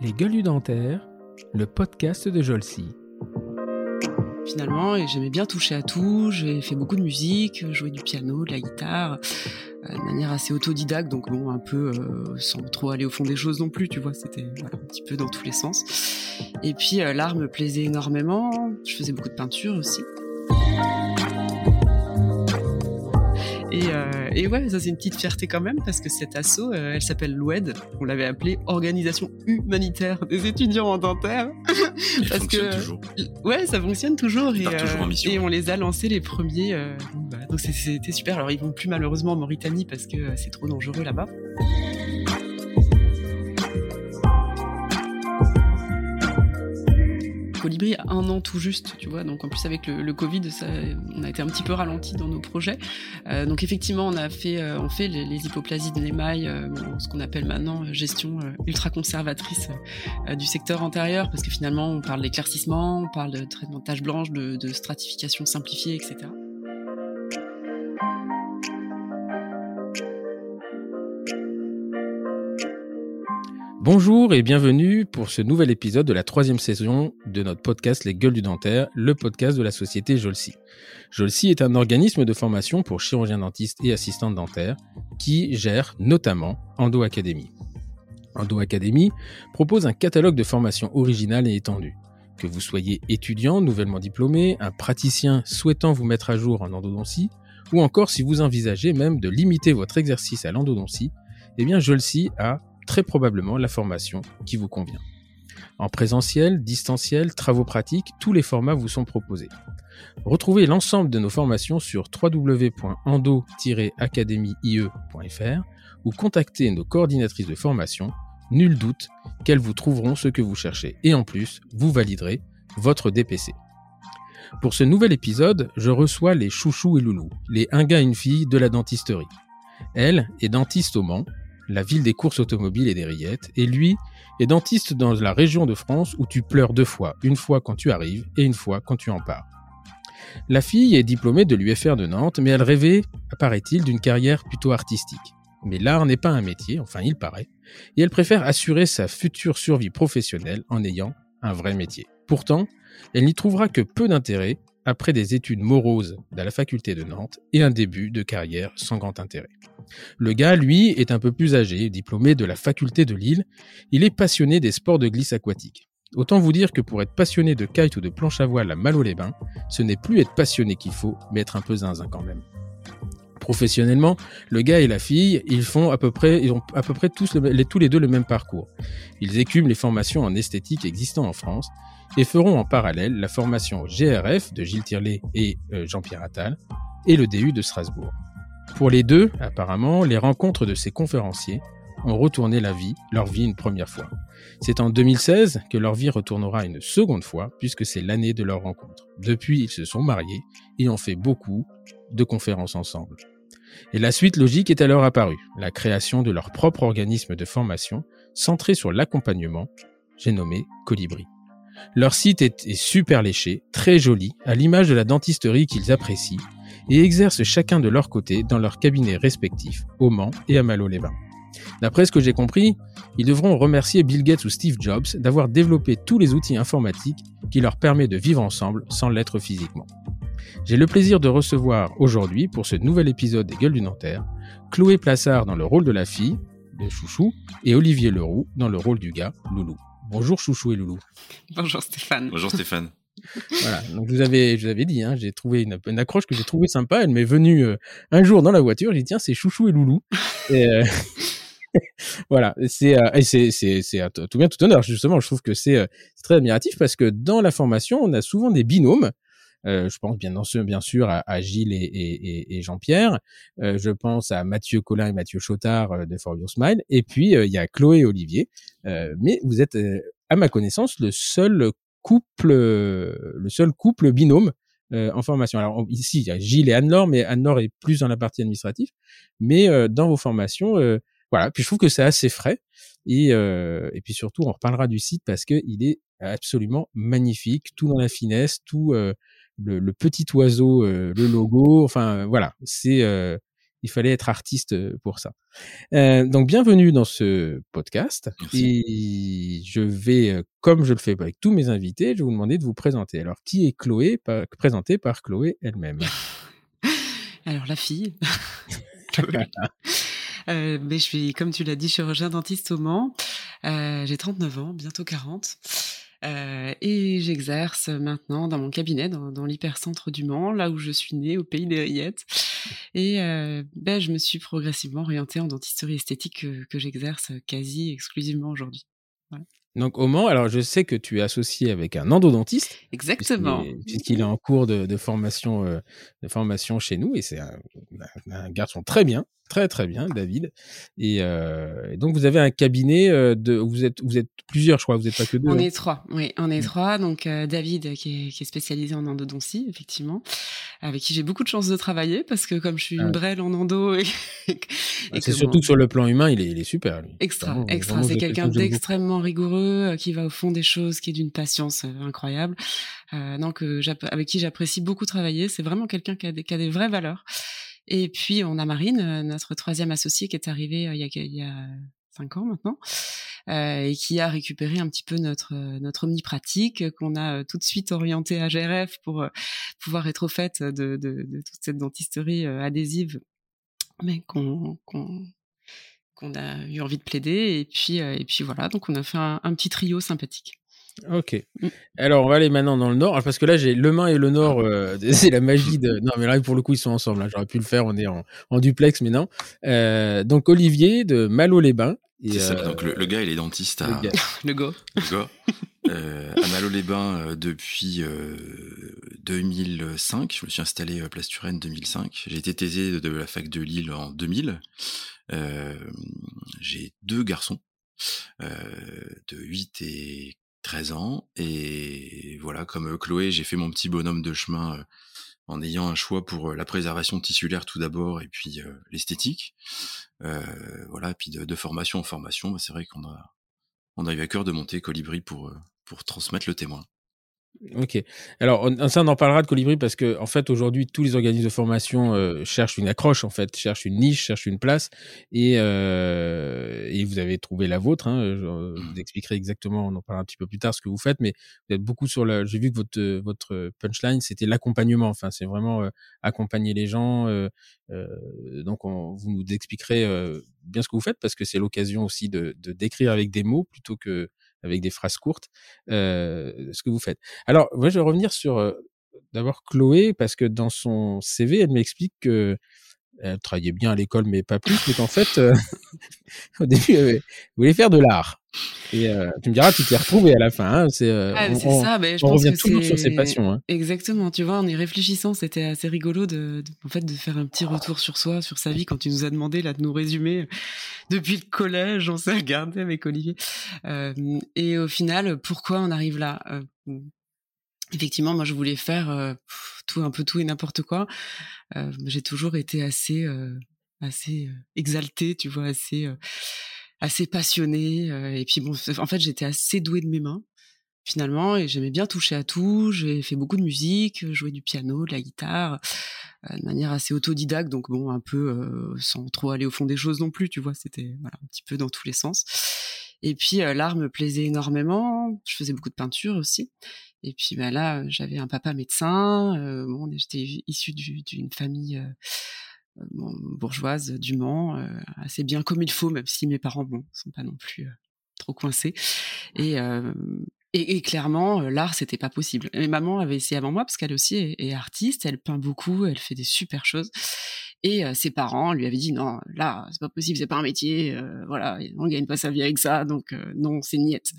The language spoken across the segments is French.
Les gueules dentaires, le podcast de Jolcy. Finalement, j'aimais bien toucher à tout. J'ai fait beaucoup de musique, jouer du piano, de la guitare, euh, de manière assez autodidacte, donc bon, un peu euh, sans trop aller au fond des choses non plus, tu vois. C'était un petit peu dans tous les sens. Et puis euh, l'art me plaisait énormément. Je faisais beaucoup de peinture aussi. Et, euh, et, ouais, ça c'est une petite fierté quand même parce que cette asso, euh, elle s'appelle l'OED. On l'avait appelée Organisation humanitaire des étudiants en dentaire. Elle parce que toujours. ouais, ça fonctionne toujours et, toujours en mission. et on les a lancés les premiers. euh, donc, bah, c'était super. Alors ils vont plus malheureusement en Mauritanie parce que euh, c'est trop dangereux là-bas. Colibri a un an tout juste, tu vois. Donc en plus avec le, Covid, ça, on a été un petit peu ralenti dans nos projets. Euh, donc effectivement, on a fait, euh, on fait les, les hypoplasies de l'émail, euh, ce qu'on appelle maintenant euh, gestion euh, ultra conservatrice euh, du secteur antérieur, parce que finalement, on parle d'éclaircissement, on parle de traitement de taches blanches, de, de stratification simplifiée, etc. Bonjour et bienvenue pour ce nouvel épisode de la troisième saison de notre podcast Les Gueules du Dentaire, le podcast de la société Jolcy. Jolcy est un organisme de formation pour chirurgiens dentistes et assistantes dentaires qui gère notamment Endo Academy. Endo Academy propose un catalogue de formations originales et étendues. Que vous soyez étudiant, nouvellement diplômé, un praticien souhaitant vous mettre à jour en endodontie, ou encore si vous envisagez même de limiter votre exercice à l'endodontie, eh bien Jolcy a très probablement la formation qui vous convient. En présentiel, distanciel, travaux pratiques, tous les formats vous sont proposés. Retrouvez l'ensemble de nos formations sur www.endo-academie.ie.fr ou contactez nos coordinatrices de formation. Nul doute qu'elles vous trouveront ce que vous cherchez. Et en plus, vous validerez votre DPC. Pour ce nouvel épisode, je reçois les chouchous et loulous, les un gars et une fille de la dentisterie. Elle est dentiste au Mans, la ville des courses automobiles et des rillettes, et lui est dentiste dans la région de France où tu pleures deux fois, une fois quand tu arrives et une fois quand tu en pars. La fille est diplômée de l'UFR de Nantes, mais elle rêvait, apparaît-il, d'une carrière plutôt artistique. Mais l'art n'est pas un métier, enfin il paraît, et elle préfère assurer sa future survie professionnelle en ayant un vrai métier. Pourtant, elle n'y trouvera que peu d'intérêt après des études moroses à la faculté de Nantes et un début de carrière sans grand intérêt. Le gars, lui, est un peu plus âgé, diplômé de la faculté de Lille. Il est passionné des sports de glisse aquatique. Autant vous dire que pour être passionné de kite ou de planche à voile à Malo-les-Bains, ce n'est plus être passionné qu'il faut, mais être un peu zinzin quand même. Professionnellement, le gars et la fille, ils font à peu près, ils ont à peu près tous, le- les, tous les deux le même parcours. Ils écument les formations en esthétique existant en France et feront en parallèle la formation GRF de Gilles Tirlet et euh, Jean-Pierre Attal et le DU de Strasbourg. Pour les deux, apparemment, les rencontres de ces conférenciers ont retourné la vie, leur vie une première fois. C'est en 2016 que leur vie retournera une seconde fois, puisque c'est l'année de leur rencontre. Depuis, ils se sont mariés et ont fait beaucoup de conférences ensemble. Et la suite logique est alors apparue, la création de leur propre organisme de formation centré sur l'accompagnement, j'ai nommé Colibri. Leur site est, super léché, très joli, à l'image de la dentisterie qu'ils apprécient, et exercent chacun de leur côté dans leurs cabinets respectifs, au Mans et à Malo-les-Bains. D'après ce que j'ai compris, ils devront remercier Bill Gates ou Steve Jobs d'avoir développé tous les outils informatiques qui leur permettent de vivre ensemble sans l'être physiquement. J'ai le plaisir de recevoir aujourd'hui, pour ce nouvel épisode des Gueules du Nanterre, Chloé Plassard dans le rôle de la fille, de Chouchou, et Olivier Leroux dans le rôle du gars, Loulou. Bonjour Chouchou et Loulou. Bonjour Stéphane. Bonjour Stéphane. Voilà, donc je vous avais, je vous avais dit, hein, j'ai trouvé une, une accroche que j'ai trouvée sympa. Elle m'est venue euh, un jour dans la voiture. J'ai dit tiens, c'est Chouchou et Loulou. Et, euh, voilà, c'est euh, et c'est tout bien tout honneur. Justement, je trouve que c'est euh, c'est très admiratif parce que dans la formation, on a souvent des binômes. Euh, je pense bien, sûr- bien sûr à, à Gilles et, et, et- Jean-Pierre. Euh, je pense à Mathieu Collin et Mathieu Chotard euh, de For Your Smile. Et puis il y a Chloé et Olivier. Mais vous êtes, à ma connaissance, le seul couple, le seul couple binôme euh, en formation. Alors ici, il y a Gilles et Anne-Laure, mais Anne-Laure est plus dans la partie administrative. Mais euh, dans vos formations, euh, voilà. Puis je trouve que c'est assez frais. Et, et puis surtout, on reparlera du site parce que il est absolument magnifique, tout dans la finesse, tout le, le petit oiseau, euh, le logo. Enfin, euh, voilà. C'est euh, il fallait être artiste pour ça. donc bienvenue dans ce podcast et je vais, comme je le fais avec tous mes invités, je vais vous demander de vous présenter. Alors qui est Chloé, présentée par Chloé elle-même? Alors la fille. Euh, mais je suis, comme tu l'as dit, chirurgien dentiste au Mans. Euh, j'ai 39 ans, bientôt 40. Euh, et j'exerce maintenant dans mon cabinet, dans, l'hypercentre du Mans, là où je suis née, au pays des rillettes. Et ben, je me suis progressivement orientée en dentisterie esthétique que, j'exerce quasi exclusivement aujourd'hui. Donc au Mans, alors je sais que tu es associé avec un endodontiste. Exactement. Puisqu'il est en cours de, formation, de formation chez nous et c'est un, garçon très bien très très bien, David. Euh, et, donc vous avez un cabinet euh, de, vous êtes vous êtes plusieurs, je crois, vous êtes pas que deux. On hein. est trois, oui, on est mmh. trois. Donc euh, David qui est, spécialisé en endodontie, effectivement, avec qui j'ai beaucoup de chance de travailler parce que comme je suis une ah brêle en endo et, c'est surtout que sur le plan humain, il est, il est super. Lui. Extra, extra. C'est quelqu'un d'extrêmement rigoureux qui va au fond des choses, qui est d'une patience incroyable. donc avec qui j'apprécie beaucoup travailler. C'est vraiment quelqu'un qui a des vraies valeurs. Et puis on a Marine, euh, notre troisième associée, qui est arrivée euh, il y a, cinq ans maintenant, euh, et qui a récupéré un petit peu notre notre omnipratique qu'on a tout de suite orienté à GRF pour pouvoir être au fait de toute cette dentisterie adhésive, mais qu'on qu'on a eu envie de plaider. Et puis et puis voilà, donc on a fait un petit trio sympathique. Ok. Mm. Alors, on va aller maintenant dans le nord, parce que là, j'ai le Main et le nord, euh, c'est la magie de. Non, mais là, pour le coup, ils sont ensemble. Hein. J'aurais pu le faire, on est en, duplex, mais non. Euh, donc, Olivier de Malo-les-Bains. C'est ça, euh, donc le, gars, il est dentiste à. Le gars. Le gars. à Malo-les-Bains depuis 2005. Je me suis installé à Place Turenne 2005. J'ai été thésé de la fac de Lille en 2000. j'ai deux garçons. de 8 et 13 ans. Et voilà, comme Chloé, j'ai fait mon petit bonhomme de chemin en ayant un choix pour la préservation tissulaire tout d'abord et puis l'esthétique. voilà, et puis de, formation en formation, bah, c'est vrai qu'on a on arrive à cœur de monter Colibri pour transmettre le témoin. Ok. Alors, on, ça, on en parlera de Colibri parce que, en fait, aujourd'hui, tous les organismes de formation euh, cherchent une accroche, en fait, cherchent une niche, cherchent une place, et, euh, et vous avez trouvé la vôtre. Hein, je vous expliquerai exactement, on en parlera un petit peu plus tard, ce que vous faites, mais vous êtes beaucoup sur la. J'ai vu que votre votre punchline, c'était l'accompagnement. Enfin, c'est vraiment euh, accompagner les gens. donc, on, vous nous expliquerez bien ce que vous faites parce que c'est l'occasion aussi de, de décrire avec des mots plutôt que avec des phrases courtes, ce que vous faites. Alors, moi, je vais revenir sur d'abord Chloé, parce que dans son CV, elle m'explique que elle travaillait bien à l'école, mais pas plus, mais qu'en fait, euh, au début, elle voulait faire de l'art. Et euh, tu me diras, tu t'es retrouvé à la fin. Hein, c'est euh, ah, ça, mais je on pense revient toujours sur ses passions. Hein. Exactement. Tu vois, en y réfléchissant, c'était assez rigolo de, en fait, de faire un petit retour sur soi, sur sa vie, quand tu nous as demandé là de nous résumer depuis le collège. On s'est regardé avec Olivier. Euh, et au final, pourquoi on arrive là Effectivement, moi, je voulais faire tout, un peu tout et n'importe quoi. J'ai toujours été assez, assez exaltée, tu vois, assez assez passionnée. Euh, et puis bon, en fait, j'étais assez douée de mes mains finalement et j'aimais bien toucher à tout. J'ai fait beaucoup de musique, jouer du piano, de la guitare, euh, de manière assez autodidacte. Donc bon, un peu euh, sans trop aller au fond des choses non plus, tu vois. C'était voilà un petit peu dans tous les sens. Et puis l'art me plaisait énormément. Je faisais beaucoup de peinture aussi. Et puis bah, là, j'avais un papa médecin. bon, j'étais issue d'une famille bourgeoise du Mans, euh, assez bien comme il faut, même si mes parents bon sont pas non plus euh, trop coincés. Et, euh, et, clairement, l'art c'était pas possible. Et maman avait essayé avant moi parce qu'elle aussi est, artiste, elle peint beaucoup, elle fait des super choses. Et ses parents lui avaient dit non, là c'est pas possible, c'est pas un métier, voilà, on gagne pas sa vie avec ça, donc non, c'est niette.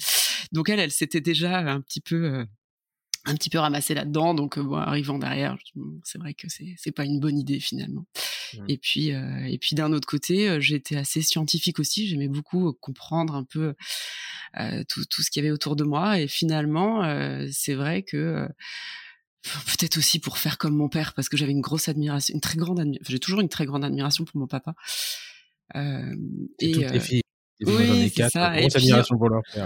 Donc elle, elle s'était déjà un petit peu un petit peu ramassé là-dedans. Donc, bon, arrivant derrière, c'est vrai que c'est c'est pas une bonne idée finalement. Mmh. Et puis, euh, et puis d'un autre côté, euh, j'étais assez scientifique aussi. J'aimais beaucoup euh, comprendre un peu tout, tout ce qu'il y avait autour de moi. Et finalement, c'est vrai que peut-être aussi pour faire comme mon père, parce que j'avais une grosse admiration, une très grande admiration. j'ai toujours une très grande admiration pour mon papa. Euh, et toutes les filles oui, c'est ça. Et puis,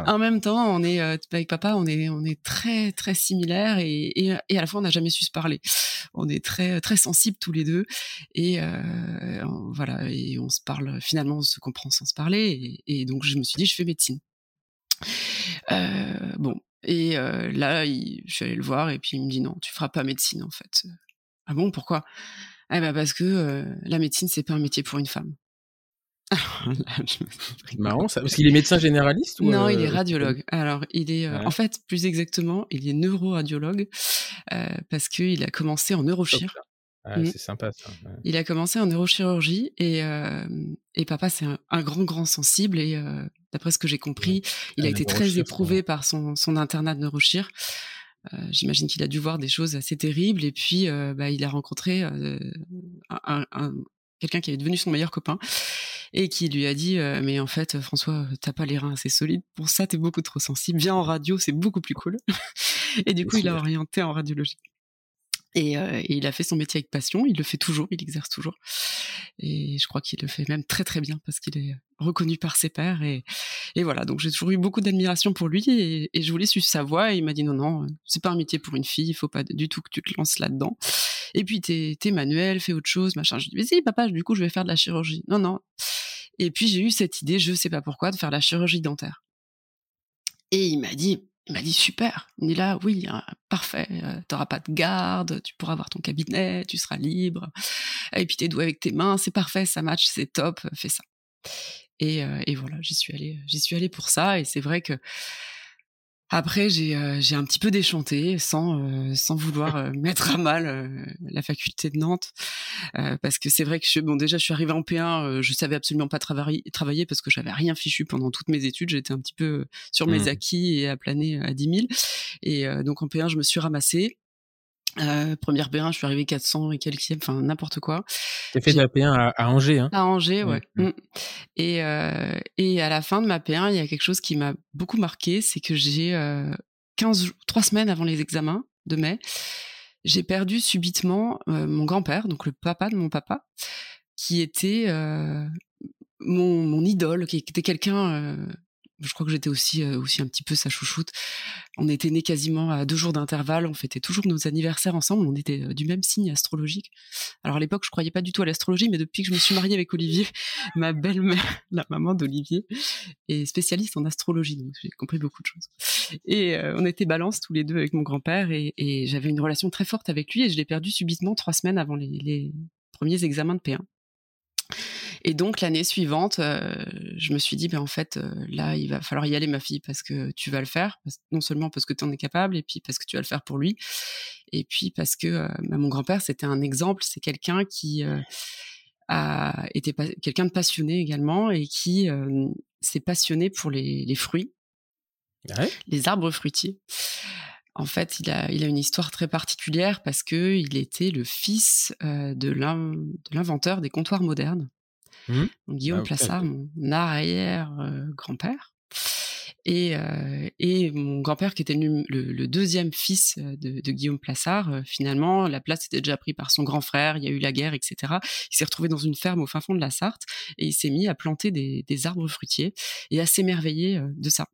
en même temps, on est avec papa, on est on est très très similaires et, et, et à la fois on n'a jamais su se parler. On est très très sensibles tous les deux et voilà et on se parle finalement on se comprend sans se parler et, et donc je me suis dit je fais médecine. bon, et là, je suis allée le voir et puis il me dit non, tu feras pas médecine en fait. Ah bon, pourquoi? Eh ben parce que la médecine c'est pas un métier pour une femme. Marrant ça, parce qu'il est médecin généraliste ou Non, il est radiologue. Alors, il est, en fait, plus exactement, il est neuroradiologue euh, parce qu'il a commencé en neurochir. Ah, mmh. C'est sympa ça. Il a commencé en neurochirurgie et, et papa c'est un, grand grand sensible et d'après ce que j'ai compris, il a été très éprouvé par son, son internat de neurochir. J'imagine qu'il a dû voir des choses assez terribles et puis bah, il a rencontré un, quelqu'un qui est devenu son meilleur copain et qui lui a dit mais en fait François t'as pas les reins assez solides pour ça t'es beaucoup trop sensible viens en radio c'est beaucoup plus cool et du coup il a orienté en radiologie euh, et, il a fait son métier avec passion, il le fait toujours, il exerce toujours. Et je crois qu'il le fait même très très bien parce qu'il est reconnu par ses pairs. Et, et voilà, donc j'ai toujours eu beaucoup d'admiration pour lui et, je voulais suivre sa voie. Et il m'a dit non, non, c'est pas un métier pour une fille, il faut pas du tout que tu te lances là-dedans. Et puis t'es, t'es manuel, fais autre chose, machin. Je lui dis mais si papa, du coup je vais faire de la chirurgie. Non, non. Et puis j'ai eu cette idée, je sais pas pourquoi, de faire la chirurgie dentaire. Et il m'a dit il m'a dit super. Il là, oui, hein, parfait. Euh, tu n'auras pas de garde, tu pourras avoir ton cabinet, tu seras libre. Et puis t'es doué avec tes mains, c'est parfait, ça match, c'est top, fais ça. Et, euh, et voilà, j'y suis allée, j'y suis allée pour ça. Et c'est vrai que après, j'ai euh, j'ai un petit peu déchanté sans euh, sans vouloir euh, mettre à mal la faculté de Nantes parce que c'est vrai que je, bon déjà je suis arrivée en P1, je savais absolument pas travailler travailler parce que j'avais rien fichu pendant toutes mes études, j'étais un petit peu sur mes mmh. acquis et à planer à 10 000 et donc en P1 je me suis ramassée euh, première B1, je suis arrivée 400 et quelques, enfin n'importe quoi. T'as fait de la P1 à, Angers, hein À Angers, ouais. Mmh. Et, euh, et à la fin de ma P1, il y a quelque chose qui m'a beaucoup marqué, c'est que j'ai euh, 15, 3 semaines avant les examens de mai, j'ai perdu subitement euh, mon grand-père, donc le papa de mon papa, qui était euh, mon, mon idole, qui était quelqu'un je crois que j'étais aussi euh, aussi un petit peu sa chouchoute. On était nés quasiment à deux jours d'intervalle. On fêtait toujours nos anniversaires ensemble. On était euh, du même signe astrologique. Alors à l'époque, je croyais pas du tout à l'astrologie, mais depuis que je me suis mariée avec Olivier, ma belle-mère, la maman d'Olivier, est spécialiste en astrologie, donc j'ai compris beaucoup de choses. Et euh, on était balance tous les deux avec mon grand-père, et, et j'avais une relation très forte avec lui, et je l'ai perdu subitement trois semaines avant les, les premiers examens de P1. Et donc l'année suivante, euh, je me suis dit, ben en fait, euh, là, il va falloir y aller, ma fille, parce que tu vas le faire, non seulement parce que tu en es capable, et puis parce que tu vas le faire pour lui, et puis parce que euh, ben, mon grand-père, c'était un exemple, c'est quelqu'un qui a été quelqu'un de passionné également, et qui s'est passionné pour les, les fruits, les arbres fruitiers. En fait, il a, il a une histoire très particulière parce que il était le fils de l'inventeur des comptoirs modernes. Mmh. Guillaume ah, Plassard, mon arrière-grand-père. Et, et, mon grand-père, qui était le, deuxième fils de, Guillaume Plassard, finalement, la place était déjà prise par son grand frère, il y a eu la guerre, etc. Il s'est retrouvé dans une ferme au fin fond de la Sarthe et il s'est mis à planter des, des arbres fruitiers et à s'émerveiller de ça.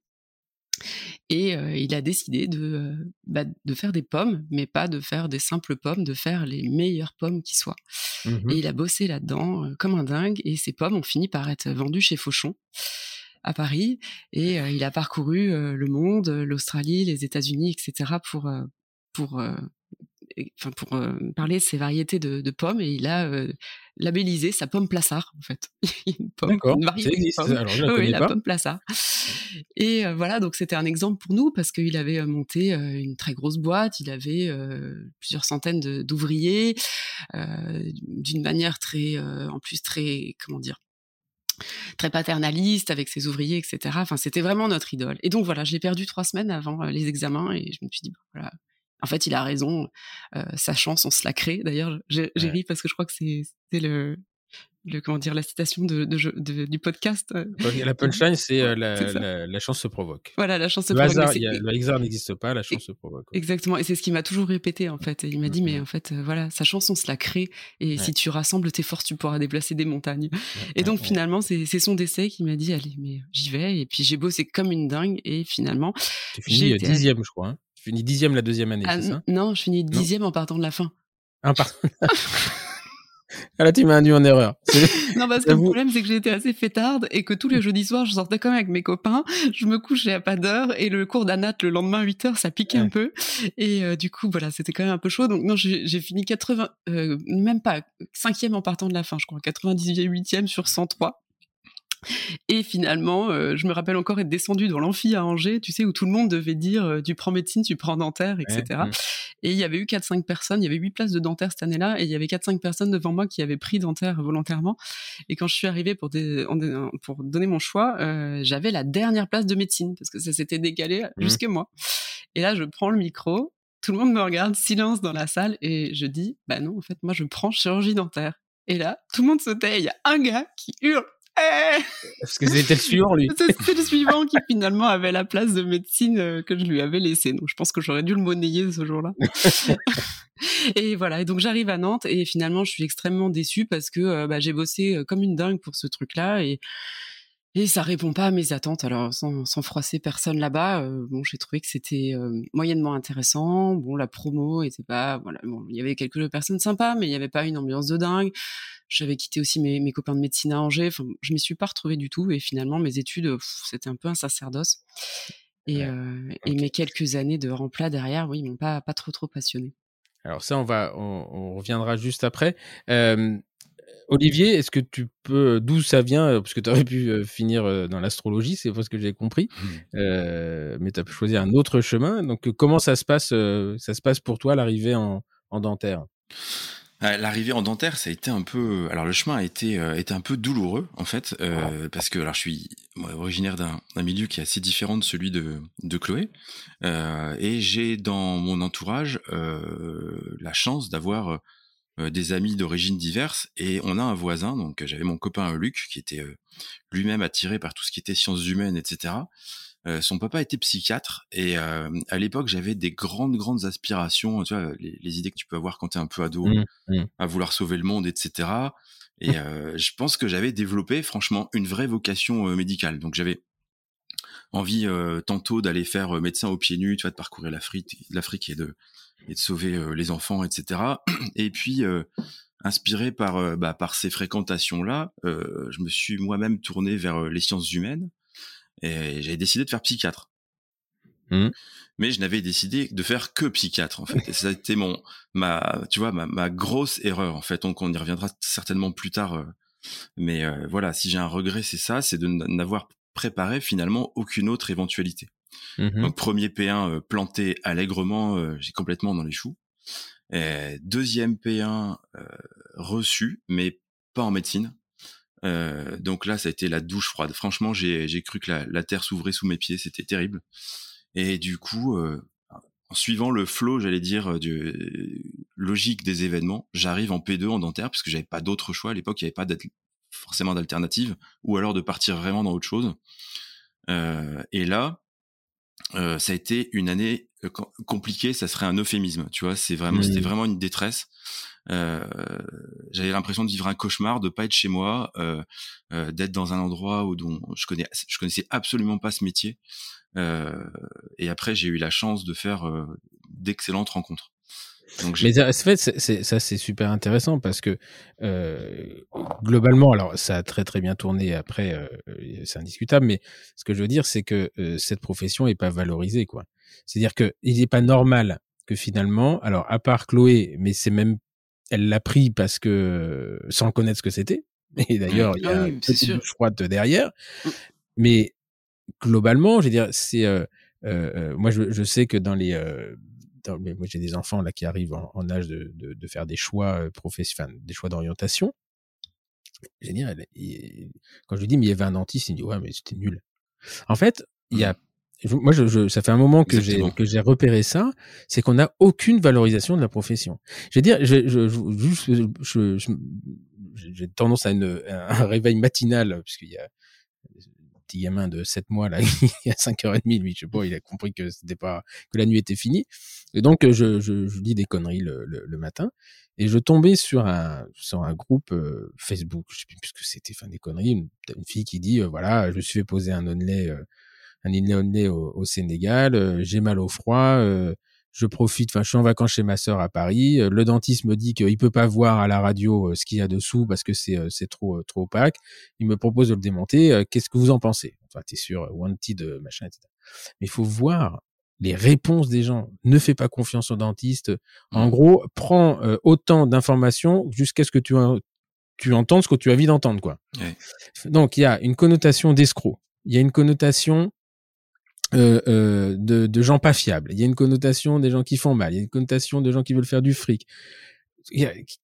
Et il a décidé de, bah, de faire des pommes, mais pas de faire des simples pommes, de faire les meilleures pommes qui soient. Mmh et il a bossé là-dedans comme un dingue. Et ces pommes ont fini par être vendues chez Fauchon à Paris. Et il a parcouru le monde, l'Australie, les États-Unis, etc. pour pour enfin pour parler de ces variétés de, de, pommes et il a labellisé sa pomme plaçard en fait une pomme une variété de pomme. Alors, je la, oui, la pomme plaçard et voilà donc c'était un exemple pour nous parce qu'il avait monté une très grosse boîte il avait plusieurs centaines d'ouvriers d'une manière très en plus très comment dire très paternaliste avec ses ouvriers, etc. Enfin, c'était vraiment notre idole. Et donc voilà, je l'ai perdu trois semaines avant les examens et je me suis dit, voilà, en fait, il a raison. Euh, sa chance, on se la crée. D'ailleurs, j'ai ri parce que je crois que c'est le le comment dire la citation de, de, du podcast. Euh, la punchline, c'est euh, la, la, chance se provoque. Voilà, la chance se le provoque. le hasard n'existe pas, la chance se provoque. Exactement, et c'est ce qu'il m'a toujours répété en fait. Il m'a dit, mais en fait, euh, voilà, sa chance, on se la crée, et si tu rassembles tes forces, tu pourras déplacer des montagnes. et donc finalement, c'est son décès qui m'a dit, allez, mais j'y vais, et puis j'ai bossé comme une dingue, et finalement. Tu finis dixième, je crois. Hein. Tu finis dixième la deuxième année, ah, c'est ça? Non, je finis dixième en partant de la fin. Un. Ah là, tu m'as induit en erreur. non, parce que le problème, c'est que j'étais assez fêtarde et que tous les jeudis soirs, je sortais quand même avec mes copains. Je me couchais à pas d'heure et le cours d'anat le lendemain 8 heures, ça piquait un peu. Et euh, du coup, voilà, c'était quand même un peu chaud. Donc, non, j'ai fini 80, euh, même pas, cinquième en partant de la fin, je crois, 98e sur 103. Et finalement, euh, je me rappelle encore être descendu dans l'amphi à Angers, tu sais, où tout le monde devait dire euh, tu prends médecine, tu prends dentaire, etc. Et il y avait eu 4-5 personnes, il y avait 8 places de dentaire cette année-là, et il y avait 4-5 personnes devant moi qui avaient pris dentaire volontairement. Et quand je suis arrivée pour, pour donner mon choix, euh, j'avais la dernière place de médecine, parce que ça s'était décalé mmh. jusqu'à moi. Et là, je prends le micro, tout le monde me regarde, silence dans la salle, et je dis bah non, en fait, moi, je prends chirurgie dentaire. Et là, tout le monde se tait. Il y a un gars qui hurle eh Parce que c'était le suivant, lui. C'était le suivant qui finalement avait la place de médecine euh, que je lui avais laissée. Donc je pense que j'aurais dû le monnayer ce jour-là. et voilà. Et donc j'arrive à Nantes et finalement je suis extrêmement déçue parce que euh, bah, j'ai bossé euh, comme une dingue pour ce truc-là et et ça répond pas à mes attentes. Alors sans, sans froisser personne là-bas, bon j'ai trouvé que c'était moyennement intéressant. Bon la promo était pas voilà. Bon il y avait quelques personnes sympas, mais il y avait pas une ambiance de dingue. J'avais quitté aussi mes, mes, copains de médecine à Angers. Enfin, je m'y suis pas retrouvée du tout. Et finalement, mes études, c'était un peu un sacerdoce. Et, euh, et, mes quelques années de remplat derrière, oui, m'ont pas, pas trop, trop passionné. Alors ça, on va, on, reviendra juste après. Euh, Olivier, est-ce que tu peux, d'où ça vient, parce que tu aurais pu finir dans l'astrologie, c'est pas ce que j'ai compris, mmh. euh, mais tu as pu choisir un autre chemin. Donc, comment ça se passe, ça se passe pour toi l'arrivée en, en dentaire? Euh, l'arrivée en dentaire, ça a été un peu. Alors le chemin a été, euh, un peu douloureux en fait, euh, parce que alors je suis originaire d'un milieu qui est assez différent de celui de, de Chloé, et j'ai dans mon entourage la chance d'avoir des amis d'origine diverses, et on a un voisin, donc j'avais mon copain Luc qui était lui-même attiré par tout ce qui était sciences humaines, etc. Euh, son papa était psychiatre et euh, à l'époque j'avais des grandes grandes aspirations, tu vois, les, idées que tu peux avoir quand tu es un peu ado, mmh, mmh. à vouloir sauver le monde, etc. Et euh, je pense que j'avais développé franchement une vraie vocation médicale. Donc j'avais envie tantôt d'aller faire médecin aux pieds nus, tu vois, de parcourir l'Afrique, l'Afrique et de et de sauver les enfants, etc. Et puis inspiré par bah, par ces fréquentations là, je me suis moi-même tourné vers les sciences humaines et j'avais décidé de faire psychiatre. Mmh. Mais je n'avais décidé de faire que psychiatre en fait. Et ça a été mon ma tu vois ma, ma grosse erreur en fait. Donc on y reviendra certainement plus tard. Euh. mais euh, voilà, si j'ai un regret, c'est ça, c'est de n'avoir préparé finalement aucune autre éventualité. Mmh Donc premier P1 euh, planté allègrement, j'ai complètement dans les choux. Deuxième P1 reçu, mais pas en médecine. Euh, donc là, ça a été la douche froide. Franchement, j'ai cru que la, terre s'ouvrait sous mes pieds. C'était terrible. Et du coup, euh, en suivant le flow, j'allais dire, du, logique des événements, j'arrive en P2 en dentaire parce que j'avais pas d'autre choix. À l'époque, il n'y avait pas forcément d'alternative ou alors de partir vraiment dans autre chose. Euh, et là, ça a été une année compliquée. Ça serait un euphémisme. Tu vois, c'est vraiment, c'était mmh. vraiment une détresse. Euh, j'avais l'impression de vivre un cauchemar, de pas être chez moi, euh, euh, d'être dans un endroit où dont je connais, je connaissais absolument pas ce métier. et après, j'ai eu la chance de faire d'excellentes rencontres. Donc, mais en fait, c'est, ça c'est super intéressant parce que euh, globalement, alors ça a très très bien tourné après, euh, c'est indiscutable, mais ce que je veux dire, c'est que euh, cette profession est pas valorisée, quoi. C'est-à-dire que il n'est pas normal que finalement, alors à part Chloé, mais c'est même elle l'a pris parce que sans connaître ce que c'était. Et d'ailleurs, il y a ah une petite froide derrière. Mmh. Mais globalement, je veux dire, c'est euh, euh, euh, moi je, je, sais que dans les dans, moi j'ai des enfants là qui arrivent en, en âge de, de, de, faire des choix professionnels, des choix d'orientation. Je dire, quand je lui dis mais il y avait un dentiste, il me dit ouais mais c'était nul. En fait, il y a mmh. moi, je, ça fait un moment que j'ai que j'ai repéré ça, c'est qu'on n'a aucune valorisation de la profession. Je veux dire, je, je, j'ai tendance à, une, un réveil matinal puisqu'il y a petit gamin de 7 mois là, a 5h30, lui, je sais pas, il a compris que c'était pas que la nuit était finie. Et donc je, je, je dis des conneries le, le, matin et je tombais sur un sur un groupe euh, Facebook, je sais plus ce que c'était, enfin des conneries, une, une, fille qui dit euh, voilà, je me suis fait poser un onlay euh, un au, au Sénégal, j'ai mal au froid, je profite, enfin, je suis en vacances chez ma sœur à Paris. Le dentiste me dit qu'il peut pas voir à la radio ce qu'il y a dessous parce que c'est c'est trop trop opaque. Il me propose de le démonter. Qu'est-ce que vous en pensez? Enfin, t'es sûr, wanted, machin, etc. Mais il faut voir les réponses des gens. Ne fais pas confiance au dentiste. En mmh. gros, prends autant d'informations jusqu'à ce que tu tu entendes ce que tu as envie d'entendre, quoi. Donc, il y a une connotation d'escroc. Il y a une connotation euh, euh, de, de, gens pas fiables. Il y a une connotation des gens qui font mal. Il y a une connotation de gens qui veulent faire du fric.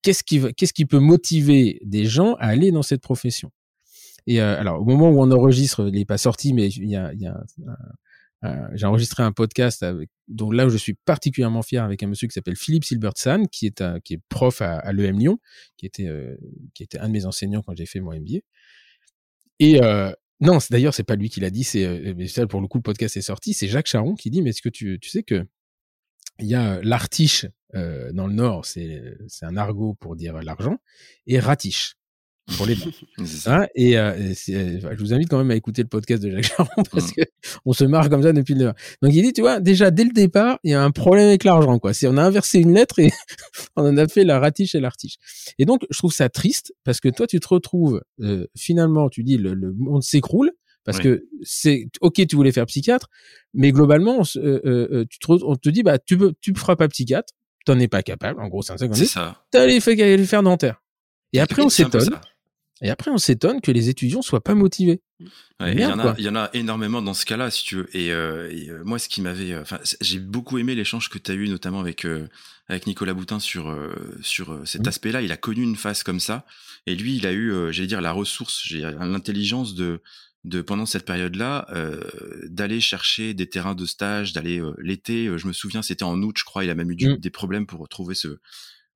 Qu'est-ce qui, qu'est-ce qui peut motiver des gens à aller dans cette profession? Et euh, alors, au moment où on enregistre, il n'est pas sorti, mais il y a, il y a j'ai enregistré un podcast avec, dont là où je suis particulièrement fier avec un monsieur qui s'appelle Philippe Silbertsan, qui est un, qui est prof à, à l'EM Lyon, qui était qui était un de mes enseignants quand j'ai fait mon MBA. Et euh, non, d'ailleurs, c'est pas lui qui l'a dit. C'est euh, pour le coup, le podcast est sorti. C'est Jacques Charon qui dit. Mais est-ce que tu, tu sais que il y a l'artiche euh, dans le Nord, c'est un argot pour dire l'argent, et ratiche pour les hein, et, euh, euh, je vous invite quand même à écouter le podcast de Jacques Charon parce mmh. que on se marre comme ça depuis le donc il dit tu vois déjà dès le départ il y a un problème avec l'argent quoi. Si on a inversé une lettre et on en a fait la ratiche et l'artiche. Et donc je trouve ça triste parce que toi tu te retrouves euh, finalement tu dis le, le monde s'écroule parce que c'est ok tu voulais faire psychiatre mais globalement euh, tu te, on te dit bah tu peux tu feras pas psychiatre t'en es pas capable en gros c'est ça. t'as allé faire dentaire et après on s'étonne et après, on s'étonne que les étudiants soient pas motivés. il, y en a, il y en a énormément dans ce cas-là, si tu veux. Et, euh, euh, moi, ce qui m'avait, euh, j'ai beaucoup aimé l'échange que tu as eu, notamment avec avec Nicolas Boutin sur sur cet mmh. aspect-là. Il a connu une phase comme ça, et lui, il a eu, j'allais dire, la ressource, j'ai l'intelligence de de pendant cette période-là d'aller chercher des terrains de stage, d'aller l'été. je me souviens, c'était en août, je crois. Il a même eu mmh. des problèmes pour trouver ce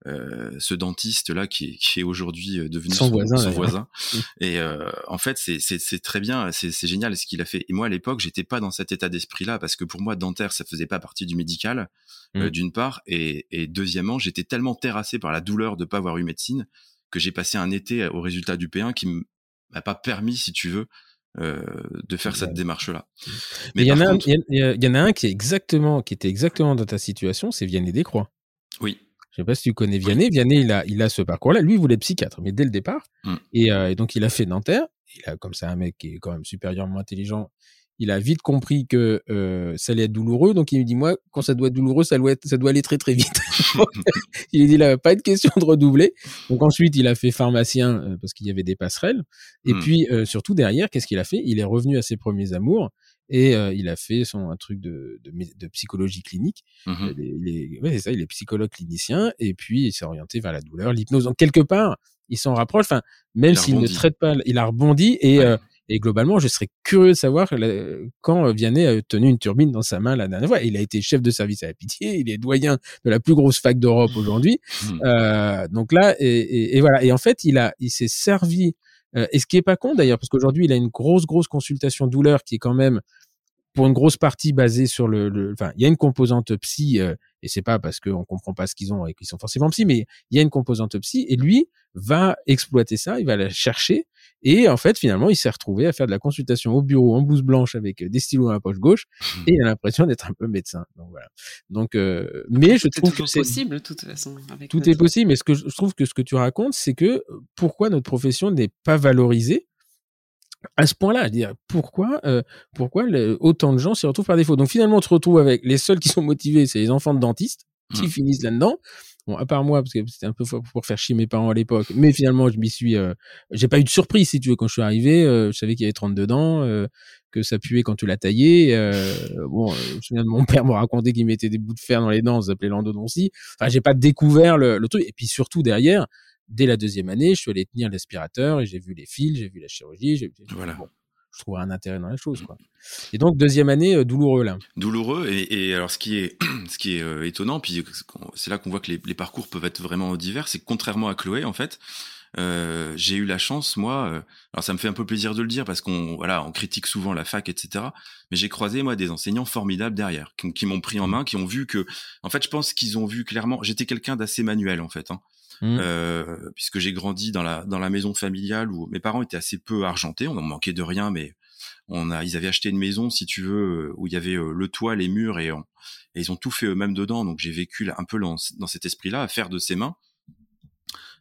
euh, ce dentiste là qui est, qui est aujourd'hui euh, devenu son, voisin, son voisin. et euh, en fait c'est très bien c'est génial ce qu'il a fait. Et moi à l'époque j'étais pas dans cet état d'esprit là parce que pour moi dentaire ça faisait pas partie du médical mmh. d'une part. Et, et deuxièmement j'étais tellement terrassé par la douleur de pas avoir eu médecine que j'ai passé un été au résultat du P1 qui m'a pas permis si tu veux euh, de faire cette démarche là mais il y en a il y, en a un qui est exactement qui était exactement dans ta situation c'est Vianney Descroix je sais pas si tu connais Vianney. Vianney, il a, il a ce parcours-là. Lui, il voulait être psychiatre, mais dès le départ. Mmh. Euh, et, donc, il a fait dentaire. Il a, comme c'est un mec qui est quand même supérieurement intelligent, il a vite compris que euh, ça allait être douloureux. Donc, il me dit, moi, quand ça doit être douloureux, ça doit, être, ça doit aller très, très vite. il a dit, là, pas de question de redoubler. Donc, ensuite, il a fait pharmacien euh, parce qu'il y avait des passerelles. Et mmh. puis, surtout derrière, qu'est-ce qu'il a fait? Il est revenu à ses premiers amours et euh, il a fait son un truc de, de, de psychologie clinique. Mmh il est, ouais, c'est ça, il est psychologue clinicien et puis il s'est orienté vers la douleur, l'hypnose. Donc quelque part, il s'en rapproche. Enfin, même s'il ne traite pas, il a rebondi et euh, et globalement, je serais curieux de savoir quand Vianney a tenu une turbine dans sa main la dernière fois. Il a été chef de service à la pitié, il est doyen de la plus grosse fac d'Europe aujourd'hui. Mmh. Euh, donc là, et, et, et, voilà. Et en fait, il a, il s'est servi. Et ce qui est pas con d'ailleurs, parce qu'aujourd'hui, il a une grosse, grosse consultation douleur qui est quand même pour une grosse partie basée sur le, enfin, il y a une composante psy, euh, et c'est pas parce qu'on comprend pas ce qu'ils ont et qu'ils sont forcément psy, mais il y a une composante psy, et lui va exploiter ça, il va la chercher, et en fait, finalement, il s'est retrouvé à faire de la consultation au bureau en blouse blanche avec des stylos à la poche gauche, mmh. et il a l'impression d'être un peu médecin. Donc voilà. Donc, euh, mais je trouve que c'est possible de toute façon. tout est possible, mais ce que je trouve que ce que tu racontes, c'est que euh, pourquoi notre profession n'est pas valorisée à ce point-là, dire pourquoi, euh, pourquoi autant de gens s'y retrouvent par défaut? Donc finalement, on se retrouve avec les seuls qui sont motivés, c'est les enfants de dentistes qui mmh. finissent là-dedans. Bon, à part moi, parce que c'était un peu pour faire chier mes parents à l'époque, mais finalement, je m'y suis, euh, j'ai pas eu de surprise si tu veux quand je suis arrivé. Euh, je savais qu'il y avait 32 dents, euh, que ça puait quand tu l'as taillé. bon, je me souviens de mon père me raconter qu'il mettait des bouts de fer dans les dents, ça s'appelait l'endodontie. Enfin, j'ai pas découvert le, le truc. Et puis surtout derrière, dès la deuxième année, je suis allé tenir l'aspirateur et j'ai vu les fils, j'ai vu la chirurgie. J'ai, voilà. je trouverai un intérêt dans la chose. Quoi. Et donc, deuxième année, douloureux là. Douloureux. Et, alors, ce qui est, ce qui est étonnant, puis c'est là qu'on voit que les, les, parcours peuvent être vraiment divers, c'est que contrairement à Chloé, en fait, euh, j'ai eu la chance, moi. Euh, alors ça me fait un peu plaisir de le dire parce qu'on voilà, on critique souvent la fac, etc. Mais j'ai croisé moi des enseignants formidables derrière, qui, m'ont pris en main, qui ont vu que, en fait, je pense qu'ils ont vu clairement. J'étais quelqu'un d'assez manuel en fait. Hein. Mmh. Euh, puisque j'ai grandi dans la dans la maison familiale où mes parents étaient assez peu argentés, on en manquait de rien, mais on a ils avaient acheté une maison si tu veux où il y avait le toit, les murs et, et ils ont tout fait eux-mêmes dedans, donc j'ai vécu un peu dans, dans cet esprit-là, à faire de ses mains.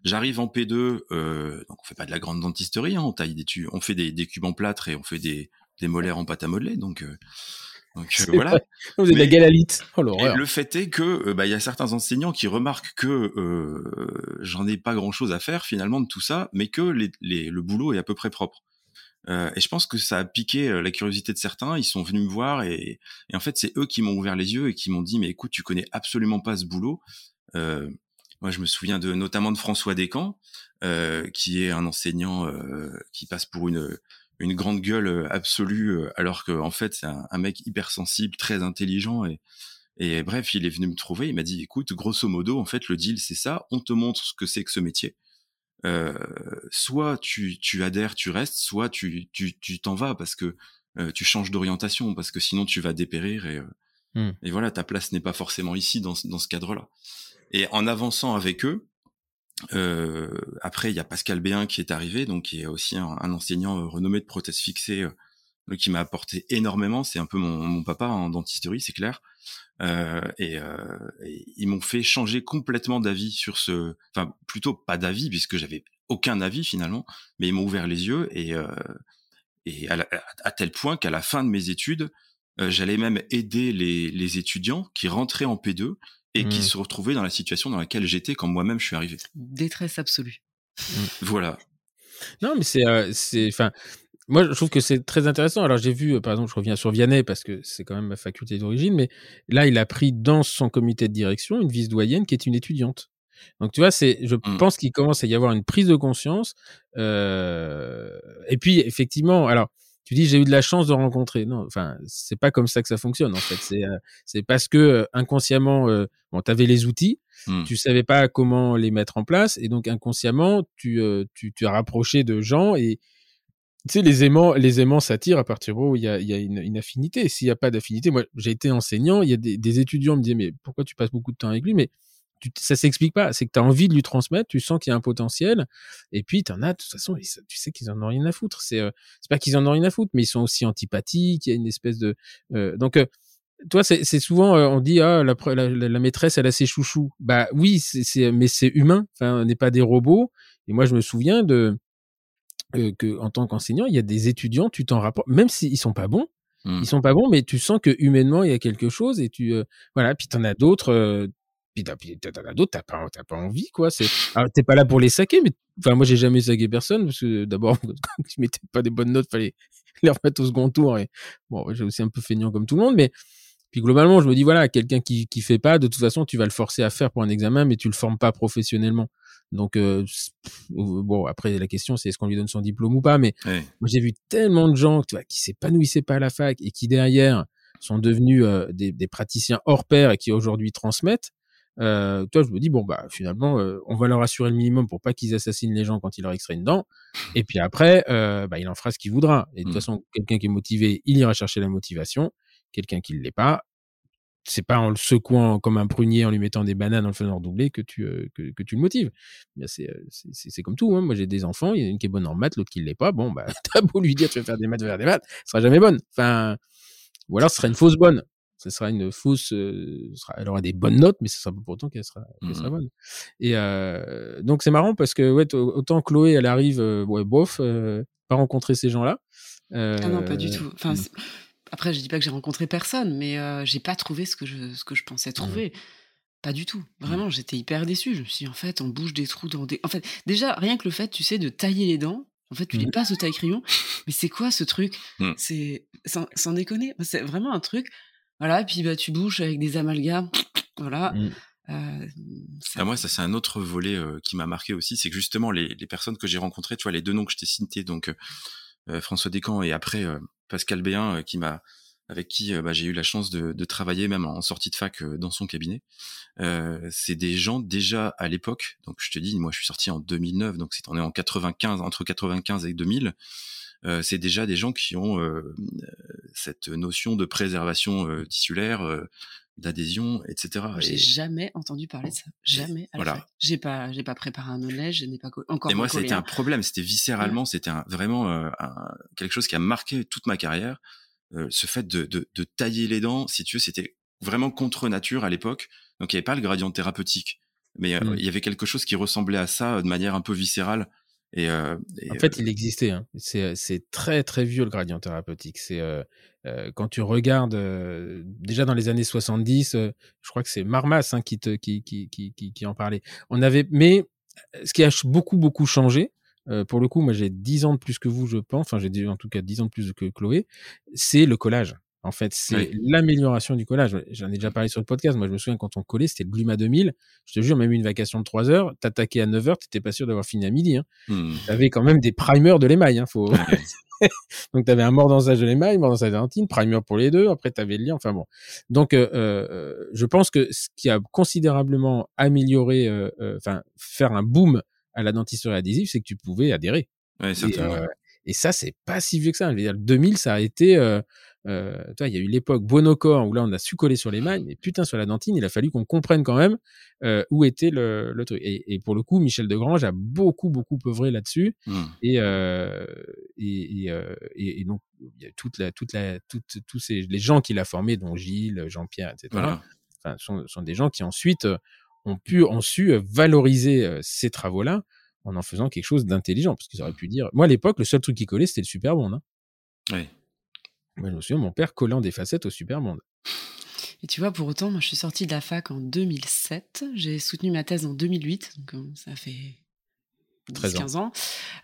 J'arrive en P2, euh, donc on fait pas de la grande dentisterie, hein, on taille des on fait des, des, cubes en plâtre et on fait des, des molaires en pâte à modeler, donc, euh, donc euh, voilà. Vous êtes la galalite. Oh, le fait est que euh, bah il y a certains enseignants qui remarquent que euh, j'en ai pas grand chose à faire finalement de tout ça, mais que les, les, le boulot est à peu près propre. Euh, et je pense que ça a piqué la curiosité de certains. Ils sont venus me voir et, et en fait c'est eux qui m'ont ouvert les yeux et qui m'ont dit mais écoute tu connais absolument pas ce boulot. Euh, moi, je me souviens de notamment de François Descamps, euh, qui est un enseignant euh, qui passe pour une une grande gueule euh, absolue, euh, alors qu'en en fait c'est un, un, mec hypersensible, très intelligent et et bref, il est venu me trouver, il m'a dit écoute, grosso modo, en fait, le deal c'est ça, on te montre ce que c'est que ce métier. Euh, soit tu, tu adhères, tu restes, soit tu tu tu t'en vas parce que euh, tu changes d'orientation parce que sinon tu vas dépérir et mmh. et voilà ta place n'est pas forcément ici dans dans ce cadre-là. Et en avançant avec eux, euh, après il y a Pascal Béin qui est arrivé, donc qui est aussi un, enseignant euh, renommé de prothèses fixées, euh, qui m'a apporté énormément. C'est un peu mon, papa en dentisterie, c'est clair. Euh, et, euh, et, ils m'ont fait changer complètement d'avis sur ce, enfin plutôt pas d'avis puisque j'avais aucun avis finalement, mais ils m'ont ouvert les yeux et euh, et à, tel point qu'à la fin de mes études, j'allais même aider les étudiants qui rentraient en P2 et qui mmh. se retrouvaient dans la situation dans laquelle j'étais quand moi-même je suis arrivé. Détresse absolue. Mmh. Voilà. Non, mais c'est, euh, c'est, enfin, moi je trouve que c'est très intéressant. Alors j'ai vu, euh, par exemple, je reviens sur Vianney parce que c'est quand même ma faculté d'origine, mais là il a pris dans son comité de direction une vice-doyenne qui est une étudiante. Donc tu vois, c'est, je mmh. pense qu'il commence à y avoir une prise de conscience. Euh, et puis effectivement, alors tu dis j'ai eu de la chance de rencontrer. Non, enfin c'est pas comme ça que ça fonctionne en fait. C'est euh, c'est parce que euh, inconsciemment, euh, bon, t'avais les outils, mmh. tu savais pas comment les mettre en place et donc inconsciemment tu tu tu as rapproché de gens et tu sais les aimants les aimants s'attirent à partir où il y a il y a une, une affinité. S'il y a pas d'affinité, moi j'ai été enseignant, il y a des, des étudiants me disaient mais pourquoi tu passes beaucoup de temps avec lui? Mais tu, ça s'explique pas. C'est que tu as envie de lui transmettre, tu sens qu'il y a un potentiel, et puis tu en as, de toute façon, tu sais qu'ils en ont rien à foutre. C'est euh, c'est pas qu'ils en ont rien à foutre, mais ils sont aussi antipathiques, il y a une espèce de... Euh, donc, euh, toi, c'est souvent, euh, on dit, ah, la, la, la, maîtresse, elle a ses chouchous. Bah oui, c'est mais c'est humain, enfin, on n'est pas des robots. Et moi, je me souviens de... que en tant qu'enseignant, il y a des étudiants, tu t'en rapportes, même s'ils sont pas bons, mmh. ils sont pas bons, mais tu sens que humainement il y a quelque chose et tu voilà. Puis t'en as d'autres, puis as d'autres, t'as pas, t'as pas envie, quoi. C'est, t'es pas là pour les saquer, mais, enfin, moi, j'ai jamais saqué personne, parce que d'abord, quand tu mettais pas des bonnes notes, fallait les remettre au second tour, et bon, j'ai aussi un peu feignant comme tout le monde, mais, puis globalement, je me dis, voilà, quelqu'un qui, qui fait pas, de toute façon, tu vas le forcer à faire pour un examen, mais tu le formes pas professionnellement. Donc, euh, bon, après, la question, c'est est-ce qu'on lui donne son diplôme ou pas, mais moi, j'ai vu tellement de gens, tu vois, qui s'épanouissaient pas à la fac et qui derrière sont devenus euh, des, des, praticiens hors pair et qui aujourd'hui transmettent euh, toi, je me dis, bon, bah, finalement, euh, on va leur assurer le minimum pour pas qu'ils assassinent les gens quand ils leur extraient une dent. Et puis après, euh, bah, il en fera ce qu'il voudra. Et de toute mmh. façon, quelqu'un qui est motivé, il ira chercher la motivation. Quelqu'un qui ne l'est pas, c'est pas en le secouant comme un prunier, en lui mettant des bananes, en le faisant doubler que tu, que, que, tu le motives. C'est, comme tout. Hein. Moi, j'ai des enfants, il y en a une qui est bonne en maths, l'autre qui ne l'est pas. Bon, bah, t'as beau lui dire, tu vas faire des maths, tu vas faire des maths, ce sera jamais bonne. Enfin, ou alors ce sera une fausse bonne ce sera une fausse. Euh, sera, elle aura des bonnes notes, mais ce sera pas pour autant qu'elle sera, qu sera, mmh bonne. Et euh, donc c'est marrant parce que ouais, autant Chloé, elle arrive, euh, ouais, bof, euh, pas rencontrer ces gens-là. ah non, pas du tout. Enfin, mmh. après, je dis pas que j'ai rencontré personne, mais j'ai pas trouvé ce que je, ce que je pensais mmh trouver. Pas du tout. Vraiment, j'étais hyper déçue. Je me suis dit, en fait, on bouge des trous dans des. En fait, déjà, rien que le fait, tu sais, de tailler les dents, en fait, tu les passes au taille-crayon. Mais c'est quoi ce truc? C'est sans, sans, déconner. C'est vraiment un truc. Voilà, et puis bah, tu bouches avec des amalgames. Voilà. Mmh. Euh, ça... Ah, moi, ça c'est un autre volet euh, qui m'a marqué aussi, c'est que justement les, les personnes que j'ai rencontrées, tu vois, les deux noms que je t'ai cités, donc François Descamps et après Pascal Béin qui m'a avec qui bah, j'ai eu la chance de, de, travailler même en sortie de fac dans son cabinet. c'est des gens déjà à l'époque, donc je te dis, moi je suis sorti en 2009, donc c'est on est en 95, entre 95 et 2000. Euh, c'est déjà des gens qui ont euh, cette notion de préservation euh, tissulaire, d'adhésion, etc. J'ai jamais entendu parler de ça. Jamais. voilà. J'ai pas, j'ai pas préparé un knowledge, je n'ai pas encore. Et moi, c'était un problème. C'était viscéralement, c'était vraiment quelque chose qui a marqué toute ma carrière. ce fait de, de, de, tailler les dents, si tu veux, c'était vraiment contre nature à l'époque. Donc il n'y avait pas le gradient thérapeutique, mais mmh. il y avait quelque chose qui ressemblait à ça de manière un peu viscérale. Et, euh, en fait, il existait. Hein. C'est très très vieux le gradient thérapeutique. C'est euh, quand tu regardes déjà dans les années 70, je crois que c'est Marmas hein, qui, te, qui, qui, qui, qui, en parlait. On avait, mais ce qui a beaucoup beaucoup changé. pour le coup, moi j'ai 10 ans de plus que vous, je pense. Enfin, j'ai en tout cas 10 ans de plus que Chloé. C'est le collage. En fait, c'est l'amélioration du collage. J'en ai déjà parlé sur le podcast. Moi, je me souviens quand on collait, c'était le Gluma 2000. Je te jure, même une vacation de 3 heures, t'attaquais à 9 heures, t'étais pas sûr d'avoir fini à midi. Hein. Mmh. T'avais quand même des primers de l'émail. Hein, faut... Donc, t'avais un mordant-sage de l'émail, mordant-sage d'antine, primer pour les deux. Après, t'avais le lien. Enfin bon. Donc, euh, euh, je pense que ce qui a considérablement amélioré, euh, euh enfin, faire un boom à la dentisterie adhésive, c'est que tu pouvais adhérer. Ouais. Et, et ça, c'est pas si vieux que ça. Je veux dire, le 2000, ça a été euh, toi, il y a eu l'époque Buonocor où là on a su coller sur les mailles, mais putain sur la dentine, il a fallu qu'on comprenne quand même euh, où était le, le truc. Et, et, pour le coup, Michel Degrange a beaucoup beaucoup œuvré là-dessus. Mmh. Et, euh, et, et, et, donc il y a toute la toute la toute tous ces les gens qu'il a formés, dont Gilles, Jean-Pierre, etc. Enfin, sont, sont des gens qui ensuite ont pu ont su valoriser ces travaux-là en en faisant quelque chose d'intelligent, parce qu'ils auraient pu dire. Moi, à l'époque, le seul truc qui collait, c'était le Super Hein. Oui. Moi, je me souviens, mon père collant des facettes au Supermonde. Et tu vois, pour autant, moi, je suis sortie de la fac en 2007. J'ai soutenu ma thèse en 2008. Donc, euh, ça fait 13 15 ans.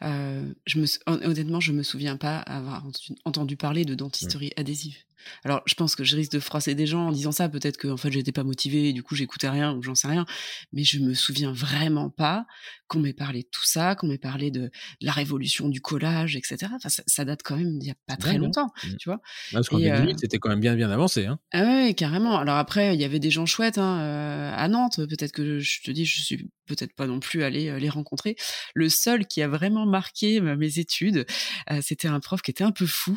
Euh, je me, honnêtement, je me souviens pas avoir entendu parler de dentisterie mmh. adhésive. Alors, je pense que je risque de froisser des gens en disant ça. Peut-être que, en fait, j'étais pas motivée et du coup, j'écoutais rien ou j'en sais rien. Mais je me souviens vraiment pas qu'on m'ait parlé de tout ça, qu'on m'ait parlé de, la révolution du collage, etc. Enfin, ça, date quand même d'il y a pas très longtemps, mmh. tu vois? parce qu'en 2008, euh c'était quand même bien, bien avancé. Hein. Ah ouais, carrément. Alors après, il y avait des gens chouettes hein, euh, à Nantes. Peut-être que je te dis, je suis peut-être pas non plus allée euh, les rencontrer. Le seul qui a vraiment marqué mes études, c'était un prof qui était un peu fou,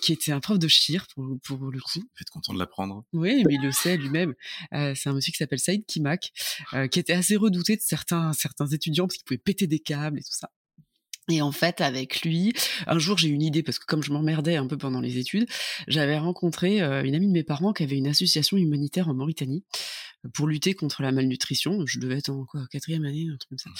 qui était un prof de chir pour, pour le coup. Vous êtes content de l'apprendre. Oui, mais il le sait lui-même. c'est un monsieur qui s'appelle Saïd Kimak, qui était assez redouté de certains certains étudiants parce qu'il pouvait péter des câbles et tout ça. Et en fait, avec lui, un jour, j'ai eu une idée parce que comme je m'emmerdais un peu pendant les études, j'avais rencontré euh, une amie de mes parents qui avait une association humanitaire en Mauritanie pour lutter contre la malnutrition. Je devais être en quoi, quatrième année, un truc comme ça.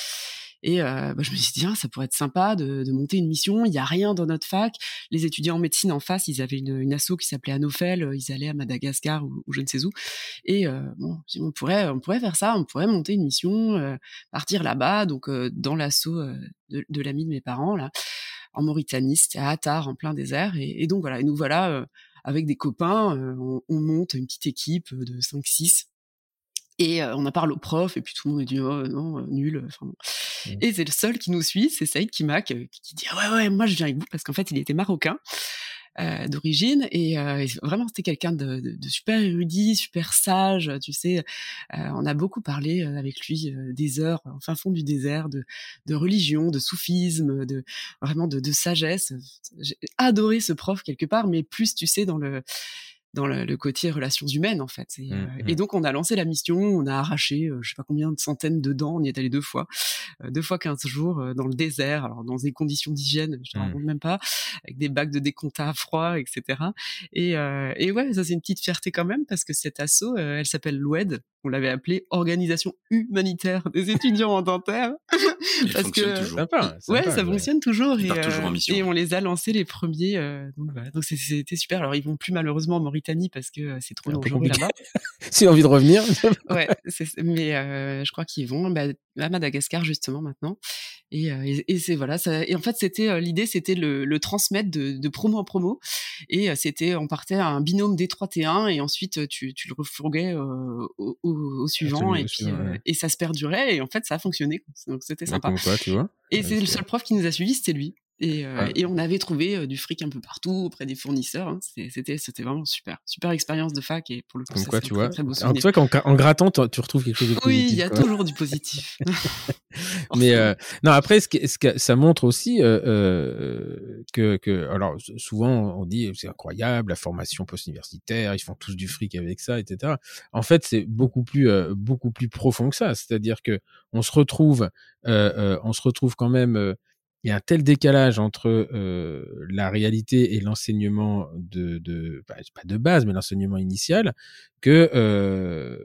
Et euh, bah, je me suis dit, ça pourrait être sympa de, de monter une mission. Il y a rien dans notre fac. Les étudiants en médecine en face, ils avaient une, une asso qui s'appelait Anofel. Ils allaient à Madagascar ou, ou, je ne sais où. Et euh, bon, on pourrait, on pourrait faire ça. On pourrait monter une mission, euh, partir là-bas, donc euh, dans l'asso euh, de, de l'ami de mes parents là, en Mauritanie, c'était à Attar, en plein désert. Et, et donc voilà, et nous voilà avec des copains. On, on, monte une petite équipe de 5-6 et on en parle au prof, et puis tout le monde dit oh non, nul. Enfin, mmh. Et c'est le seul qui nous suit, c'est Saïd Kimak, qui dit ouais, ouais, moi je viens avec vous, parce qu'en fait il était marocain. Euh, d'origine et, euh, vraiment c'était quelqu'un de, de, de, super érudit, super sage, tu sais. Euh, on a beaucoup parlé avec lui des heures en fin fond du désert, de, de religion, de soufisme, de vraiment de, de sagesse. J'ai adoré ce prof quelque part, mais plus tu sais dans le dans le, le, côté relations humaines en fait. Et, mmh, euh, et, mmh. donc on a lancé la mission, on a arraché euh, je sais pas combien de centaines de dents, on y est allé deux fois, euh, deux fois 15 jours dans le désert, alors dans des conditions d'hygiène, je te mmh. raconte même pas, avec des bacs de décompta froid, etc. Et, et ouais, ça c'est une petite fierté quand même parce que cet assaut, elle s'appelle l'OED, on l'avait appelée Organisation humanitaire des étudiants en dentaire. parce que sympa, ouais, ça fonctionne toujours et, toujours et on les a lancés les premiers. donc voilà, donc c'était super. Alors ils vont plus malheureusement en parce que c'est trop dangereux là-bas. si envie de revenir. ouais, mais euh, je crois qu'ils vont bah, à Madagascar justement maintenant. Et, et, c'est voilà. Ça, et en fait, c'était l'idée, c'était le, le, transmettre de, de, promo en promo. Et c'était, on partait à un binôme D3 T1 et ensuite tu, tu le refourguais au, au, au, suivant et puis et ça se perdurait. Et en fait, ça a fonctionné. Donc c'était sympa. tu vois et c'est le seul prof qui nous a suivis, c'était lui. Et, euh, et, on avait trouvé euh, du fric un peu partout auprès des fournisseurs. Hein. C'était, vraiment super. Super expérience de fac et pour le coup, Comme ça, quoi, tu vois. très, très beau Alors, tu vois qu'en en grattant, tu retrouves quelque chose de Oui, positif. il y a quoi. toujours du positif. Mais euh, non, après, ce que, ce que ça montre aussi euh, que, que, alors souvent on dit c'est incroyable la formation post-universitaire, ils font tous du fric avec ça, etc. En fait, c'est beaucoup plus beaucoup plus profond que ça. C'est-à-dire que on se retrouve, on se retrouve quand même. Euh, il y a un tel décalage entre euh, la réalité et l'enseignement de, de bah, pas de base, mais l'enseignement initial, que euh,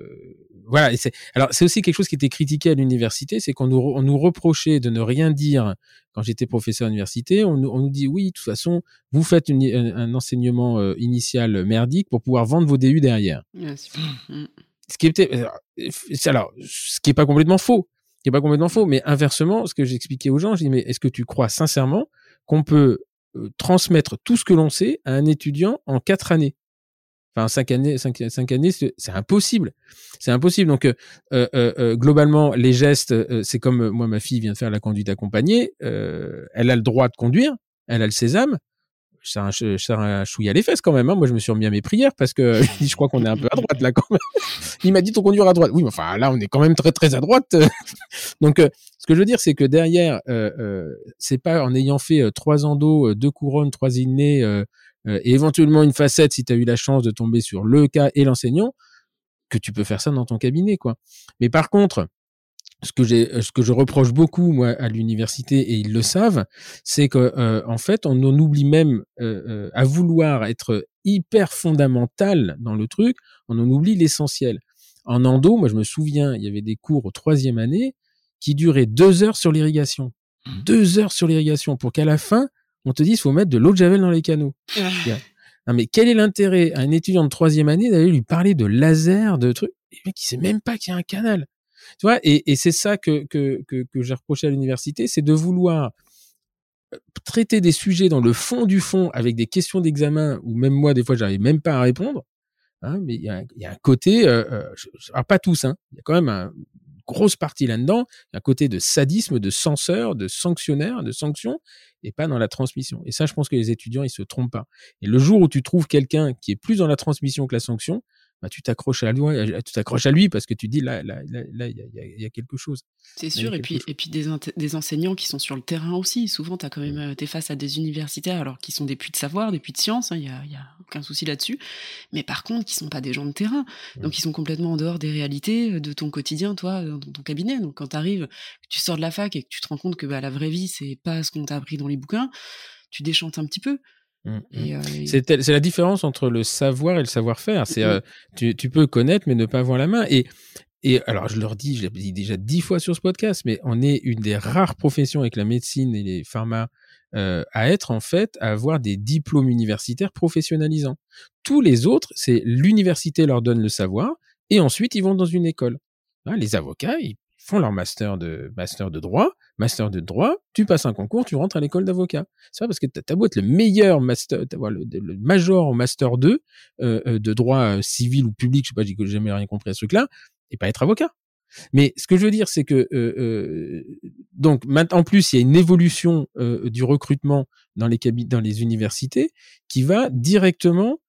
voilà. Et alors c'est aussi quelque chose qui était critiqué à l'université, c'est qu'on nous, on nous reprochait de ne rien dire quand j'étais professeur à l'université. On, nous- on nous dit oui, de toute façon, vous faites une- un, un enseignement euh, initial merdique pour pouvoir vendre vos DU derrière Ouais, super. Mm. ce qui était alors, c'est- alors ce qui est pas complètement faux qui est pas complètement faux mais inversement ce que j'expliquais aux gens je dis mais est-ce que tu crois sincèrement qu'on peut euh, transmettre tout ce que l'on sait à un étudiant en quatre années? Enfin cinq années cinq, années c'est impossible. C'est impossible. Donc euh, euh, euh, globalement les gestes c'est comme moi ma fille vient de faire la conduite accompagnée elle a le droit de conduire elle a le sésame sers un, un chouïa les fesses quand même. Hein. Moi, je me suis remis à mes prières parce que je crois qu'on est un peu à droite là quand même. Il m'a dit ton conduire à droite. Oui, mais enfin là, on est quand même très très à droite. Donc, euh, ce que je veux dire, c'est que derrière, euh, euh, c'est pas en ayant fait euh, trois endos, euh, deux couronnes, trois innés euh, euh, et éventuellement une facette si tu as eu la chance de tomber sur le cas et l'enseignant que tu peux faire ça dans ton cabinet, quoi. Mais par contre, ce que j'ai, ce que je reproche beaucoup moi à l'université et ils le savent, c'est que euh, en fait on en oublie même euh, euh, à vouloir être hyper fondamental dans le truc, on en oublie l'essentiel. En endo, moi je me souviens, il y avait des cours au troisième année qui duraient deux heures sur l'irrigation, Mhm. deux heures sur l'irrigation pour qu'à la fin on te dise faut mettre de l'eau de javel dans les canaux. Non mais quel est l'intérêt à un étudiant de troisième année d'aller lui parler de laser, de trucs? Et le mec il sait même pas qu'il y a un canal. Tu vois Et, c'est ça que que que, j'ai reproché à l'université, c'est de vouloir euh, traiter des sujets dans le fond du fond avec des questions d'examen où même moi des fois j'arrive même pas à répondre. Hein, mais il y a, un- côté, euh, euh, alors pas tous, hein, il y a quand même un- une grosse partie là-dedans, un côté de sadisme, de censeur, de sanctionnaire, de sanction, et pas dans la transmission. Et ça, je pense que les étudiants, ils se trompent pas. Et le jour où tu trouves quelqu'un qui est plus dans la transmission que la sanction, bah, tu t'accroches à lui, tu t'accroches à lui parce que tu dis là, là, là, là, il y a, y y quelque chose. C'est sûr, et puis, chose. et puis des, des enseignants qui sont sur le terrain aussi. Souvent, tu as quand même, euh, t'es face à des universitaires, alors qui sont des puits de savoir, des puits de science, il n'y a, aucun souci là-dessus. Mais par contre, qui sont pas des gens de terrain. Donc, ils sont complètement en dehors des réalités euh, de ton quotidien, toi, dans ton cabinet. Donc, quand tu arrives, tu sors de la fac et que tu te rends compte que bah, la vraie vie, c'est pas ce qu'on t'a appris dans les bouquins, tu déchantes un petit peu. Mm, mm. Euh, C'est la différence entre le savoir et le savoir-faire. C'est euh, tu, tu peux connaître mais ne pas avoir la main. Et et alors je leur dis, je l'ai dit déjà dix fois sur ce podcast, mais on est une des rares professions avec la médecine et les pharma euh, à être en fait à avoir des diplômes universitaires professionnalisants. Tous les autres, c'est l'université leur donne le savoir et ensuite ils vont dans une école. Hein, les avocats, ils font leur master de master de droit, master de droit, tu passes un concours, tu rentres à l'école d'avocat. C'est pas parce que t'as beau être le meilleur master, le, major en master 2 euh, euh, de droit euh, civil ou public, je sais pas, j'ai jamais rien compris à ce truc-là, et pas être avocat. Mais ce que je veux dire, c'est que donc en plus il y a une évolution du recrutement dans les dans les universités, qui va directement.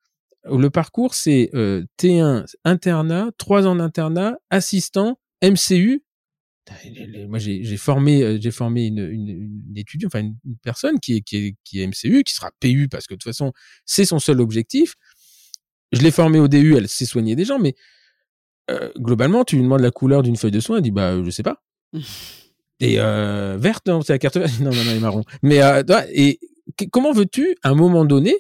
Le parcours, c'est euh, T1 internat, 3 ans d'internat, assistant, MCU. Moi, j'ai j'ai formé, euh, j'ai formé une, une, une étudiante, enfin une, une personne qui est, qui est qui est MCU, qui sera PU parce que de toute façon c'est son seul objectif. Je l'ai formée au DU, elle sait soigner des gens, mais euh, globalement, tu lui demandes la couleur d'une feuille de soin, elle dit bah je sais pas. Et euh, verte, non, c'est la carte verte. Non, non, non, elle est marron. Mais euh, et comment veux-tu, à un moment donné,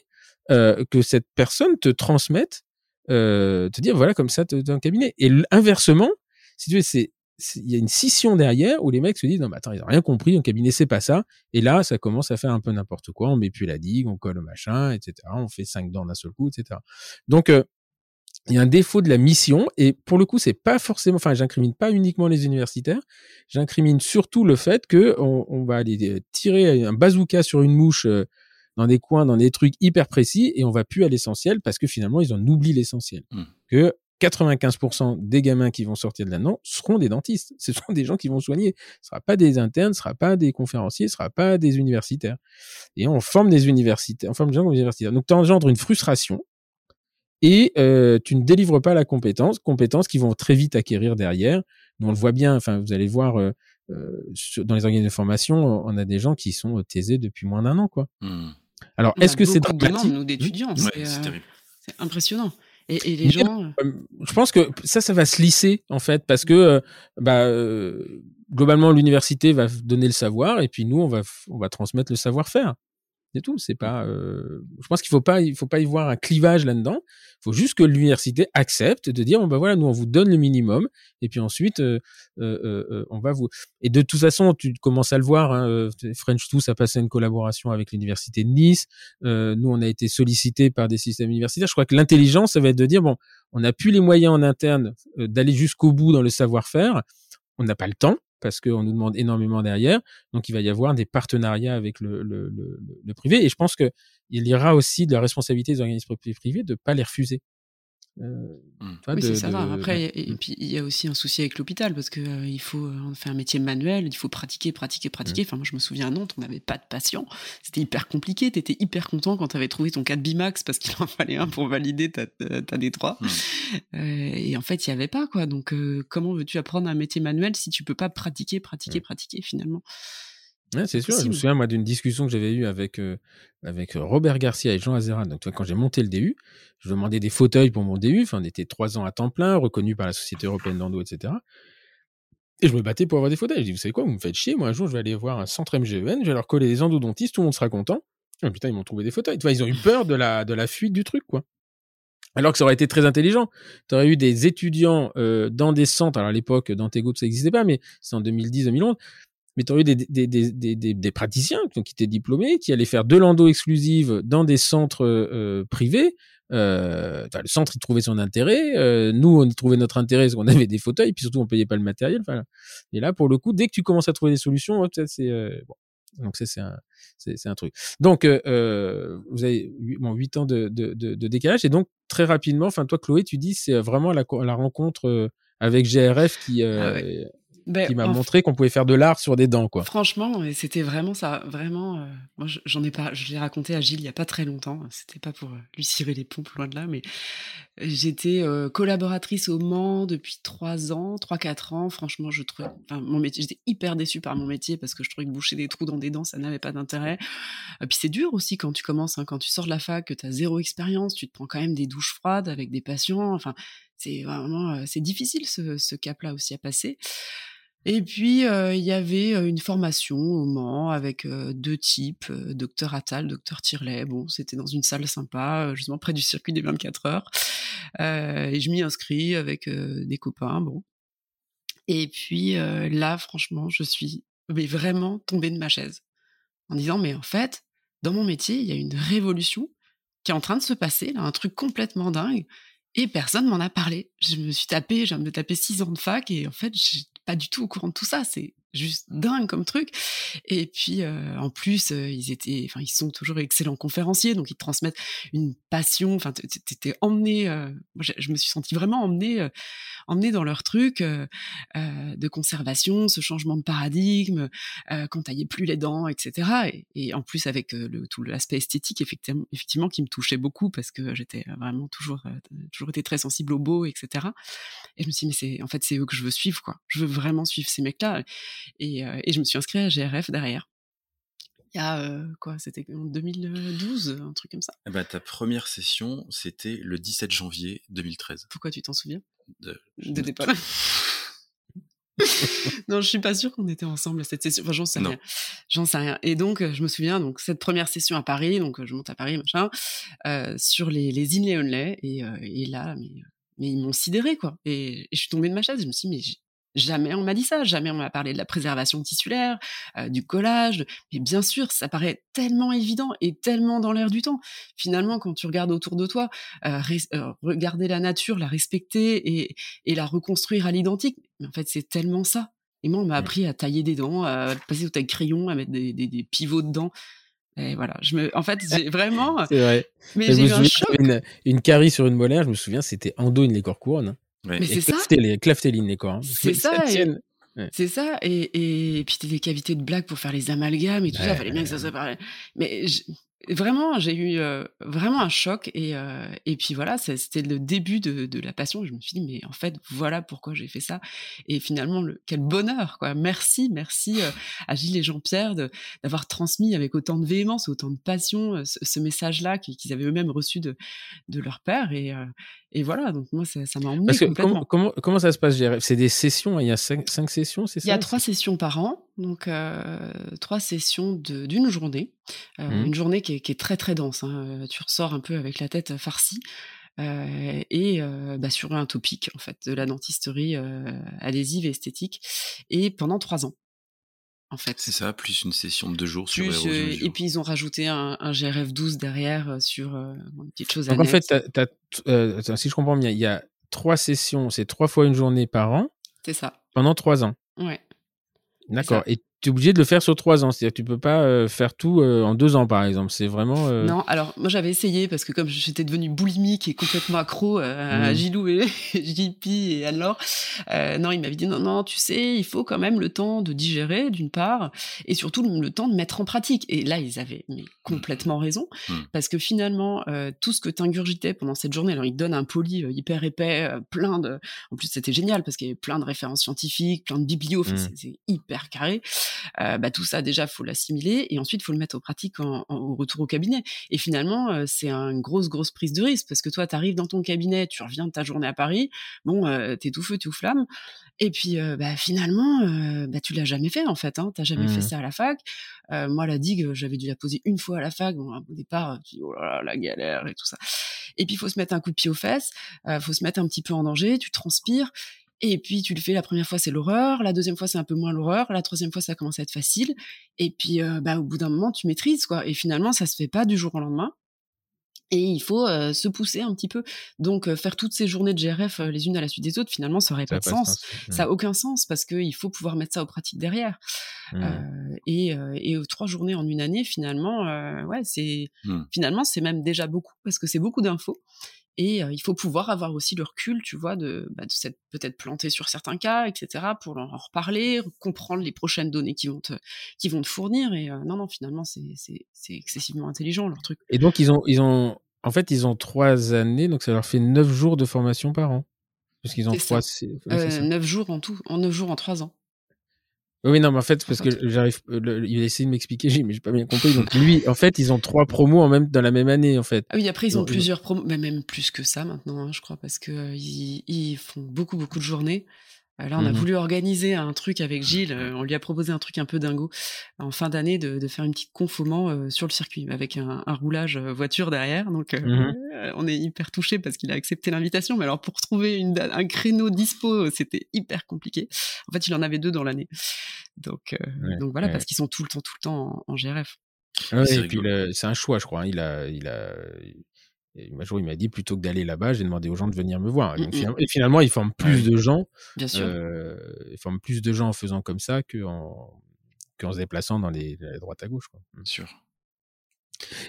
euh, que cette personne te transmette, euh, te dire voilà comme ça, t'es dans un cabinet? Et inversement, si tu veux, c'est- il y a une scission derrière où les mecs se disent non mais attends ils ont rien compris un cabinet c'est pas ça. Et là ça commence à faire un peu n'importe quoi. On met plus la digue on colle le machin etc on fait cinq dents d'un seul coup etc donc euh, il y a un défaut de la mission. Et pour le coup c'est pas forcément enfin j'incrimine pas uniquement les universitaires. J'incrimine surtout le fait que on, on va aller euh, tirer un bazooka sur une mouche euh, dans des coins dans des trucs hyper précis et on va plus à l'essentiel parce que finalement ils en oublient l'essentiel. Mm. que 95% des gamins qui vont sortir de là-dedans seront des dentistes. Ce sont des gens qui vont soigner. Ce sera pas des internes, ce sera pas des conférenciers, ce sera pas des universitaires. Et on forme des universitaires, on forme des gens universitaires. Donc, tu engendres une frustration et euh, tu ne délivres pas la compétence, compétences qui vont très vite acquérir derrière. Nous, on le voit bien, enfin, vous allez voir, euh, euh, dans les organismes de formation, on a des gens qui sont taisés depuis moins d'un an, quoi. Mmh. Alors, est-ce que c'est dramatique? nous d'étudiants, c'est impressionnant. Et, et les gens. Je pense que ça, ça va se lisser en fait, parce que bah, globalement, l'université va donner le savoir, et puis nous, on va, on va transmettre le savoir-faire. C'est tout. C'est pas. Euh... Je pense qu'il faut pas, il faut pas y voir un clivage là-dedans. Il faut juste que l'université accepte de dire bon ben voilà, nous on vous donne le minimum et puis ensuite euh, euh, on va vous. Et de toute façon, tu commences à le voir. Hein, French Tools a passé une collaboration avec l'université de Nice. nous, on a été sollicité par des systèmes universitaires. Je crois que l'intelligence, ça va être de dire bon, on n'a plus les moyens en interne d'aller jusqu'au bout dans le savoir-faire. On n'a pas le temps parce qu'on nous demande énormément derrière. Donc, il va y avoir des partenariats avec le, privé. Et je pense qu'il y aura aussi de la responsabilité des organismes privés de ne pas les refuser. Euh, mmh. oui, c'est ça. Va. Après, et, mmh. puis il y a aussi un souci avec l'hôpital parce que euh, il faut euh, faire un métier manuel, il faut pratiquer, pratiquer, pratiquer. Mmh. Enfin, moi, je me souviens à Nantes, on n'avait pas de patients. C'était hyper compliqué. Tu étais hyper content quand tu avais trouvé ton 4 Bimax parce qu'il en fallait un pour valider ta, ta D3. et en fait, il n'y avait pas quoi. Donc, comment veux-tu apprendre un métier manuel si tu peux pas pratiquer, pratiquer, pratiquer finalement? Ouais, c'est sûr. Je me souviens moi d'une discussion que j'avais eue avec euh, avec Robert Garcia et Jean Azera. Donc quand j'ai monté le DU, je demandais des fauteuils pour mon DU. Enfin, on était trois ans à temps plein, reconnu par la Société européenne d'endo, etc. Et je me battais pour avoir des fauteuils. Je dis, vous savez quoi, vous me faites chier. Moi, un jour, je vais aller voir un centre MGEN, je vais leur coller des endodontistes, tout le monde sera content. Et putain, ils m'ont trouvé des fauteuils. Tu vois, ils ont eu peur de la de la fuite du truc, quoi. Alors que ça aurait été très intelligent. Tu aurais eu des étudiants euh, dans des centres. Alors à l'époque, dans Tego, ça n'existait pas, mais c'est en 2010-2011 mais tu aurais eu des, des, des, des, des praticiens qui étaient diplômés, qui allaient faire de l'endo exclusive dans des centres euh, privés. Euh, le centre, il trouvait son intérêt. Euh, nous, on trouvait notre intérêt parce qu'on avait des fauteuils, puis surtout, on payait pas le matériel. Enfin, et là, pour le coup, dès que tu commences à trouver des solutions, c'est euh, bon. Donc ça, c'est un, c'est, un truc. Donc, euh, vous avez 8, bon, 8 ans de, de, de, de, décalage. Et donc, très rapidement, enfin, toi, Chloé, tu dis, c'est vraiment la, la rencontre avec GRF qui, ah ouais ben, qui m'a montré qu'on pouvait faire de l'art sur des dents, quoi. Franchement, c'était vraiment ça, vraiment. Euh, moi, j'en ai pas, je l'ai raconté à Gilles il y a pas très longtemps. C'était pas pour euh, lui cirer les pompes loin de là, mais j'étais euh, collaboratrice au Mans depuis trois ans, trois quatre ans. Franchement, je trouvais, enfin, mon métier, j'étais hyper déçue par mon métier parce que je trouvais que boucher des trous dans des dents, ça n'avait pas d'intérêt. Et puis c'est dur aussi quand tu commences, hein, quand tu sors de la fac, que tu as zéro expérience, tu te prends quand même des douches froides avec des patients. Enfin, c'est vraiment, c'est difficile ce, ce cap-là aussi à passer. Et puis, il y avait une formation au Mans avec deux types, docteur Attal, docteur Tirlet. Bon, c'était dans une salle sympa, justement près du circuit des 24 heures. et je m'y inscris avec des copains. Bon. Et puis là, franchement, je suis mais vraiment tombée de ma chaise en disant, mais en fait, dans mon métier, il y a une révolution qui est en train de se passer, là, un truc complètement dingue. Et personne m'en a parlé. Je me suis tapé, j'ai me taper six ans de fac et en fait, pas du tout au courant de tout ça. C'est juste dingue comme truc. Et puis euh, en plus, euh, ils étaient, enfin ils sont toujours excellents conférenciers, donc ils transmettent une passion. Enfin, t'étais emmené. Euh, je, me suis senti vraiment emmené, emmené dans leur truc de conservation, ce changement de paradigme, quand taillait plus les dents, etc. Et, en plus avec le, tout l'aspect esthétique, effectivement, effectivement, qui me touchait beaucoup parce que j'étais vraiment toujours, toujours été très sensible au beau, etc. Et je me suis dit, mais c'est, en fait, c'est eux que je veux suivre, quoi. Je veux vraiment suivre ces mecs-là. Et, et, je me suis inscrite à GRF derrière. Il y a quoi C'était en 2012, un truc comme ça. Eh ben, ta première session, c'était le 17 janvier 2013. Pourquoi tu t'en souviens? De, de pas non, je suis pas sûre qu'on était ensemble à cette session. Enfin, j'en sais rien. J'en sais rien. Et donc, je me souviens, donc cette première session à Paris, donc je monte à Paris, machin, euh, sur les, les îles Léonlais, et, et là, mais, mais ils m'ont sidéré, quoi. Et, et, je suis tombée de ma chaise. Je me suis dit, mais Jamais on m'a dit ça, jamais on m'a parlé de la préservation tissulaire, euh, du collage. Mais bien sûr, ça paraît tellement évident et tellement dans l'air du temps. Finalement, quand tu regardes autour de toi, euh, euh, regarder la nature, la respecter et, et la reconstruire à l'identique, en fait, c'est tellement ça. Et moi, on m'a appris à tailler des dents, à passer au taille crayon, à mettre des, des, des pivots dedans. Et voilà, je me, en fait, j'ai vraiment. c'est vrai. Mais j'ai eu un choc. Une, une carie sur une molaire, je me souviens, c'était corps couronnes. Hein. Ouais. Mais c'est ça. les les corps. Hein. C'est ça. Ouais. C'est ça, et, et, et puis des cavités de blague pour faire les amalgames et tout ouais, ça, fallait bien que ça soit pareil. Mais je, vraiment, j'ai eu euh, vraiment un choc et, euh, et puis voilà, c'était le début de, de, la passion. Je me suis dit, mais en fait, voilà pourquoi j'ai fait ça. Et finalement, le, quel bonheur, quoi. Merci, merci euh, à Gilles et Jean-Pierre d'avoir transmis avec autant de véhémence, autant de passion ce, ce message-là qu'ils avaient eux-mêmes reçu de, de leur père. Et, et voilà, donc moi, ça m'a emmené Parce que complètement. Comment, comment, comment ça se passe C'est des sessions, il y a cinq, cinq sessions, c'est ça Il y a trois sessions par an, donc euh, trois sessions d'une journée. Euh, mmh. Une journée qui est, qui est, très très dense, hein. tu ressors un peu avec la tête farcie. Euh, et euh, bah, sur un topic en fait de la dentisterie adhésive et esthétique et pendant trois ans en fait. C'est ça, plus une session de deux jours plus, sur euh, Et puis ils ont rajouté un, un GRF 12 derrière euh, sur euh, une petite chose Donc en fait, si je comprends bien, il y a trois sessions, c'est trois fois une journée par an. C'est ça. Pendant trois ans. Ouais. D'accord. Et tu es obligé de le faire sur trois ans. C'est-à-dire que tu peux pas euh, faire tout euh, en deux ans, par exemple. C'est vraiment. Euh... Non, alors moi j'avais essayé parce que comme j'étais devenue boulimique et complètement accro à mmh. Gilou et JP et alors, euh, non, il m'avait dit non, non, tu sais, il faut quand même le temps de digérer d'une part et surtout le temps de mettre en pratique. Et là, ils avaient mais complètement raison mmh. parce que finalement, euh, tout ce que t'ingurgitais pendant cette journée, alors ils te donnent un poli hyper épais, plein de. En plus, c'était génial parce qu'il y avait plein de références scientifiques, plein de biblios, mmh. c'est hyper carré euh, bah, tout ça déjà faut l'assimiler et ensuite faut le mettre en pratique en, en, au retour au cabinet. Et finalement, euh, c'est une grosse grosse prise de risque parce que toi, tu arrives dans ton cabinet, tu reviens de ta journée à Paris, bon, euh, t'es tout feu, tout flamme. Et puis, euh, bah, finalement, euh, bah, tu l'as jamais fait en fait. Hein, T'as jamais mmh. fait ça à la fac. Moi, la digue, j'avais dû la poser une fois à la fac. Bon, au départ, tu dis oh là là, la galère et tout ça. Et puis, il faut se mettre un coup de pied aux fesses. Il faut se mettre un petit peu en danger. Tu transpires. Et puis tu le fais la première fois c'est l'horreur, la deuxième fois c'est un peu moins l'horreur, la troisième fois ça commence à être facile. Et puis euh, bah, au bout d'un moment tu maîtrises quoi. Et finalement ça se fait pas du jour au lendemain. Et il faut euh, se pousser un petit peu. Donc euh, faire toutes ces journées de GRF euh, les unes à la suite des autres, finalement, ça aurait ça pas de sens. sens. Ça a aucun sens parce qu'il faut pouvoir mettre ça aux pratiques derrière. Mmh. et, et trois journées en une année, finalement, ouais, c'est mmh. finalement c'est même déjà beaucoup parce que c'est beaucoup d'infos. Et euh, il faut pouvoir avoir aussi le recul, tu vois, de, bah, de s'être peut-être planté sur certains cas, etc., pour en reparler, comprendre les prochaines données qui vont te, qui vont te fournir. Et euh, non, non, finalement, c'est excessivement intelligent leur truc. Et donc, ils ont, ils ont, en fait, ils ont trois années, donc ça leur fait neuf jours de formation par an. Parce qu'ils ont trois. Euh, neuf jours en tout, en neuf jours en trois ans. Oui, non, mais en fait, parce que j'arrive, il a essayé de m'expliquer, mais j'ai pas bien compris. Donc lui, en fait, ils ont trois promos en même dans la même année, en fait. Ah oui, après ils ont plusieurs promos, mais même plus que ça maintenant, hein, je crois, parce que euh, ils, ils, font beaucoup beaucoup de journées. Euh, là, on a mmh voulu organiser un truc avec Gilles. Euh, on lui a proposé un truc un peu dingo en fin d'année de, de, faire une petite conf euh, sur le circuit avec un, un roulage voiture derrière. Donc, euh, mmh on est hyper touché parce qu'il a accepté l'invitation. Mais alors, pour trouver une, un créneau dispo, c'était hyper compliqué. En fait, il en avait deux dans l'année. Donc, ouais, donc voilà, ouais. parce qu'ils sont tout le temps, tout le temps en, en GRF. Ah ouais, et puis c'est un choix, je crois. Hein. Il a, il a, et un jour, il m'a dit plutôt que d'aller là-bas, j'ai demandé aux gens de venir me voir. Donc, mmh et finalement, ils forment plus de gens. Bien sûr. Euh, ils forment plus de gens en faisant comme ça qu'en qu se déplaçant dans les, les droite à gauche. Quoi. Bien sûr.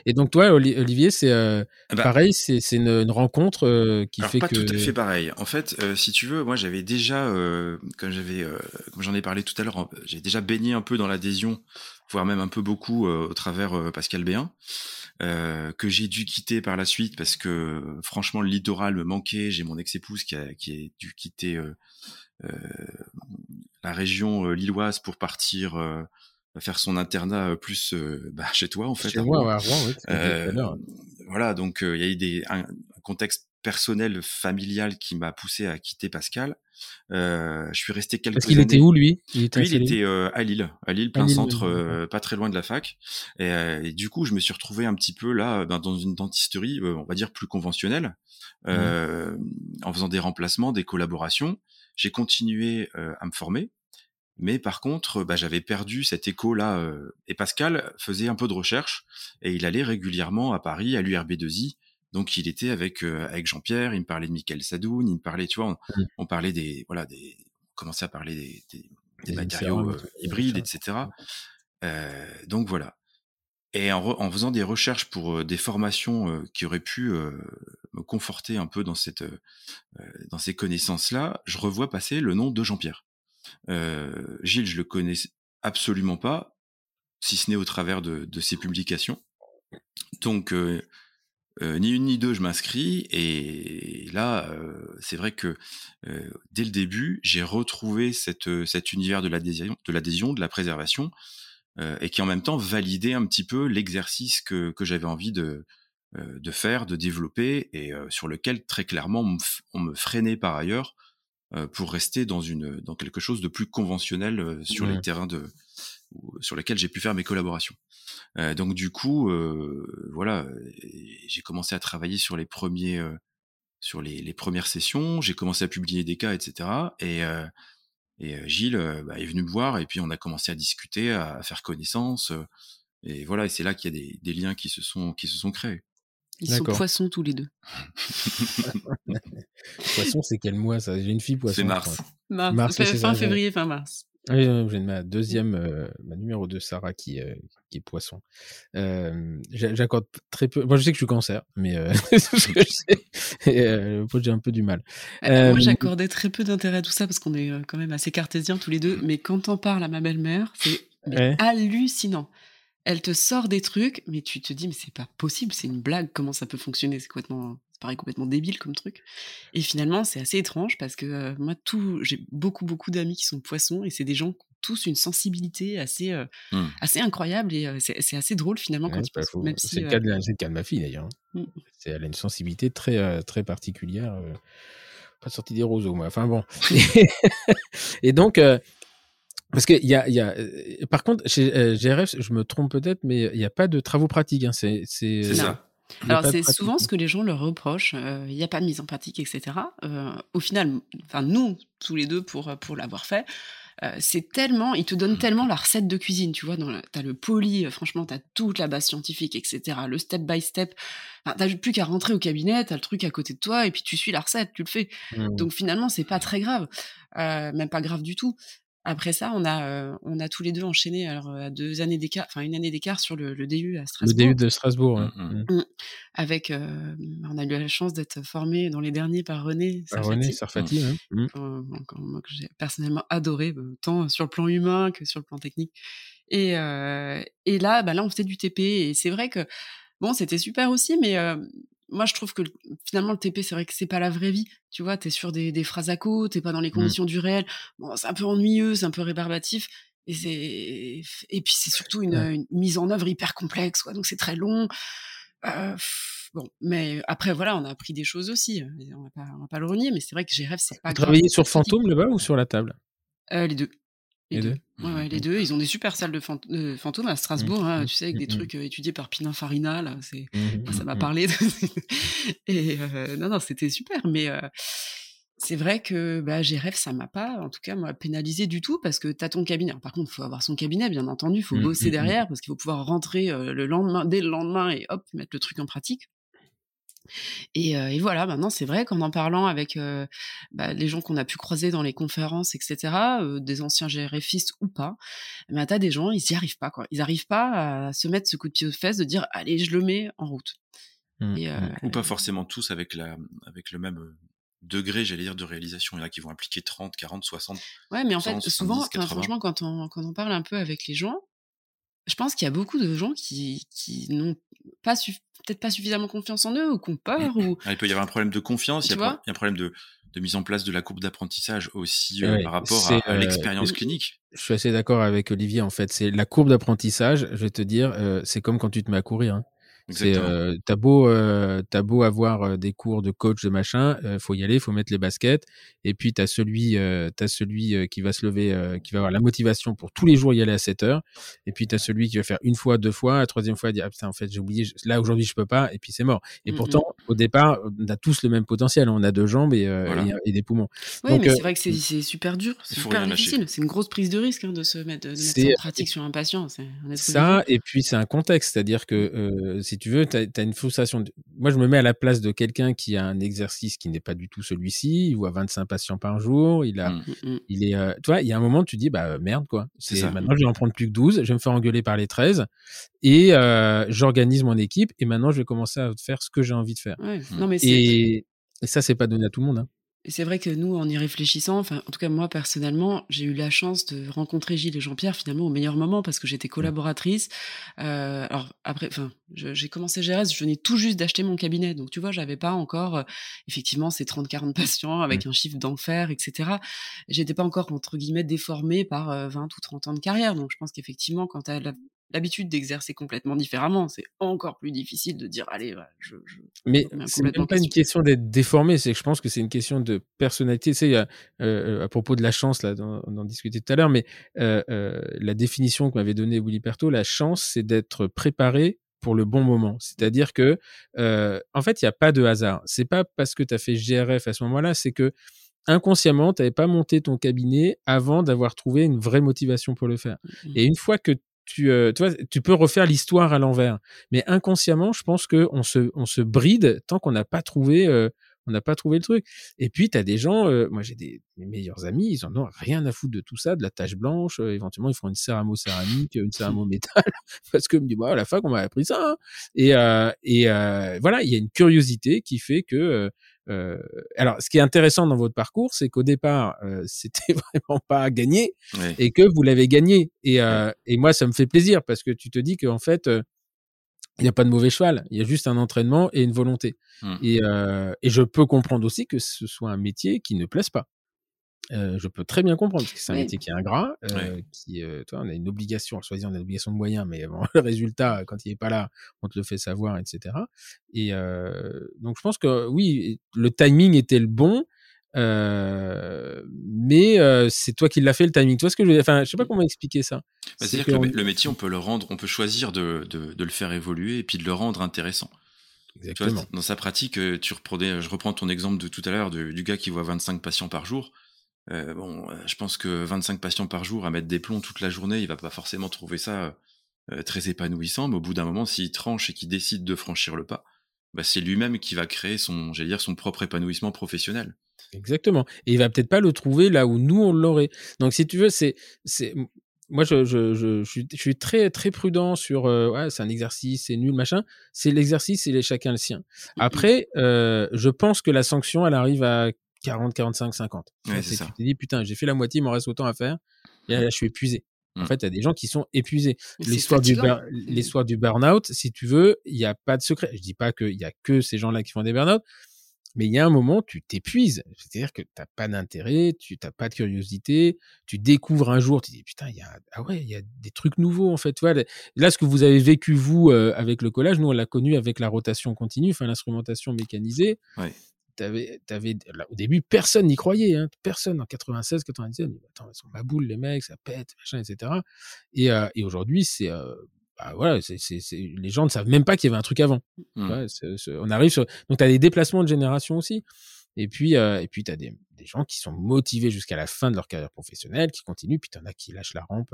Et donc toi, Olivier, c'est euh, bah, pareil, c'est une, une, rencontre euh, qui alors fait pas que. Pas tout à fait pareil. En fait, euh, si tu veux, moi j'avais déjà, euh, comme j'avais, euh, comme j'en ai parlé tout à l'heure, j'ai déjà baigné un peu dans l'adhésion, voire même un peu beaucoup au travers Pascal Béin. Euh, que j'ai dû quitter par la suite parce que franchement le littoral me manquait. J'ai mon ex-épouse qui a, qui a dû quitter euh, euh, la région lilloise pour partir faire son internat plus bah, chez toi en fait. Chez moi, à Rouen, oui, voilà, donc il y a eu des, un, un contexte personnel, familial qui m'a poussé à quitter Pascal. Euh, je suis resté quelques Parce qu'il était où lui? Il était, lui, il était euh, à Lille, à Lille, plein à Lille, centre, euh, pas très loin de la fac. Et, et, du coup, je me suis retrouvé un petit peu là ben, dans une dentisterie, on va dire plus conventionnelle, mmh. en faisant des remplacements, des collaborations. J'ai continué à me former. Mais par contre, bah, j'avais perdu cet écho-là. et Pascal faisait un peu de recherche et il allait régulièrement à Paris, à l'URB2I, donc il était avec euh, avec Jean-Pierre, il me parlait de Michael Sadoun, il me parlait, tu vois, on, mmh. on parlait des voilà des on commençait à parler des, des, des matériaux euh, hybrides, etc. Euh, donc voilà. et en, faisant des recherches pour des formations qui auraient pu me conforter un peu dans cette dans ces connaissances-là, je revois passer le nom de Jean-Pierre. Gilles, je le connais absolument pas, si ce n'est au travers de, de ses publications. Donc euh, ni une ni deux, je m'inscris. Et là, euh, c'est vrai que euh, dès le début, j'ai retrouvé cette, cet univers de l'adhésion, de de la préservation, et qui en même temps validait un petit peu l'exercice que, j'avais envie de, de faire, de développer, et sur lequel très clairement on me, freinait par ailleurs pour rester dans une dans quelque chose de plus conventionnel sur les terrains de sur lesquels j'ai pu faire mes collaborations. Euh, donc du coup, euh, voilà, j'ai commencé à travailler sur les premiers, euh, sur les, les, premières sessions. J'ai commencé à publier des cas, etc. Et, et Gilles bah, est venu me voir et puis on a commencé à discuter, à, faire connaissance. et voilà, et c'est là qu'il y a des, des, liens qui se sont qui se sont créés. Ils sont poissons tous les deux. poisson, c'est quel mois ça? J'ai une fille poisson. C'est mars. Mars, mars fin février, fin mars. Oui, j'ai ma deuxième, euh, ma numéro 2, Sarah, qui, euh, qui est poisson. Euh, J'accorde très peu. Moi, je sais que je suis cancer, mais euh, j'ai un peu du mal. moi, j'accordais très peu d'intérêt à tout ça parce qu'on est quand même assez cartésiens tous les deux. Mais quand on parle à ma belle-mère, c'est hallucinant. Elle te sort des trucs, mais tu te dis, mais c'est pas possible, c'est une blague, comment ça peut fonctionner C'est complètement ça paraît complètement débile comme truc. Et finalement, c'est assez étrange parce que euh, moi, tout, j'ai beaucoup, beaucoup d'amis qui sont poissons et c'est des gens qui ont tous une sensibilité assez, euh, mmh. assez incroyable et euh, c'est assez drôle finalement quand ils C'est le, cas de ma fille d'ailleurs. Mmh. Elle a une sensibilité très, très particulière. pas sortie des roseaux, moi. Enfin bon. et donc. Parce que y a, y a, par contre, chez GRF, je me trompe peut-être, mais il n'y a pas de travaux pratiques. Hein. C'est ça. Alors c'est souvent ce que les gens leur reprochent, euh, il n'y a pas de mise en pratique, etc. Euh, au final, enfin nous, tous les deux, pour, pour l'avoir fait, euh, c'est tellement, ils te donnent mmh. tellement la recette de cuisine, tu vois, tu as le poli, franchement, tu as toute la base scientifique, etc., le step by step, tu n'as plus qu'à rentrer au cabinet, tu as le truc à côté de toi, et puis tu suis la recette, tu le fais. Mmh. Donc finalement, c'est pas très grave, même pas grave du tout. Après ça, on a, euh, on a tous les deux enchaîné alors, à deux années d'écart, enfin une année d'écart sur le, DU à Strasbourg. Le DU de Strasbourg, mmh, mmh. Mmh. Avec, euh, on a eu la chance d'être formé dans les derniers par René Par René Sarfati, que j'ai personnellement adoré, euh, tant sur le plan humain que sur le plan technique. Et, et là, bah là, on faisait du TP et c'est vrai que bon, c'était super aussi, mais moi, je trouve que finalement, le TP, c'est vrai que c'est pas la vraie vie. Tu vois, t'es sur des, des phrases à côte, t'es pas dans les mmh. conditions du réel. Bon, c'est un peu ennuyeux, c'est un peu rébarbatif. Et, c'est... et puis, c'est surtout une, mise en œuvre hyper complexe, quoi. Donc, c'est très long. Euh, bon, mais après, voilà, on a appris des choses aussi. On va pas, on va pas le renier, mais c'est vrai que GRF, c'est pas. Vous travaillez sur Fantôme là-bas ou sur la table? Euh, Les deux. Les, deux. Ouais, les deux. Ils ont des super salles de, fantômes à Strasbourg, mmh, hein, mmh, tu sais, avec des trucs euh, étudiés par Pininfarina. Là, c'est, ça m'a parlé. et euh, non, non, c'était super. Mais euh, c'est vrai que bah, GRF, ça m'a pas, en tout cas, moi, pénalisé du tout parce que tu as ton cabinet. par contre, il faut avoir son cabinet, bien entendu. Il faut bosser derrière parce qu'il faut pouvoir rentrer le lendemain, dès le lendemain et hop, mettre le truc en pratique. Et, et, voilà, maintenant c'est vrai qu'en en parlant avec bah, les gens qu'on a pu croiser dans les conférences, etc., des anciens GRFistes ou pas, bah, t'as des gens, ils n'y arrivent pas, quoi. Ils n'arrivent pas à se mettre ce coup de pied aux fesses de dire allez, je le mets en route. Mmh, mmh. ou pas forcément tous avec, la, avec le même degré, j'allais dire, de réalisation. Il y en a qui vont impliquer 30, 40, 60. Ouais, mais en fait, souvent, franchement, quand on, quand on parle un peu avec les gens, je pense qu'il y a beaucoup de gens qui, qui n'ont pas peut-être pas suffisamment confiance en eux ou qui ont peur. Ou... Ah, il peut y avoir un problème de confiance, il y, a un problème de, de, mise en place de la courbe d'apprentissage aussi euh, par rapport à, euh, l'expérience clinique. Je suis assez d'accord avec Olivier, en fait. C'est la courbe d'apprentissage, je vais te dire, euh, c'est comme quand tu te mets à courir. Hein. C'est euh, t'as beau euh, t'as beau avoir des cours de coach de machin, euh, faut y aller, faut mettre les baskets. Et puis t'as celui t'as celui qui va se lever, qui va avoir la motivation pour tous les jours y aller à 7 heures. Et puis t'as celui qui va faire une fois, deux fois, la troisième fois, dire ah putain en fait j'ai oublié, là aujourd'hui je peux pas. Et puis c'est mort. Et mmh pourtant au départ on a tous le même potentiel, on a deux jambes et, et, des poumons. Oui, mais c'est vrai que c'est super dur, c'est super difficile. C'est une grosse prise de risque hein, de se mettre, de mettre en pratique sur un patient. ça et puis c'est un contexte, c'est-à-dire que si si tu veux, tu as, une frustration. Moi, je me mets à la place de quelqu'un qui a un exercice qui n'est pas du tout celui-ci. Il voit 25 patients par jour. Il a, mmh. Mmh, mmh. il est, euh, tu vois, il y a un moment, tu dis, bah merde, quoi. C'est maintenant, je vais en prendre plus que 12. Je vais me faire engueuler par les 13 et euh, j'organise mon équipe. Et maintenant, je vais commencer à faire ce que j'ai envie de faire. Non, mais et, et ça, c'est pas donné à tout le monde. Hein. Et c'est vrai que nous, en y réfléchissant, enfin, en tout cas moi personnellement, j'ai eu la chance de rencontrer Gilles et Jean-Pierre finalement au meilleur moment parce que j'étais collaboratrice. Euh, alors après, enfin, j'ai commencé GRS, je venais tout juste d'acheter mon cabinet, donc tu vois, j'avais pas encore euh, effectivement ces 30-40 patients avec mmh. un chiffre d'enfer, etc. J'étais pas encore entre guillemets déformée par 20 euh, ou 30 ans de carrière, donc je pense qu'effectivement, quand tu as la l'habitude d'exercer complètement différemment, c'est encore plus difficile de dire allez, je. je mais c'est même pas une question d'être déformé, c'est que je pense que c'est une question de personnalité. Tu sais, euh, euh, à propos de la chance, là, on en discutait tout à l'heure, mais euh, la définition que m'avait donnée Willy Perto, la chance, c'est d'être préparé pour le bon moment. C'est-à-dire que, en fait, il n'y a pas de hasard. C'est pas parce que tu as fait GRF à ce moment-là, c'est que inconsciemment, tu n'avais pas monté ton cabinet avant d'avoir trouvé une vraie motivation pour le faire. Mmh Et une fois que tu, euh, tu, vois, tu peux refaire l'histoire à l'envers. Mais inconsciemment, je pense que on se, on se bride tant qu'on n'a pas trouvé, euh, on n'a pas trouvé le truc. Et puis, tu as des gens, euh, moi j'ai des meilleurs amis, ils en ont rien à foutre de tout ça, de la tache blanche. éventuellement, ils font une céramo-céramique, une céramo-métal, parce que me dit, bah, à la fac, on m'a appris ça. Hein. Et, et voilà, il y a une curiosité qui fait que euh, alors, ce qui est intéressant dans votre parcours, c'est qu'au départ, euh, c'était vraiment pas gagné et que vous l'avez gagné. Et, euh, et, moi, ça me fait plaisir parce que tu te dis qu'en fait, euh, il n'y a pas de mauvais cheval. Il y a juste un entraînement et une volonté. Mmh. Et, euh, et je peux comprendre aussi que ce soit un métier qui ne plaise pas. Euh, je peux très bien comprendre parce que c'est un métier qui est ingrat, euh, qui, euh, toi, on a une obligation, choisir, on a une obligation de moyens, mais bon, le résultat, quand il est pas là, on te le fait savoir, etc. Et donc, je pense que oui, le timing était le bon, mais c'est toi qui l'as fait le timing. Toi, ce que je, enfin, je sais pas comment expliquer ça. Bah, c'est-à-dire que, le métier, on peut le rendre, on peut choisir de, de, de, le faire évoluer et puis de le rendre intéressant. Exactement. dans sa pratique, tu reprenais, je reprends ton exemple de tout à l'heure du gars qui voit 25 patients par jour. Euh, bon, euh, je pense que 25 patients par jour à mettre des plombs toute la journée, il va pas forcément trouver ça euh, très épanouissant, mais au bout d'un moment, s'il tranche et qu'il décide de franchir le pas, bah, c'est lui-même qui va créer son, j'allais dire, son propre épanouissement professionnel. Exactement. Et il va peut-être pas le trouver là où nous on l'aurait. Donc si tu veux, c'est, c'est, moi je, je, je, je, suis, je suis très très prudent sur, ouais, c'est un exercice, c'est nul, machin. C'est l'exercice, il est chacun le sien. Après, euh, je pense que la sanction, elle arrive à 40, 45, 50. Ouais, c'est ça. Tu te dis, putain, j'ai fait la moitié, il m'en reste autant à faire. Et là, je suis épuisé. En mmh. fait, il y a des gens qui sont épuisés. L'histoire du, du burn-out, si tu veux, il n'y a pas de secret. Je dis pas qu'il y a que ces gens-là qui font des burn-out, mais il y a un moment, tu t'épuises. C'est-à-dire que tu n'as pas d'intérêt, tu n'as pas de curiosité, tu découvres un jour, tu dis, putain, il y a, ah ouais, il y a des trucs nouveaux, en fait. là, ce que vous avez vécu, vous, euh, avec le collage, nous, on l'a connu avec la rotation continue, enfin, l'instrumentation mécanisée. Ouais t'avais, t'avais, au début, personne n'y croyait, hein, personne en 96, 97, attends, ils sont ma boule, les mecs, ça pète, machin, etc. Et, euh, et aujourd'hui, c'est, euh, bah, voilà, c'est, c'est, c'est, les gens ne savent même pas qu'il y avait un truc avant. Mmh. Ouais, on arrive sur, donc t'as des déplacements de génération aussi. Et puis, euh, et puis t'as des, des gens qui sont motivés jusqu'à la fin de leur carrière professionnelle, qui continuent, puis t'en as qui lâchent la rampe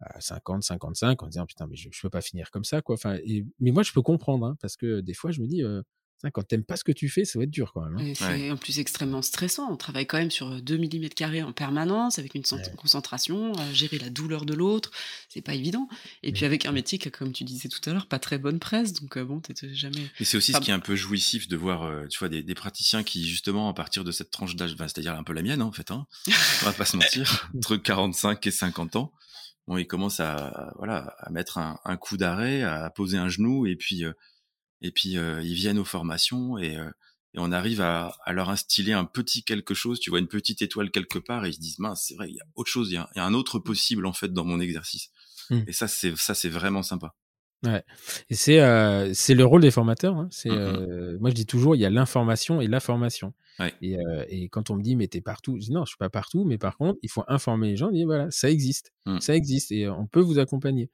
à 50, 55 en disant putain mais je, je peux pas finir comme ça quoi. Enfin, et, mais moi je peux comprendre hein, parce que des fois je me dis euh, quand t'aimes pas ce que tu fais, ça va être dur quand même. Hein. C'est en plus extrêmement stressant. On travaille quand même sur 2 mm en permanence, avec une concentration, à gérer la douleur de l'autre. C'est pas évident. Et puis avec un métier qui, comme tu disais tout à l'heure, pas très bonne presse. Donc euh, bon, t'es jamais. Et c'est aussi ce qui est un peu jouissif de voir, euh, tu vois, des, praticiens qui, justement, à partir de cette tranche d'âge, c'est-à-dire un peu la mienne, hein, en fait, hein, on va pas se mentir, entre 45 et 50 ans, bon, ils commencent à, voilà, à mettre un, coup d'arrêt, à poser un genou, et puis. Euh, et puis ils viennent aux formations et, et on arrive à, à, leur instiller un petit quelque chose, tu vois, une petite étoile quelque part et ils se disent mince, c'est vrai, il y a autre chose, il y a, y a, un autre possible en fait dans mon exercice. Mmh. Et ça, c'est ça, c'est vraiment sympa. Ouais. Et c'est euh, c'est le rôle des formateurs. Hein. C'est mmh euh, moi je dis toujours il y a l'information et la formation. Ouais. Et, euh, et, quand on me dit mais t'es partout, je dis non je suis pas partout, mais par contre il faut informer les gens. Dis voilà ça existe, mmh. ça existe et on peut vous accompagner.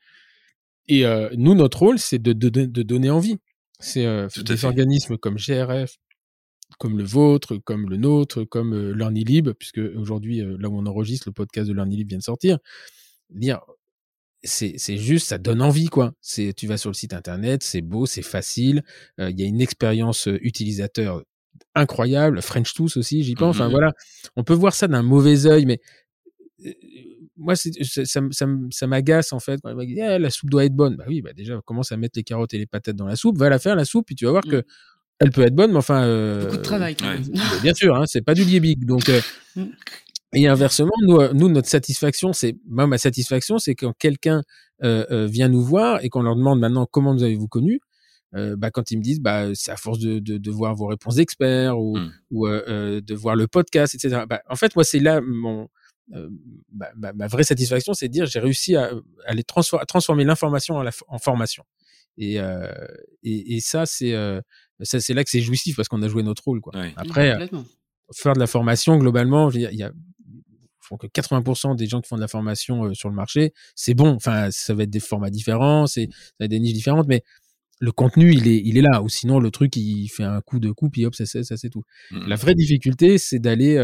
Et nous notre rôle c'est de, de, de, donner envie. C'est euh, des organismes comme GRF, comme le vôtre, comme le nôtre, comme euh, LearnyLib, puisque aujourd'hui, euh, là où on enregistre, le podcast de LearnyLib vient de sortir. Dire, c'est juste, ça donne envie, quoi. C'est, tu vas sur le site internet, c'est beau, c'est facile. Il y a une expérience utilisateur incroyable. French Tooth aussi, j'y pense. Enfin mmh voilà, on peut voir ça d'un mauvais œil, mais moi, ça, ça, ça, m'agace en fait. «Ah, la soupe doit être bonne. Bah oui, bah déjà, commence à mettre les carottes et les patates dans la soupe, va la faire la soupe, puis tu vas voir que mmh. elle peut être bonne, mais enfin. Beaucoup de travail. Bien sûr, hein, c'est pas du liébig. Donc, mmh. Et inversement, nous, euh, nous notre satisfaction, c'est moi ma satisfaction, c'est quand quelqu'un euh, euh, vient nous voir et qu'on leur demande maintenant comment nous avez-vous connu. Euh, bah, quand ils me disent, bah, c'est à force de, de, de, voir vos réponses d'experts ou, mmh. ou euh, de voir le podcast, etc. Bah, en fait, moi, c'est là mon bah, ma, ma, vraie satisfaction, c'est de dire j'ai réussi à, à, les transformer, à transformer l'information en, en, formation. Et, et, et, ça, c'est c'est là que c'est jouissif parce qu'on a joué notre rôle. Quoi. Après, faire de la formation, globalement, il y a, que 80% des gens qui font de la formation euh, sur le marché, c'est bon. Enfin, ça va être des formats différents, ça va être des niches différentes, mais le contenu, il est, il est là. Ou sinon, le truc, il fait un coup de coupe, et hop, ça, ça, ça c'est tout. Mmh la vraie difficulté, c'est d'aller.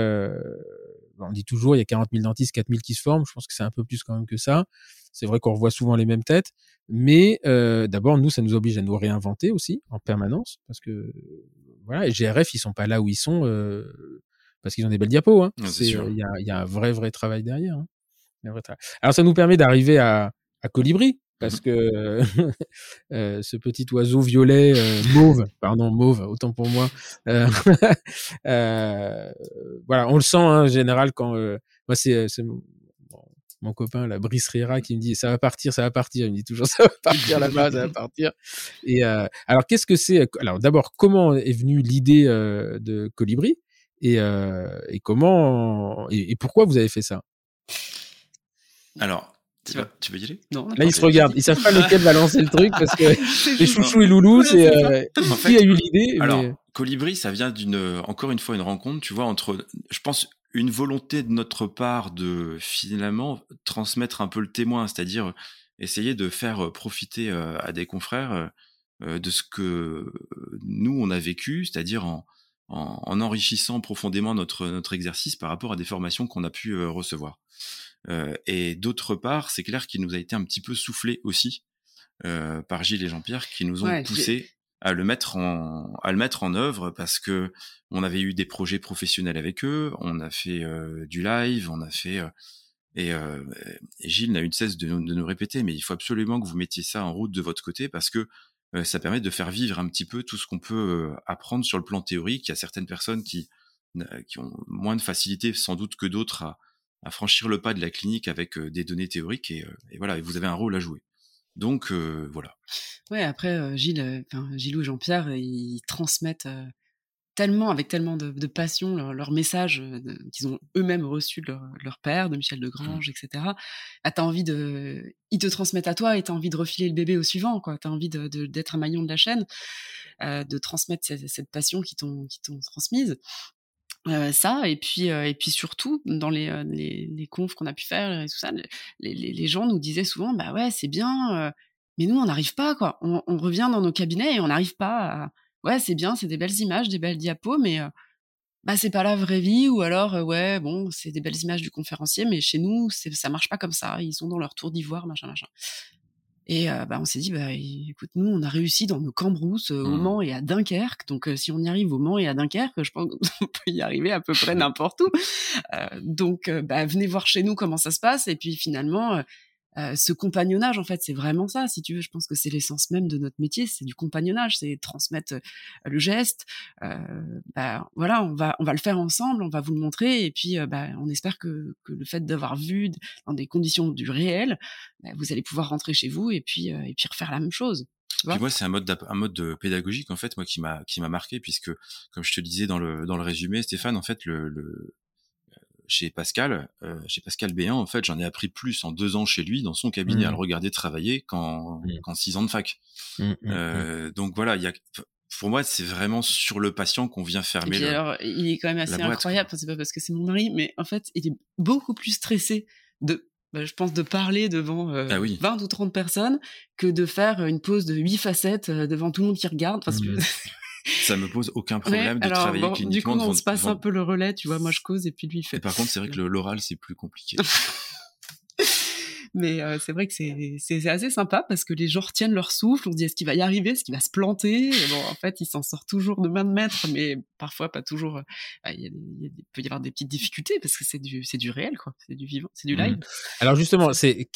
On dit toujours, il y a 40 000 dentistes, 4 000 qui se forment. Je pense que c'est un peu plus quand même que ça. C'est vrai qu'on revoit souvent les mêmes têtes. Mais euh, d'abord, nous, ça nous oblige à nous réinventer aussi en permanence, parce que voilà, les GRF, ils sont pas là où ils sont euh, parce qu'ils ont des belles diapos. Hein. Ah, euh, il y, a, y, a, un vrai, vrai travail derrière. Hein. Alors, ça nous permet d'arriver à, à Colibri, parce mmh que euh, ce petit oiseau violet euh, mauve, pardon mauve, autant pour moi. Euh, voilà, on le sent hein, en général quand moi c'est mon, mon, copain la Brice Rira qui me dit ça va partir, ça va partir. Il me dit toujours ça va partir là-bas, ça va partir. Et alors qu'est-ce que c'est Alors d'abord comment est venue l'idée de Colibri et, et comment et, et pourquoi vous avez fait ça? Alors, tu, vas, tu veux y aller? Non. Là, ils se regardent. Ils savent pas lequel va lancer le truc parce que les chouchous et loulous, c'est euh, qui a eu l'idée. Alors, Colibri, ça vient d'une, encore une fois, une rencontre, tu vois, entre, je pense, une volonté de notre part de finalement transmettre un peu le témoin, c'est-à-dire essayer de faire profiter euh, à des confrères euh, de ce que nous on a vécu, c'est-à-dire en, en, en, enrichissant profondément notre notre exercice par rapport à des formations qu'on a pu recevoir. Euh, et d'autre part, c'est clair qu'il nous a été un petit peu soufflé aussi euh, par Gilles et Jean-Pierre qui nous ont ouais, poussé à le mettre en à le mettre en œuvre parce que on avait eu des projets professionnels avec eux, on a fait euh, du live, on a fait euh, et, euh, et, Gilles n'a eu de cesse de, de, nous répéter, mais il faut absolument que vous mettiez ça en route de votre côté parce que ça permet de faire vivre un petit peu tout ce qu'on peut apprendre sur le plan théorique. Il y a certaines personnes qui qui ont moins de facilité sans doute que d'autres à, à franchir le pas de la clinique avec des données théoriques et, et voilà, et vous avez un rôle à jouer. Donc euh, voilà. Ouais, après Gilles, enfin Gilles ou Jean-Pierre, ils transmettent tellement, avec tellement de, de passion, leur, leur message qu'ils ont eux-mêmes reçu de leur, leur, père, de Michel Degrange, mmh. etc. Ah, t'as envie de, ils te transmettent à toi et t'as envie de refiler le bébé au suivant, quoi. T'as envie de, d'être un maillon de la chaîne, euh, de transmettre cette, cette passion qui t'ont, qui t'ont transmise. Euh, ça et puis euh, et puis surtout dans les, euh, les, les confs qu'on a pu faire et tout ça les, les, gens nous disaient souvent bah ouais c'est bien mais nous on n'arrive pas quoi. On, on, revient dans nos cabinets et on n'arrive pas à... ouais c'est bien c'est des belles images des belles diapos mais bah c'est pas la vraie vie ou alors ouais bon c'est des belles images du conférencier mais chez nous ça marche pas comme ça. Ils sont dans leur tour d'ivoire machin machin et euh, bah, on s'est dit, bah, écoute, nous, on a réussi dans nos cambrousses euh, au mmh. Mans et à Dunkerque. Donc, euh, si on y arrive au Mans et à Dunkerque, je pense qu'on peut y arriver à peu près n'importe où. donc, bah, venez voir chez nous comment ça se passe. Et puis, finalement, euh, ce compagnonnage, en fait, c'est vraiment ça. Si tu veux, je pense que c'est l'essence même de notre métier, c'est du compagnonnage, c'est transmettre euh, le geste. Euh, bah, voilà, on va, on va le faire ensemble, on va vous le montrer, et puis, euh, bah, on espère que, que le fait d'avoir vu dans des conditions du réel, bah, vous allez pouvoir rentrer chez vous et puis, et puis refaire la même chose. Puis moi, c'est un mode, un mode de pédagogique en fait, moi qui m'a qui m'a marqué puisque, comme je te disais dans le dans le résumé, Stéphane, en fait, le, le chez Pascal, euh, chez Pascal Béant, en fait, j'en ai appris plus en deux ans chez lui, dans son cabinet, à le mmh. regarder travailler qu'en mmh. six ans de fac. Mmh, euh, donc voilà, il y a, pour moi, c'est vraiment sur le patient qu'on vient fermer. le, alors, il est quand même assez incroyable. c'est pas parce que c'est mon mari, mais en fait, il est beaucoup plus stressé de bah, je pense, de parler devant euh, ah oui. 20 ou 30 personnes que de faire une pause de 8 facettes euh, devant tout le monde qui regarde. Parce que ça me pose aucun problème de travailler bon, cliniquement. Du coup, on se passe un peu le relais, tu vois. Moi, je cause et puis lui, il fait. Et par contre, c'est vrai que l'oral, c'est plus compliqué. Mais euh, c'est vrai que c'est assez sympa parce que les gens retiennent leur souffle. On se dit est-ce qu'il va y arriver, est-ce qu'il va se planter? Bon, en fait, il s'en sort toujours de main de maître, mais parfois pas toujours. Bah, il, peut y avoir des petites difficultés parce que c'est du, du réel, quoi. C'est du vivant, c'est du live. Mmh. Alors justement, c'est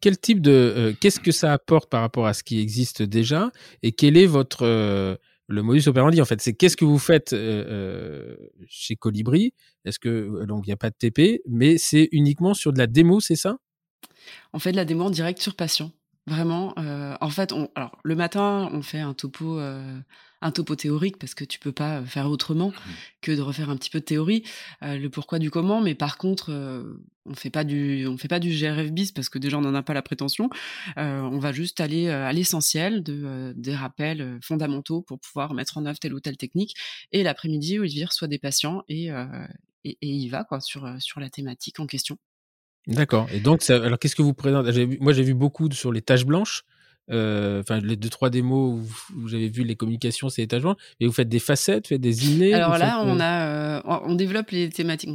quel type de qu'est-ce que ça apporte par rapport à ce qui existe déjà et quel est votre le modus operandi en fait. C'est qu'est-ce que vous faites chez Colibri? Est-ce que donc il n'y a pas de TP mais c'est uniquement sur de la démo c'est ça? On fait de la démo en direct sur patient vraiment en fait le matin on fait un topo un topo théorique parce que tu peux pas faire autrement mmh. que de refaire un petit peu de théorie, euh, le pourquoi du comment. Mais par contre, euh, on fait pas du, on fait pas du GRF bis parce que déjà on n'en a pas la prétention. Euh, on va juste aller à l'essentiel de des rappels fondamentaux pour pouvoir mettre en œuvre telle ou telle technique. Et l'après-midi, Olivier reçoit des patients et, et, et il va quoi sur sur la thématique en question. D'accord. Et donc, alors qu'est-ce que vous présentez Moi, j'ai vu beaucoup sur les taches blanches. Euh, enfin les deux trois démos où vous avez vu les communications, c'est étagements, et vous faites des facettes, vous faites des innés. Alors là, on euh a, euh, on développe les thématiques.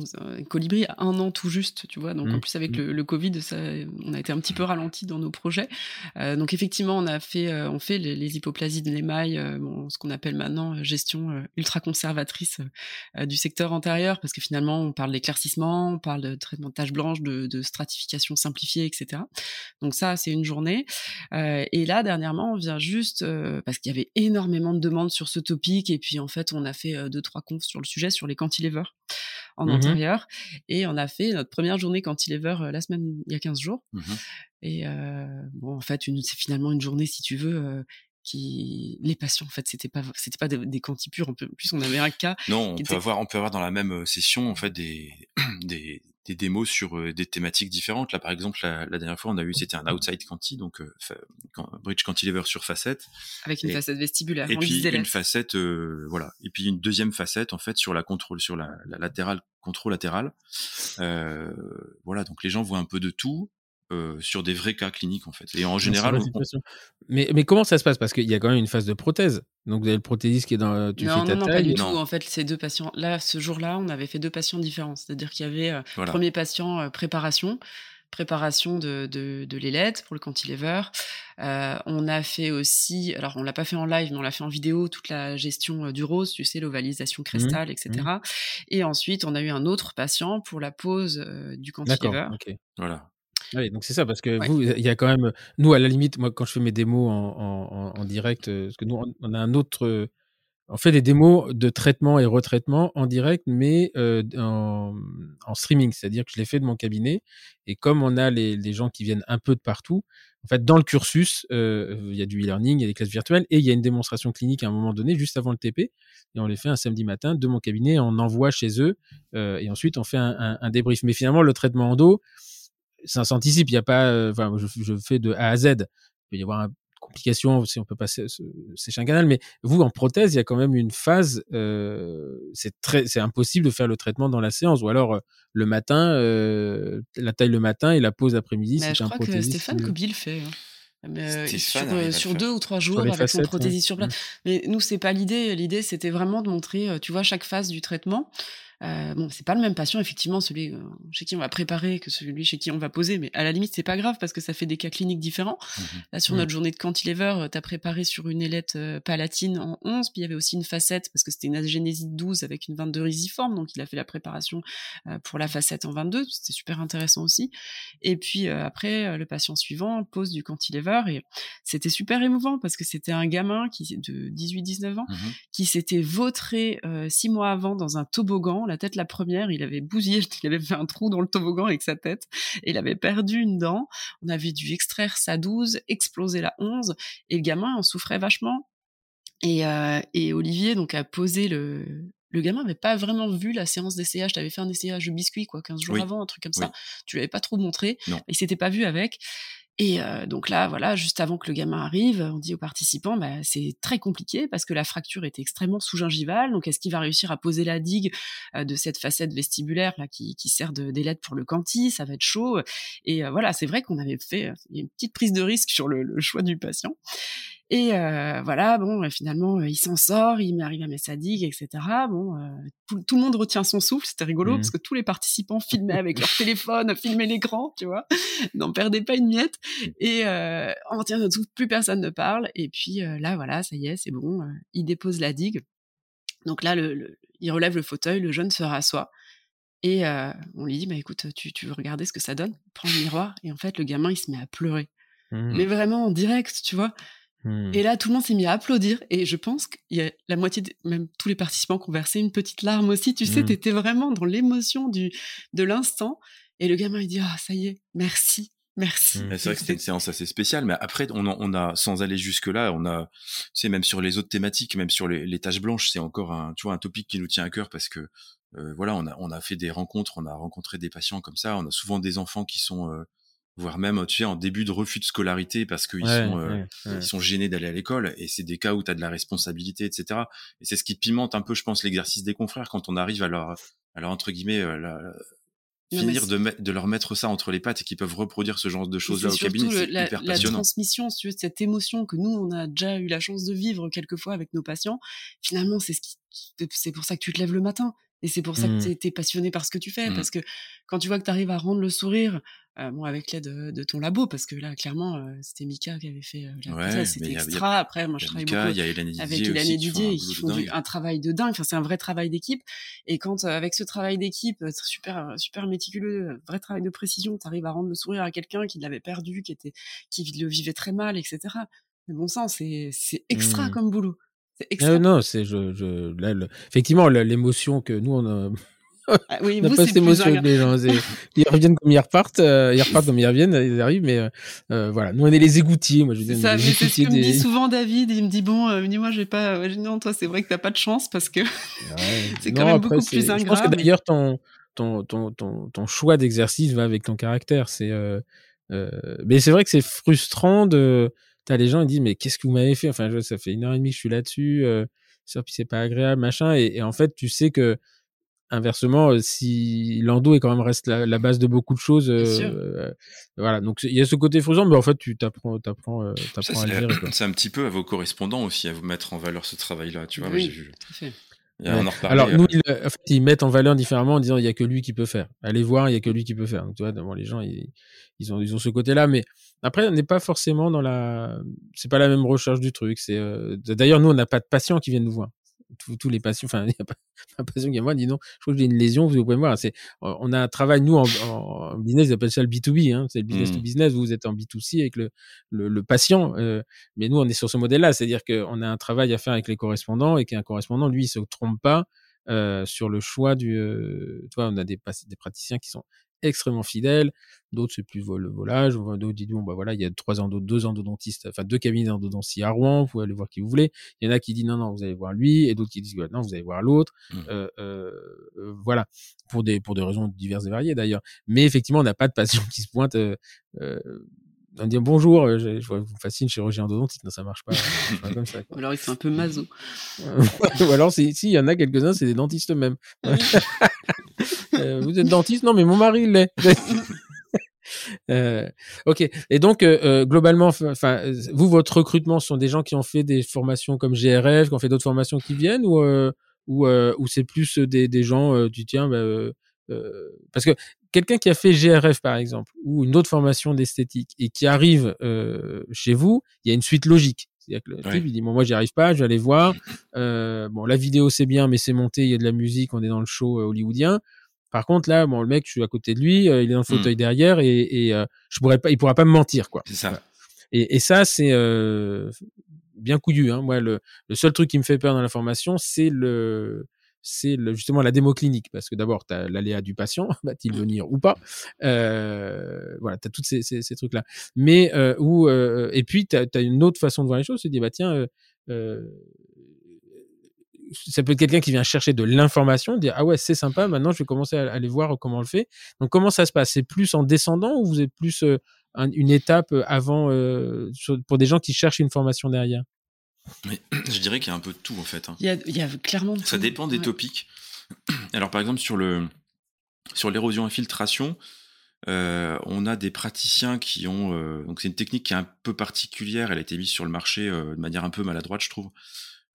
Colibri a un an tout juste, tu vois. Donc en mmh. plus avec mmh. le, Covid, ça, on a été un petit peu ralenti dans nos projets. donc effectivement, on a fait, on fait les, hypoplasies de l'émail, bon, ce qu'on appelle maintenant gestion ultra conservatrice du secteur antérieur, parce que finalement, on parle d'éclaircissement, on parle de traitement de taches blanches, de, de stratification simplifiée, etc. Donc ça, c'est une journée. et et là, dernièrement, on vient juste euh, parce qu'il y avait énormément de demandes sur ce topic. Et puis, en fait, on a fait euh, deux, trois confs sur le sujet, sur les cantilevers en mmh antérieur. Et on a fait notre première journée cantilever euh, la semaine, il y a 15 jours. Mmh et bon, en fait, c'est finalement une journée, si tu veux, qui les patients en fait c'était pas c'était pas des, des cantipures en plus on avait un cas non on peut avoir on peut avoir dans la même session en fait des des des démos sur euh, des thématiques différentes. Là, par exemple, la, dernière fois, on a eu, c'était un outside canti, donc euh, bridge cantilever sur facette. Avec une facette vestibulaire. Et puis une facette, euh, voilà. Et puis une deuxième facette, en fait, sur la contrôle, sur la, la latérale, contrôle latéral. voilà, donc les gens voient un peu de tout. Euh, sur des vrais cas cliniques en fait. Et en général, mais, mais comment ça se passe? Parce qu'il y a quand même une phase de prothèse. Donc vous avez le prothésiste qui est dans tu non, fais ta non, non, pas du tout. En fait, ces deux patients là, ce jour-là, on avait fait deux patients différents. C'est-à-dire qu'il y avait euh, premier patient euh, préparation préparation de, de, de l'ailette pour le cantilever. Euh, on a fait aussi, alors on l'a pas fait en live, mais on l'a fait en vidéo, toute la gestion du rose, tu sais, l'ovalisation mmh cristal, etc. Mmh. Et ensuite, on a eu un autre patient pour la pose du cantilever. Okay. Voilà. Oui, donc c'est ça, parce que vous, il y a quand même, nous, à la limite, moi, quand je fais mes démos en, en, direct, euh, parce que nous, on a un autre, on fait des démos de traitement et retraitement en direct, mais euh, en, en, streaming, c'est-à-dire que je les fais de mon cabinet, et comme on a les, les, gens qui viennent un peu de partout, en fait, dans le cursus, euh, il y a du e-learning, il y a des classes virtuelles, et il y a une démonstration clinique à un moment donné, juste avant le TP, et on les fait un samedi matin de mon cabinet, on envoie chez eux, et ensuite on fait un, un, un débrief. Mais finalement, le traitement en dos, ça s'anticipe. Il n'y a pas, euh, enfin, je, fais de A à Z. Il peut y avoir une complication si on peut pas sécher un canal, mais vous en prothèse, il y a quand même une phase. Euh, c'est très, c'est impossible de faire le traitement dans la séance, ou alors euh, le matin, la taille le matin et la pause après-midi. c'est je crois que Stéphane Kobi le fait. Hein. sur, sur deux ou trois jours avec son prothésiste sur place. Mmh. Mais nous, c'est pas l'idée. L'idée, c'était vraiment de montrer, tu vois, chaque phase du traitement. Euh, bon, c'est pas le même patient, effectivement, celui euh, chez qui on va préparer que celui chez qui on va poser, mais à la limite, c'est pas grave parce que ça fait des cas cliniques différents. Mmh Là, sur mmh. notre journée de cantilever, euh, t'as préparé sur une ailette palatine en 11, puis il y avait aussi une facette parce que c'était une agénésie de 12 avec une 22 risiforme, donc il a fait la préparation pour la facette en 22, c'était super intéressant aussi. Et puis après, le patient suivant pose du cantilever et c'était super émouvant parce que c'était un gamin qui de 18-19 ans mmh qui s'était vautré six mois avant dans un toboggan la tête la première, il avait bousillé, il avait fait un trou dans le toboggan avec sa tête, et il avait perdu une dent. On avait dû extraire sa 12, exploser la 11, et le gamin en souffrait vachement. Et, euh, et Olivier donc a posé le, le gamin n'avait pas vraiment vu la séance d'essayage. Tu avais fait un essayage de biscuit, quoi, 15 jours avant, un truc comme ça. Tu l'avais pas trop montré. Non. Il s'était pas vu avec. Et euh, donc là, voilà, juste avant que le gamin arrive, on dit aux participants, bah, c'est très compliqué parce que la fracture était extrêmement sous-gingivale. Donc, est-ce qu'il va réussir à poser la digue euh, de cette facette vestibulaire là qui, qui sert d'élève pour le canti? Ça va être chaud. Et euh, voilà, c'est vrai qu'on avait fait une petite prise de risque sur le, le choix du patient. Et voilà, bon, finalement, il s'en sort, il arrive à mettre sa digue, etc. Bon, tout, le monde retient son souffle, c'était rigolo mmh. parce que tous les participants filmaient avec leur téléphone, filmaient l'écran, tu vois, n'en perdaient pas une miette. Et on tient notre souffle, plus personne ne parle. Et puis là, voilà, ça y est, c'est bon, il dépose la digue. Donc là, le, il relève le fauteuil, le jeune se rassoit. Et on lui dit, bah écoute, tu, tu veux regarder ce que ça donne? Prends le miroir. Et en fait, le gamin, il se met à pleurer. Mmh. Mais vraiment en direct, tu vois? Mmh. Et là, tout le monde s'est mis à applaudir. Et je pense qu'il y a la moitié, même tous les participants qui ont versé une petite larme aussi. Tu sais, mmh. tu étais vraiment dans l'émotion du de l'instant. Et le gamin, il dit, ah, ça y est, merci. Merci. C'est vrai que c'était une séance assez spéciale, mais après, on a, on a sans aller jusque là, on a, c'est même sur les autres thématiques, même sur les, les taches blanches, c'est encore un, tu vois, un topic qui nous tient à cœur parce que, euh, voilà, on a, on a fait des rencontres, on a rencontré des patients comme ça, on a souvent des enfants qui sont, euh, voire même tu sais en début de refus de scolarité parce qu'ils sont euh, ils sont gênés d'aller à l'école et c'est des cas où tu as de la responsabilité etc et c'est ce qui pimente un peu je pense l'exercice des confrères quand on arrive à leur alors entre guillemets euh, finir de, de, leur mettre ça entre les pattes et qu'ils peuvent reproduire ce genre de choses là au cabinet c'est hyper la, la transmission si tu veux, cette émotion que nous on a déjà eu la chance de vivre quelquefois avec nos patients finalement c'est ce qui c'est pour ça que tu te lèves le matin et c'est pour ça que mmh. tu es, passionné par ce que tu fais. Mmh. Parce que quand tu vois que tu arrives à rendre le sourire, euh, bon, avec l'aide de, ton labo, parce que là, clairement, euh, c'était Mika qui avait fait euh, la ouais, c'était extra. Après, moi, je travaille beaucoup avec Hélène Didier, et qui font un travail de dingue. Enfin, c'est un vrai travail d'équipe. Et quand, avec ce travail d'équipe, super, super méticuleux, vrai travail de précision, tu arrives à rendre le sourire à quelqu'un qui l'avait perdu, qui était, qui le vivait très mal, etc. Mais bon sang, c'est extra mmh. comme boulot. Ah non, c'est je, je là, effectivement l'émotion que nous on a. Ah oui, on n'a pas cette émotion que les gens. Ils reviennent comme ils repartent, euh, ils repartent comme ils reviennent, ils arrivent, mais euh, euh voilà, nous on est les égoutiers. Moi, je dis, ça, c'est ce que me dit souvent David. Il me dit bon, euh, dis-moi, j'ai pas. non, toi, c'est vrai que t'as pas de chance parce que c'est quand même beaucoup plus ingrat. Je pense que d'ailleurs ton, ton, ton, ton, ton choix d'exercice va avec ton caractère. C'est, mais c'est vrai que c'est frustrant de t'as les gens ils disent mais qu'est-ce que vous m'avez fait? Enfin ça fait une heure et demie que je suis là-dessus c'est pas agréable machin et, en fait tu sais que inversement euh, si l'endo est quand même reste la, base de beaucoup de choses euh, voilà donc il y a ce côté frustrant mais en fait tu t'apprends t'apprends euh, t'apprends à le c'est un petit peu à vos correspondants aussi à vous mettre en valeur ce travail là tu vois oui, j'ai vu Alors nous, ils, en fait, ils, mettent en valeur différemment en disant il y a que lui qui peut faire. Allez voir, il y a que lui qui peut faire. Donc, tu vois, devant les gens, ils, ils ont, ils ont ce côté-là. Mais après, on n'est pas forcément dans la, c'est pas la même recherche du truc. C'est euh, d'ailleurs nous, on n'a pas de patients qui viennent nous voir. Tous, les patients, enfin, il n'y a pas un patient qui vient voir, dit non, je crois que j'ai une lésion, vous pouvez me voir. C'est, on a un travail, nous, en, en business, ils appellent ça le B2B, hein, c'est le business to mmh. business, vous êtes en B2C avec le, le, le patient, euh, mais nous, on est sur ce modèle-là, c'est-à-dire qu'on a un travail à faire avec les correspondants et qu'un correspondant, lui, il se trompe pas euh, sur le choix du, euh, tu vois, on a des, des praticiens qui sont extrêmement fidèles. D'autres, c'est plus le volage. D'autres disent, bon, bah voilà, il y a trois ans, deux endodontistes, enfin deux cabinets d'endodontie à Rouen, vous pouvez aller voir qui vous voulez. Il y en a qui disent, non, non, vous allez voir lui, et d'autres qui disent, non, vous allez voir l'autre. Mmh. Euh, euh, euh, voilà, pour des, pour des raisons diverses et variées d'ailleurs. Mais effectivement, on n'a pas de patient qui se pointe. Euh, euh, on dit bonjour, je, je vous fascine chirurgien endodontiste, non ça marche pas, pas comme ça. Ou alors ils sont un peu maso. Ou alors si il y en a quelques-uns, c'est des dentistes eux-mêmes. Euh, vous êtes dentiste? Non, mais mon mari l'est. Euh, ok. Et donc euh, euh globalement, enfin, vous votre recrutement sont des gens qui ont fait des formations comme GRF, qui ont fait d'autres formations qui viennent, ou euh, ou, ou c'est plus des, des gens du tiens, bah, parce que quelqu'un qui a fait GRF par exemple ou une autre formation d'esthétique et qui arrive chez vous, il y a une suite logique. C'est-à-dire que le type, il dit bon, moi j'y arrive pas, je vais aller voir. bon, la vidéo c'est bien, mais c'est monté, il y a de la musique, on est dans le show hollywoodien. Par contre, là, bon, le mec, je suis à côté de lui, euh, il est dans le fauteuil mmh. derrière et, et euh, je pourrais pas, il pourra pas me mentir, quoi. C'est ça. Et, et ça, c'est euh, bien couillu. Hein. Moi, le, le, seul truc qui me fait peur dans la formation, c'est le, c'est justement la démo clinique, parce que d'abord, tu as l'aléa du patient, va-t-il mmh. venir ou pas? Euh, Voilà, tu as tous ces, ces, ces trucs-là. Mais euh, où, et puis, tu as, une autre façon de voir les choses, c'est dire, bah tiens, ça peut être quelqu'un qui vient chercher de l'information, dire ah ouais c'est sympa, maintenant je vais commencer à aller voir comment on le fait. Donc comment ça se passe? C'est plus en descendant ou vous êtes plus euh, une étape euh, avant euh, pour des gens qui cherchent une formation derrière? Je dirais qu'il y a un peu de tout en fait. Hein. Il, y a, clairement. Ça dépend des topics. Alors par exemple sur le sur l'érosion infiltration, on a des praticiens qui ont donc c'est une technique qui est un peu particulière. Elle a été mise sur le marché de manière un peu maladroite, je trouve,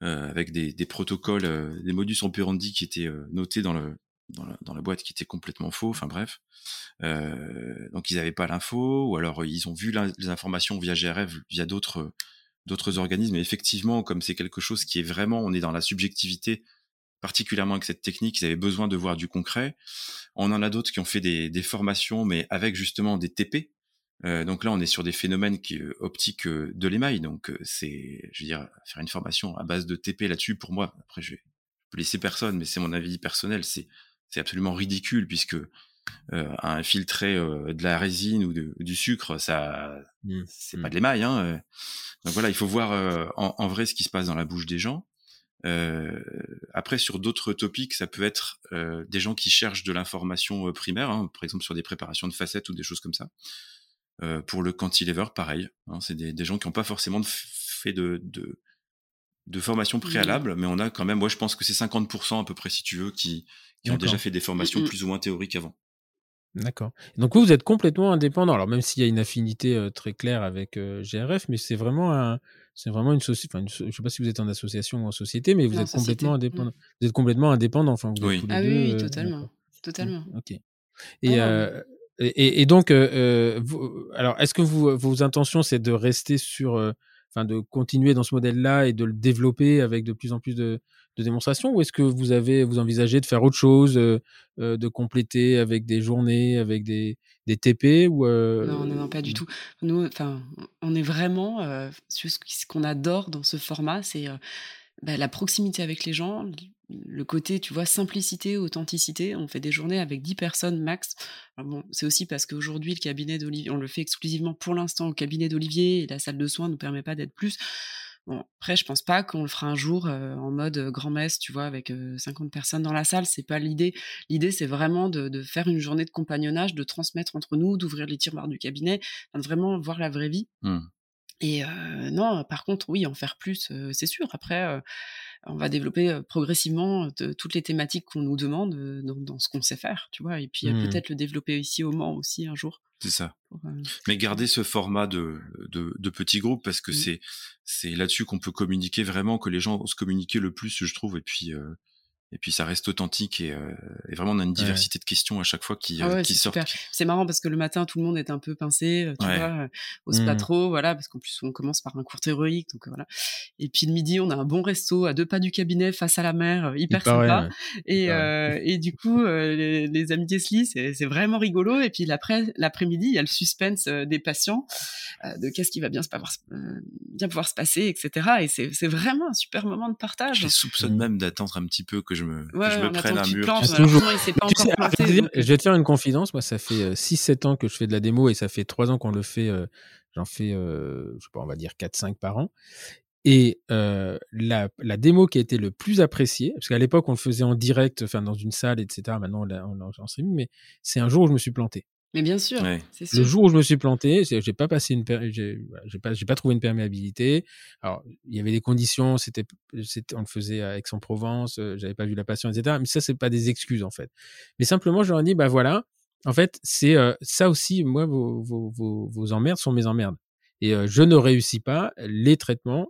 avec des, des protocoles, des modus operandi qui étaient notés dans le dans la, dans la, boîte qui était complètement faux. Enfin bref, donc ils n'avaient pas l'info, ou alors ils ont vu les informations via GRF, via d'autres d'autres organismes. Et effectivement, comme c'est quelque chose qui est vraiment, on est dans la subjectivité, particulièrement avec cette technique, ils avaient besoin de voir du concret. On en a d'autres qui ont fait des, des, formations, mais avec justement des TP. Euh, donc là, on est sur des phénomènes qui, euh, optiques euh, de l'émail. Donc c'est, je veux dire, faire une formation à base de TP là-dessus, pour moi, après je vais laisser personne, mais c'est mon avis personnel, c'est c'est absolument ridicule puisque euh, infiltrer de la résine ou de, du sucre, ça, mmh. c'est pas mmh. de l'émail. Hein. Donc voilà, il faut voir en, en, vrai ce qui se passe dans la bouche des gens. Euh, après, sur d'autres topics, ça peut être euh, des gens qui cherchent de l'information euh, primaire, hein, par exemple sur des préparations de facettes ou des choses comme ça. Euh, pour le cantilever, pareil. Hein, c'est des, des, gens qui n'ont pas forcément fait de, de, de formation mmh. préalable, mais on a quand même, moi je pense que c'est 50% à peu près, si tu veux, qui, qui ont déjà fait des formations mmh, mmh. plus ou moins théoriques avant. D'accord. Donc vous, vous êtes complètement indépendant. Alors même s'il y a une affinité très claire avec GRF, mais c'est vraiment un, c'est vraiment une société. Enfin, je ne sais pas si vous êtes en association ou en société, mais vous êtes complètement indépendant. Mmh. Vous êtes complètement indépendant. Enfin, vous oui. ah oui, oui, totalement, totalement. Ok. Et, euh, et, donc, euh, vous, alors, est-ce que vos intentions, c'est de rester sur, enfin, de continuer dans ce modèle-là et de le développer avec de plus en plus de, de démonstrations, ou est-ce que vous avez, vous envisagez de faire autre chose, de compléter avec des journées, avec des, TP ou non, non, non, pas du tout. Nous, enfin, on est vraiment ce qu'on adore dans ce format, c'est bah, la proximité avec les gens, le côté, tu vois, simplicité, authenticité. On fait des journées avec 10 personnes max. bon, c'est aussi parce qu'aujourd'hui, le cabinet d'Olivier, on le fait exclusivement pour l'instant au cabinet d'Olivier et la salle de soins ne nous permet pas d'être plus. Bon, après, je pense pas qu'on le fera un jour en mode grand-messe, tu vois, avec 50 personnes dans la salle. C'est pas l'idée. L'idée, c'est vraiment de, faire une journée de compagnonnage, de transmettre entre nous, d'ouvrir les tiroirs du cabinet, de vraiment voir la vraie vie. Mmh. Et non, par contre, oui, en faire plus, c'est sûr. Après, on va développer progressivement toutes les thématiques qu'on nous demande dans, ce qu'on sait faire, tu vois. Et puis mmh. peut-être le développer ici au Mans aussi un jour. C'est ça. Mais garder ce format de, de, de petits groupes parce que mmh. c'est c'est là-dessus qu'on peut communiquer vraiment, que les gens osent communiquer le plus, je trouve. Et puis et puis ça reste authentique et, euh, et vraiment on a une diversité de questions à chaque fois qui, ah euh, qui sortent. C'est marrant parce que le matin tout le monde est un peu pincé, euh, tu vois, ose pas mmh. trop, voilà, parce qu'en plus on commence par un cours théorique, donc voilà. Et puis le midi on a un bon resto à deux pas du cabinet face à la mer, hyper sympa. Et, et du coup les, les amis Tesli c'est vraiment rigolo. Et puis l'après l'après-midi il y a le suspense des patients de qu'est-ce qui va bien se pouvoir, bien pouvoir se passer, etc. Et c'est vraiment un super moment de partage. Je les soupçonne mmh. même d'attendre un petit peu que je me, je me prenne un mur. je vais te faire une confidence. Moi, ça fait 6-7 euh, ans que je fais de la démo et ça fait 3 ans qu'on le fait. Euh, j'en fais, euh, je sais pas, on va dire 4-5 par an. Et la, la, démo qui a été le plus appréciée, parce qu'à l'époque on le faisait en direct, enfin dans une salle, etc. Maintenant on l'a en streaming, mais c'est un jour où je me suis planté. Mais bien sûr, Le jour où je me suis planté, j'ai pas passé une, j'ai pas, j'ai pas trouvé une perméabilité. Alors, il y avait des conditions, c'était, on le faisait à Aix-en-Provence, euh, j'avais pas vu la patiente, etc. Mais ça, c'est pas des excuses en fait. Mais simplement, je leur ai dit, bah voilà, en fait, c'est euh, ça aussi. Moi, vos, vos, vos, vos, emmerdes sont mes emmerdes. Et euh, je ne réussis pas les traitements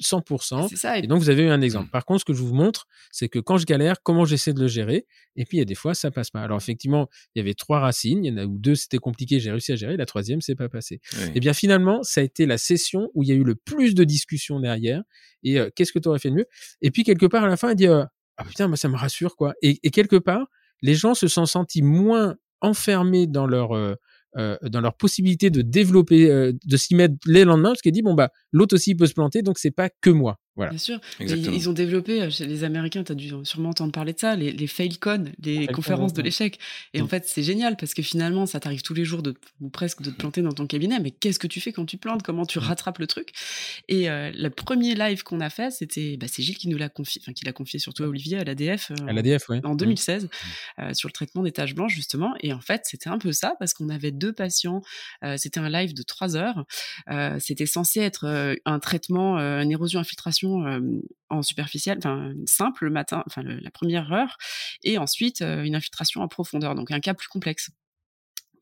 100%. Ça, et... donc, vous avez eu un exemple. Par contre, ce que je vous montre, c'est que quand je galère, comment j'essaie de le gérer. Et puis, il y a des fois, ça passe pas. Alors, effectivement, il y avait trois racines. Il y en a où deux, c'était compliqué. J'ai réussi à gérer. La troisième, c'est pas passé. Et eh bien, finalement, ça a été la session où il y a eu le plus de discussions derrière. Et euh, qu'est-ce que tu aurais fait de mieux? Et puis, quelque part, à la fin, il dit euh, Ah putain, moi, ça me rassure, quoi. Et, et, quelque part, les gens se sont sentis moins enfermés dans leur. Euh, euh, dans leur possibilité de développer, euh, de s'y mettre les lendemains, parce qu'il dit bon bah l'autre aussi peut se planter, donc c'est pas que moi. Voilà. Bien sûr. Ils, ont développé, euh, chez les Américains, tu as dû sûrement entendre parler de ça, les, les failcon, les conférences de l'échec. Et en mm. fait, c'est génial parce que finalement, ça t'arrive tous les jours de, ou presque de te planter dans ton cabinet. Mais qu'est-ce que tu fais quand tu plantes? Comment tu mm. rattrapes le truc? Et le premier live qu'on a fait, c'était, bah, c'est Gilles qui nous l'a confié, enfin qui l'a confié surtout à Olivier à l'ADF. à l'ADF, oui. En 2016, mm. sur le traitement des taches blanches justement. Et en fait, c'était un peu ça parce qu'on avait deux patients euh, c'était un live de trois heures. Euh, c'était censé être euh, un traitement, une érosion en superficielle, simple le matin, la première heure, et ensuite une infiltration en profondeur, donc un cas plus complexe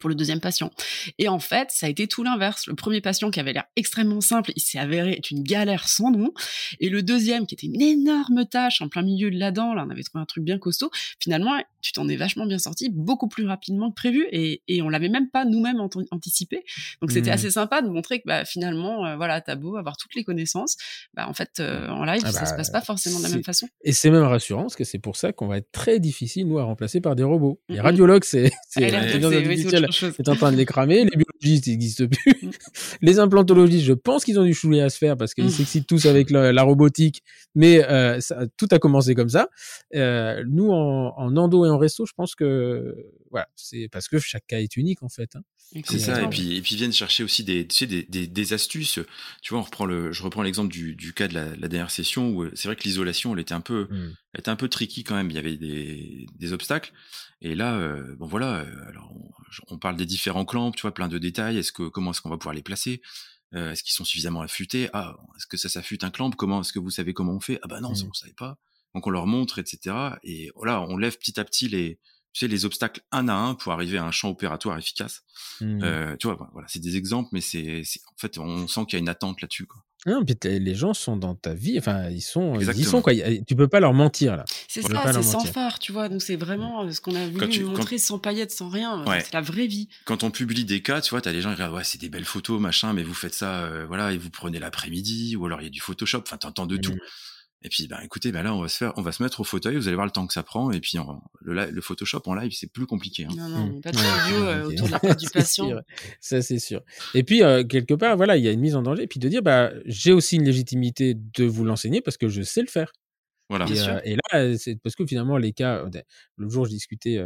pour le deuxième patient. Et en fait, ça a été tout l'inverse. Le premier patient qui avait l'air extrêmement simple, il s'est avéré être une galère sans nom. Et le deuxième, qui était une énorme tâche en plein milieu de la dent, là, on avait trouvé un truc bien costaud. Finalement, tu t'en es vachement bien sorti, beaucoup plus rapidement que prévu. Et, et on l'avait même pas nous-mêmes anticipé. Donc c'était mmh. assez sympa de montrer que bah, finalement, euh, voilà, t'as beau avoir toutes les connaissances, bah, en fait, euh, en live, ah ça se passe bah, pas forcément de la même façon. Et c'est même rassurant, parce que c'est pour ça qu'on va être très difficile, nous, à remplacer par des robots. Les radiologues, c'est c'est en train de les cramer. Les biologistes, ils n'existent plus. Les implantologistes, je pense qu'ils ont du choulet à se faire parce qu'ils mm. s'excitent tous avec la, robotique. Mais euh, ça, tout a commencé comme ça. Euh, nous, en, en, endo et en resto, je pense que voilà, c'est parce que chaque cas est unique en fait. Hein. C'est ça. Et puis, et puis viennent chercher aussi des, tu sais, des, des, des, astuces. Tu vois, on reprend le, je reprends l'exemple du, du cas de la, la dernière session où euh, c'est vrai que l'isolation, elle était un peu, mm. elle était un peu tricky quand même. Il y avait des, des obstacles. Et là, euh, bon voilà, euh, alors on, parle des différents clampes, tu vois, plein de détails. Est-ce que comment est-ce qu'on va pouvoir les placer? Euh, Est-ce qu'ils sont suffisamment affûtés? Ah, est-ce que ça s'affûte un clamp Comment est-ce que vous savez comment on fait? Ah bah non, ça mmh. on savait pas. Donc on leur montre, etc. Et voilà, on lève petit à petit les, tu sais, les obstacles un à un pour arriver à un champ opératoire efficace. Mmh. Euh, tu vois, voilà, c'est des exemples, mais c'est, en fait, on sent qu'il y a une attente là-dessus, quoi. Non, puis les gens sont dans ta vie, enfin, ils sont, ils sont quoi. Tu peux pas leur mentir là. C'est ça, c'est sans phare, tu vois. Donc c'est vraiment euh, ce qu'on a voulu montrer sans paillettes, sans rien. C'est la vraie vie. Quand on publie des cas, tu vois, t'as les gens qui disent ouais, c'est des belles photos, machin, mais vous faites ça, euh, voilà, et vous prenez l'après-midi, ou alors il y a du Photoshop. Enfin, t'entends de tout. Mmh. Et puis, bah, écoutez, bah là, on va se faire, on va se mettre au fauteuil. Vous allez voir le temps que ça prend. Et puis, le, le, Photoshop en live, c'est plus compliqué. Hein. Non, non, mmh. pas de vidéo euh, autour de la du patient. Ça, c'est sûr. Et puis, euh, quelque part, voilà, il y a une mise en danger. Et puis de dire, bah, j'ai aussi une légitimité de vous l'enseigner parce que je sais le faire. Voilà. Et, euh, et là, c'est parce que finalement, les cas, le jour, je discutais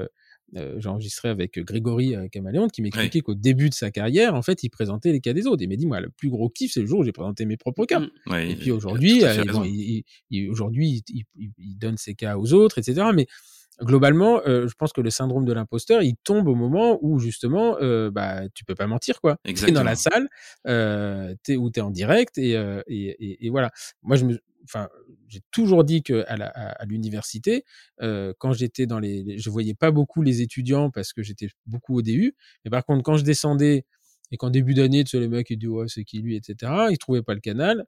euh, j'ai enregistré avec Grégory euh, Caméléon qui m'expliquait qu'au début de sa carrière, en fait, il présentait les cas des autres. Il m'a dit, moi, le plus gros kiff, c'est le jour où j'ai présenté mes propres cas. Mmh. et puis aujourd'hui, euh, il, aujourd'hui, il, donne ses cas aux autres, etc. Mais globalement, je pense que le syndrome de l'imposteur, il tombe au moment où justement, euh, bah, tu peux pas mentir, quoi. es dans la salle, euh, es, où t'es en direct, et, et, et, voilà. Moi, je me, enfin, j'ai toujours dit que à l'université, euh, quand j'étais dans les, je voyais pas beaucoup les étudiants parce que j'étais beaucoup au DU. Mais par contre, quand je descendais et qu'en début d'année, tu sais, les mecs ils disent ouais c'est qui lui, etc. Ils trouvaient pas le canal.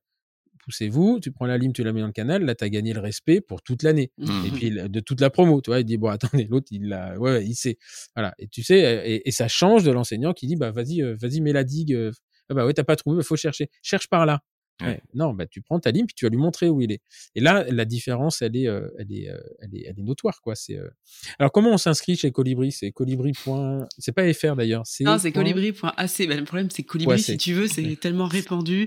Poussez-vous, tu prends la lime, tu la mets dans le canal. Là, tu as gagné le respect pour toute l'année et puis de toute la promo. Tu vois, il dit bon attendez, l'autre il l'a, ouais, il sait. Voilà. Et tu sais, et, ça change de l'enseignant qui dit bah vas-y, euh, vas-y, mets la digue. Euh, ah bah ouais, t'as pas trouvé, il faut chercher. Cherche par là. Non, bah tu prends ta ligne puis tu vas lui montrer où il est. Et là, la différence, elle est, euh, elle est, euh, elle est, elle est notoire quoi. C'est. Euh, alors comment on s'inscrit chez Colibri? C'est colibri. C'est pas fr d'ailleurs. Non, c'est colibri.ac. Bah, le problème, c'est colibri si tu veux, c'est tellement répandu.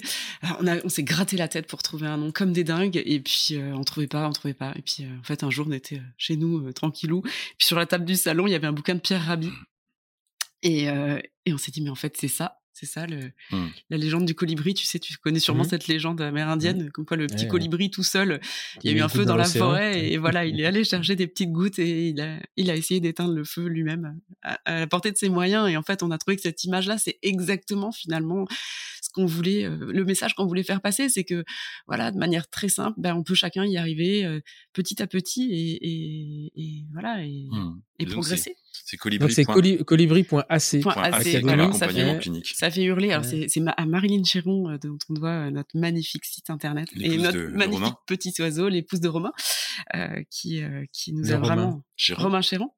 on a, on s'est gratté la tête pour trouver un nom comme des dingues et puis on trouvait pas, on trouvait pas. Et puis en fait, un jour, on était chez nous tranquillou. Puis sur la table du salon, il y avait un bouquin de Pierre Rabhi. Et, et on s'est dit mais en fait c'est ça c'est ça, le, mmh. la légende du colibri. Tu sais, tu connais sûrement mmh. cette légende amérindienne, mmh. comme quoi le petit colibri tout seul, il y a eu un feu dans, la forêt et voilà, il est allé chercher des petites gouttes et il a, il a essayé d'éteindre le feu lui-même à, la portée de ses moyens. Et en fait, on a trouvé que cette image-là, c'est exactement finalement qu'on voulait, euh, le message qu'on voulait faire passer, c'est que voilà, de manière très simple, ben, on peut chacun y arriver euh, petit à petit et, et, voilà et, et progresser. C'est colibri. c'est colibri.ac. ça, fait, hurler. Alors, c'est à Marilyn Chéron, euh, dont on doit euh, notre magnifique site internet. et notre magnifique petit oiseau, l'épouse de Romain, euh, qui, qui nous a vraiment. Romain Chéron.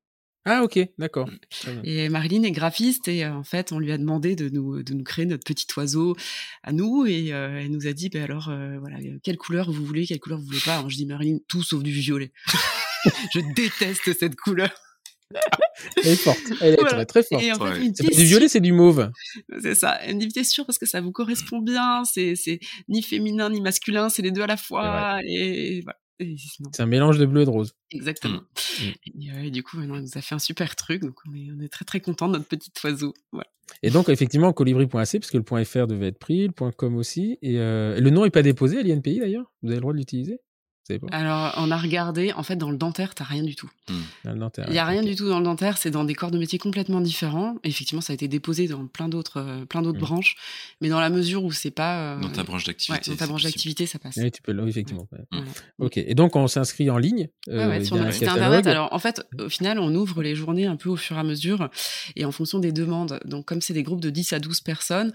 Ah ok, d'accord. Et Marilyn est graphiste et en fait on lui a demandé de nous de nous créer notre petit oiseau à nous et elle nous a dit ben alors voilà quelle couleur vous voulez quelle couleur vous voulez pas. Alors je dis Marilyn tout sauf du violet. je déteste cette couleur elle est forte. Elle est très très forte. c'est du violet, c'est du mauve. C'est ça. Elle me dit, t'es sûr parce que ça vous correspond bien. C'est, c'est ni féminin ni masculin, c'est les deux à la fois. Et, voilà. C'est un mélange de bleu et de rose. Exactement. Mm. Euh, et, du coup, elle nous a fait un super truc. Donc, on est, on est très très content de notre petit oiseau. Voilà. Et donc, effectivement, colibri.ac, parce que le point .fr devait être pris, le point .com aussi. Et euh, le nom n'est pas déposé à l'INPI d'ailleurs? Vous avez le droit de l'utiliser? Alors, on a regardé. En fait, dans le dentaire, t'as rien du tout. Hmm. Dans le dentaire. Il y a rien du tout dans le dentaire. C'est dans des corps de métier complètement différents. effectivement, ça a été déposé dans plein d'autres, euh, plein d'autres hmm. branches. Mais dans la mesure où c'est pas euh, dans ta branche d'activité, ouais, dans ta branche d'activité, ça passe. Oui, tu peux. effectivement. Ok. Et donc, on s'inscrit en ligne. Euh, ouais, sur notre site internet. Alors, en fait, au final, on ouvre les journées un peu au fur et à mesure et en fonction des demandes. Donc, comme c'est des groupes de 10 à 12 personnes,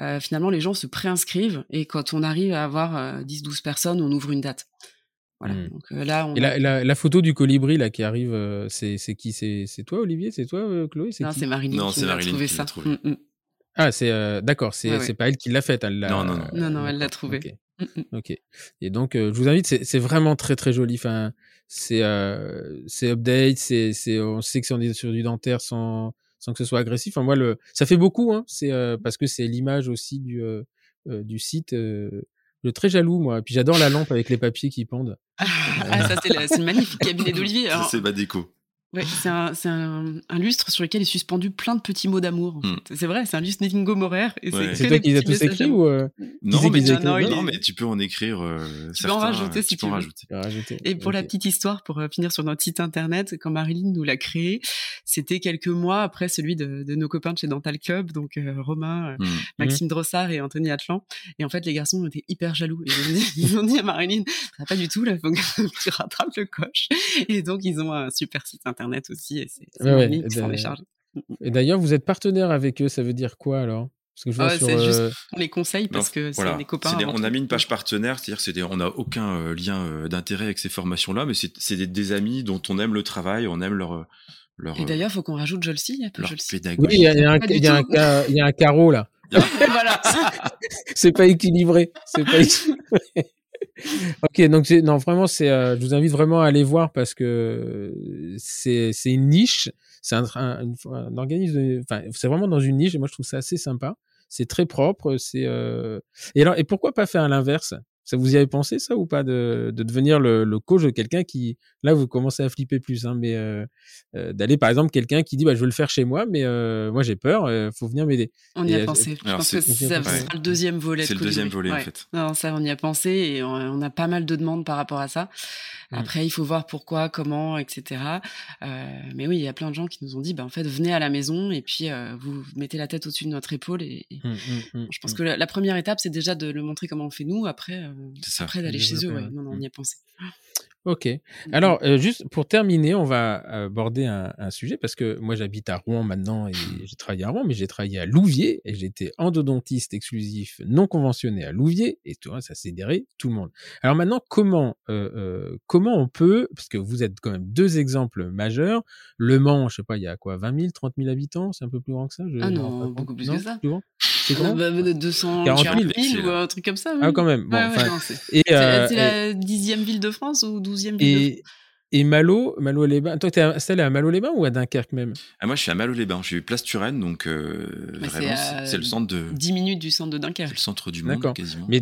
euh, finalement, les gens se préinscrivent et quand on arrive à avoir 10-12 personnes, on ouvre une date. Voilà. Mmh. Donc, euh, là, on Et la, la, photo du colibri là qui arrive, euh, c'est qui? C'est toi, Olivier? C'est toi, euh, Chloé? Non, c'est Marilyn qui a trouvé ça. Trouvé. Mmh, mmh. Ah, c'est d'accord. C'est pas elle qui l'a faite. Elle non, non, non. Non, non, elle l'a trouvé. ok. Et donc, je vous invite. C'est vraiment très très joli. Enfin, c'est c'est update. C'est c'est on sait que c'est on est sur du dentaire sans sans que ce soit agressif. Enfin, moi, le ça fait beaucoup. Hein. C'est parce que c'est l'image aussi du du site. Je suis très jaloux, moi. Puis j'adore la lampe avec les papiers qui pendent. ah, ça, c'est le, magnifique cabinet d'Olivier. c'est Badeco. Ouais, c'est un, un, un, lustre sur lequel est suspendu plein de petits mots d'amour. Hmm. C'est vrai, c'est un lustre Netingo Morer. C'est toi qui les as tous écrits ou euh, non, mais, non, mais tu peux en écrire. Euh, tu peux en rajouter si tu, peux. Rajouter. Et pour la petite histoire, pour euh, finir sur notre site internet, quand Marilyn nous l'a créé, c'était quelques mois après celui de, de, nos copains de chez Dental Club, donc euh, Romain, hmm. Maxime Drossard et Anthony Atlan. Et en fait, les garçons étaient hyper jaloux. Et ils ont dit à Marilyn, ça va pas du tout, là, faut que tu rattrapes le coche. Et donc, ils ont un super site internet internet aussi, et c'est ouais, qui s'en est chargé. Et d'ailleurs, vous êtes partenaire avec eux, ça veut dire quoi alors? Parce que je vois sur, juste euh, les conseils parce que c'est des copains. on a mis une page partenaire, c'est-à-dire qu'on n'a aucun euh, lien euh, d'intérêt avec ces formations-là, mais c'est des, des, amis dont on aime le travail, on aime leur. leur Et d'ailleurs, il faut qu'on rajoute Jolcy, il y a pas Jolcy? Oui, il y, a, y, a un, y, a y a un carreau là. voilà. c'est pas équilibré. C'est pas équilibré. ok, donc non, vraiment, c'est, euh, je vous invite vraiment à aller voir parce que c'est, c'est une niche, c'est un, un, organisme, enfin, c'est vraiment dans une niche et moi je trouve ça assez sympa. C'est très propre, c'est euh... et alors et pourquoi pas faire l'inverse? Ça vous y avez pensé ça ou pas de, de devenir le, le, coach de quelqu'un qui là vous commencez à flipper plus hein, mais euh, euh, d'aller par exemple quelqu'un qui dit bah je veux le faire chez moi mais euh, moi j'ai peur euh, faut venir m'aider. On y a pensé. Je pense que ça sera le deuxième volet. C'est le deuxième volet en fait. Non ça on y a pensé et on, a pas mal de demandes par rapport à ça. Mmh. Après il faut voir pourquoi comment etc. mais oui il y a plein de gens qui nous ont dit bah en fait venez à la maison et puis vous mettez la tête au-dessus de notre épaule et, mmh, mmh, je pense que la, la, première étape c'est déjà de le montrer comment on fait nous après après d'aller chez eux, ouais. Non, non, on y a pensé. Ok. Alors, euh, juste pour terminer, on va aborder un, un sujet parce que moi, j'habite à Rouen maintenant et j'ai travaillé à Rouen, mais j'ai travaillé à Louviers et j'étais endodontiste exclusif non conventionné à Louviers et tout, ça s'est déré tout le monde. Alors maintenant, comment, euh, euh, comment on peut, parce que vous êtes quand même deux exemples majeurs, Le Mans, je sais pas, il y a quoi, 20 000, 30 000 habitants, c'est un peu plus grand que ça je, Ah non, beaucoup plus que ça. Plus c'est grand bah, 240 000, ou un truc comme ça. Ah, quand même. Bon, c'est la dixième ville de France ou douzième ville de France? et Malo, Malo les Bains. Toi, t'es installé à Malo les Bains ou à Dunkerque même? Ah, Moi, je suis à Malo les Bains. Je suis Place Turenne, donc euh, bah, vraiment, c'est le centre de. 10 minutes du centre de Dunkerque. C'est le centre du monde quasiment. Mais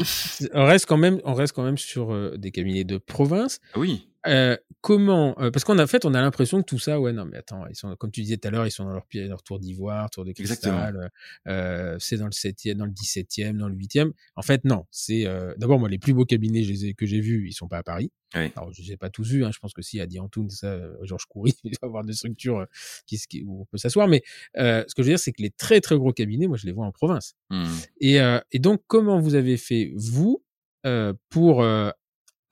on reste quand même, on reste quand même sur euh, des cabinets de province. Ah oui. Euh, comment euh, Parce qu'en fait, on a l'impression que tout ça, ouais, non, mais attends, ils sont, comme tu disais tout à l'heure, ils sont dans leur, leur tour d'ivoire, tour de cristal. Euh, c'est dans le septième, dans le 17e, dans le 8e. En fait, non. C'est d'abord moi les plus beaux cabinets que j'ai vus, ils sont pas à Paris. Oui. Alors, je les ai pas tous vus. Hein, je pense que si à Diantoun, ça, Georges Coury, il doit avoir des structures qui, qui, où on peut s'asseoir. Mais ce que je veux dire, c'est que les très très gros cabinets, moi, je les vois en province. Mmh. Et, et donc, comment vous avez fait vous pour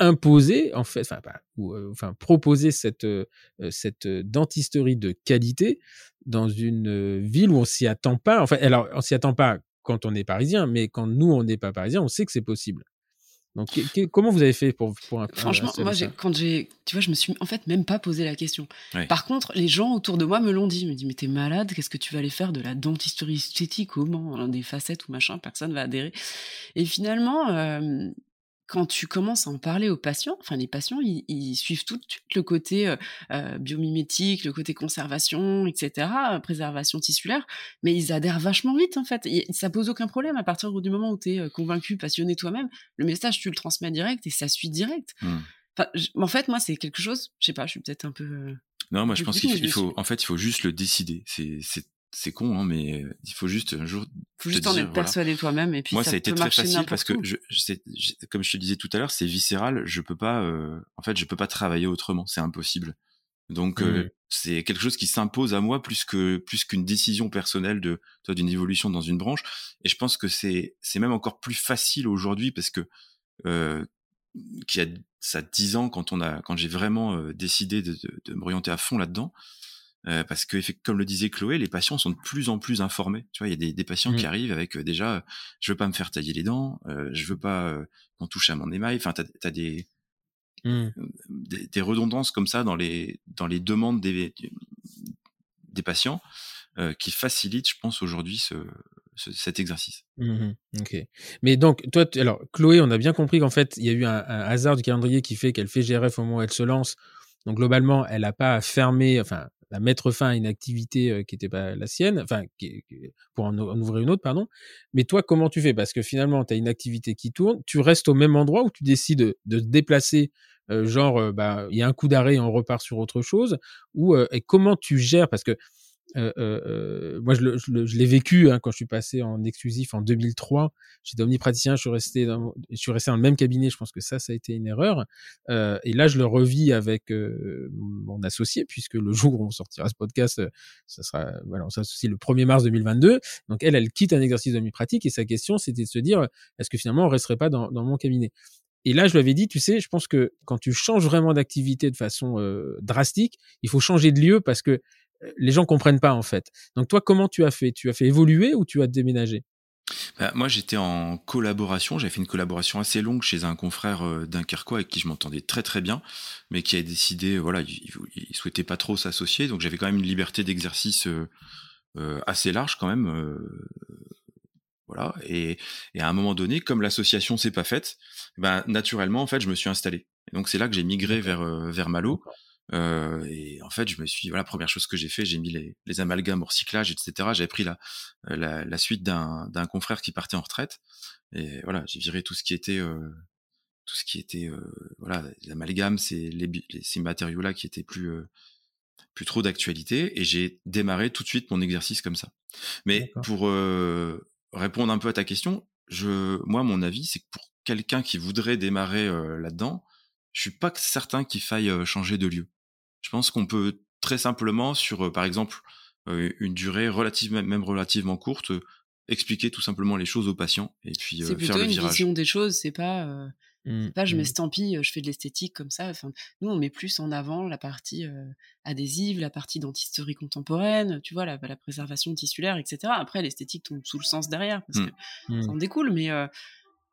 imposer en fait, enfin, ou, euh, enfin proposer cette euh, cette dentisterie de qualité dans une euh, ville où on s'y attend pas. En fait, alors on s'y attend pas quand on est parisien, mais quand nous on n'est pas parisien, on sait que c'est possible. Donc, comment vous avez fait pour, pour Franchement, moi, quand j'ai, tu vois, je me suis en fait même pas posé la question. Par contre, les gens autour de moi me l'ont dit. Ils me disent, mais t'es malade, qu'est-ce que tu vas aller faire de la dentisterie esthétique Comment Des facettes ou machin, personne va adhérer. Et finalement, quand tu commences à en parler aux patients, enfin les patients, ils, suivent tout de suite le côté euh, euh, biomimétique, le côté conservation, etc., préservation tissulaire, mais ils adhèrent vachement vite en fait. Et ça pose aucun problème à partir du moment où tu es euh, convaincu, passionné toi-même, le message tu le transmets direct et ça suit direct. Mmh. Enfin, en fait, moi c'est quelque chose, je sais pas, je suis peut-être un peu. non, moi je pense qu'il faut, en fait, il faut juste le décider. C'est c'est con, hein, mais il faut juste un jour. Faut juste en être persuadé toi-même et puis moi ça, ça a été peut très facile parce que je, je comme je te disais tout à l'heure, c'est viscéral. Je peux pas, euh, en fait, je peux pas travailler autrement. C'est impossible. Donc euh, Mhm. c'est quelque chose qui s'impose à moi plus que plus qu'une décision personnelle de toi d'une évolution dans une branche. Et je pense que c'est c'est même encore plus facile aujourd'hui parce que euh, qu'il y a ça 10 ans quand on a quand j'ai vraiment euh, décidé de, de, de m'orienter à fond là-dedans. Euh, parce que comme le disait Chloé, les patients sont de plus en plus informés. Tu vois, il y a des, des patients Mhm. qui arrivent avec euh, déjà, euh, je veux pas me faire tailler les dents, je veux pas qu'on touche à mon émail. Enfin, t'as as des, Mhm. des, des redondances comme ça dans les dans les demandes des des patients qui facilitent, je pense, aujourd'hui ce, ce- cet exercice. Mhm. Ok. Mais donc, toi, alors, Chloé, on a bien compris qu'en fait, il y a eu un, un hasard du calendrier qui fait qu'elle fait GRF au moment où elle se lance. Donc, globalement, elle n'a pas à fermer, enfin, à mettre fin à une activité qui n'était pas la sienne, enfin, pour en, ouvrir une autre, pardon. Mais toi, comment tu fais? Parce que finalement, tu as une activité qui tourne, tu restes au même endroit ou tu décides de, te déplacer, genre, bah, il y a un coup d'arrêt et on repart sur autre chose, ou et comment tu gères? Parce que euh, euh, euh, moi, je, l'ai vécu hein, quand je suis passé en exclusif en 2003. J'étais omnipraticien, je suis resté, dans, je suis resté dans le même cabinet. Je pense que ça, ça a été une erreur. Euh, et là, je le revis avec euh, mon associé, puisque le jour où on sortira ce podcast, ça sera, voilà, on s'associe le 1er mars 2022. Donc elle, elle quitte un exercice d'omnipratique et sa question, c'était de se dire, est-ce que finalement, on resterait pas dans, dans mon cabinet? Et là, je lui avais dit, tu sais, je pense que quand tu changes vraiment d'activité de façon drastique, il faut changer de lieu parce que les gens comprennent pas en fait. Donc toi, comment tu as fait? Tu as fait évoluer ou tu as déménagé? Bah, moi, j'étais en collaboration. J'avais fait une collaboration assez longue chez un confrère euh, dunkerquois avec qui je m'entendais très très bien, mais qui a décidé, euh, voilà, il, il- souhaitait pas trop s'associer, donc j'avais quand même une liberté d'exercice euh, euh, assez large quand même. euh, voilà. Et, et à un moment donné, comme l'association s'est pas faite, ben naturellement, en fait, je me suis installé. Et donc c'est là que j'ai migré vers euh, vers Malo. Euh, et en fait, je me suis, voilà, première chose que j'ai fait, j'ai mis les, les amalgames au recyclage, etc. J'avais pris la, euh, la, la suite d'un d'un confrère qui partait en retraite. Et voilà, j'ai viré tout ce qui était, euh, tout ce qui était, euh, voilà, l'amalgame, c'est les, bi- les- ces matériaux-là qui étaient plus, euh, plus trop d'actualité. Et j'ai démarré tout de suite mon exercice comme ça. Mais pour euh, répondre un peu à ta question, je, moi, mon avis, c'est que pour quelqu'un qui voudrait démarrer là-dedans, je suis pas certain qu'il faille changer de lieu. Je pense qu'on peut très simplement, sur euh, par exemple euh, une durée relative, même relativement courte, euh, expliquer tout simplement les choses aux patients et puis euh, C'est plutôt faire le une virage. vision des choses, c'est pas, euh, Mmh, c'est pas je mmh. m'estampille, je fais de l'esthétique comme ça. Enfin, nous, on met plus en avant la partie euh, adhésive, la partie dentisterie contemporaine, tu vois, la, la préservation tissulaire, etc. Après, l'esthétique tombe sous le sens derrière, parce Mm. que Mmh. ça en découle, mais euh,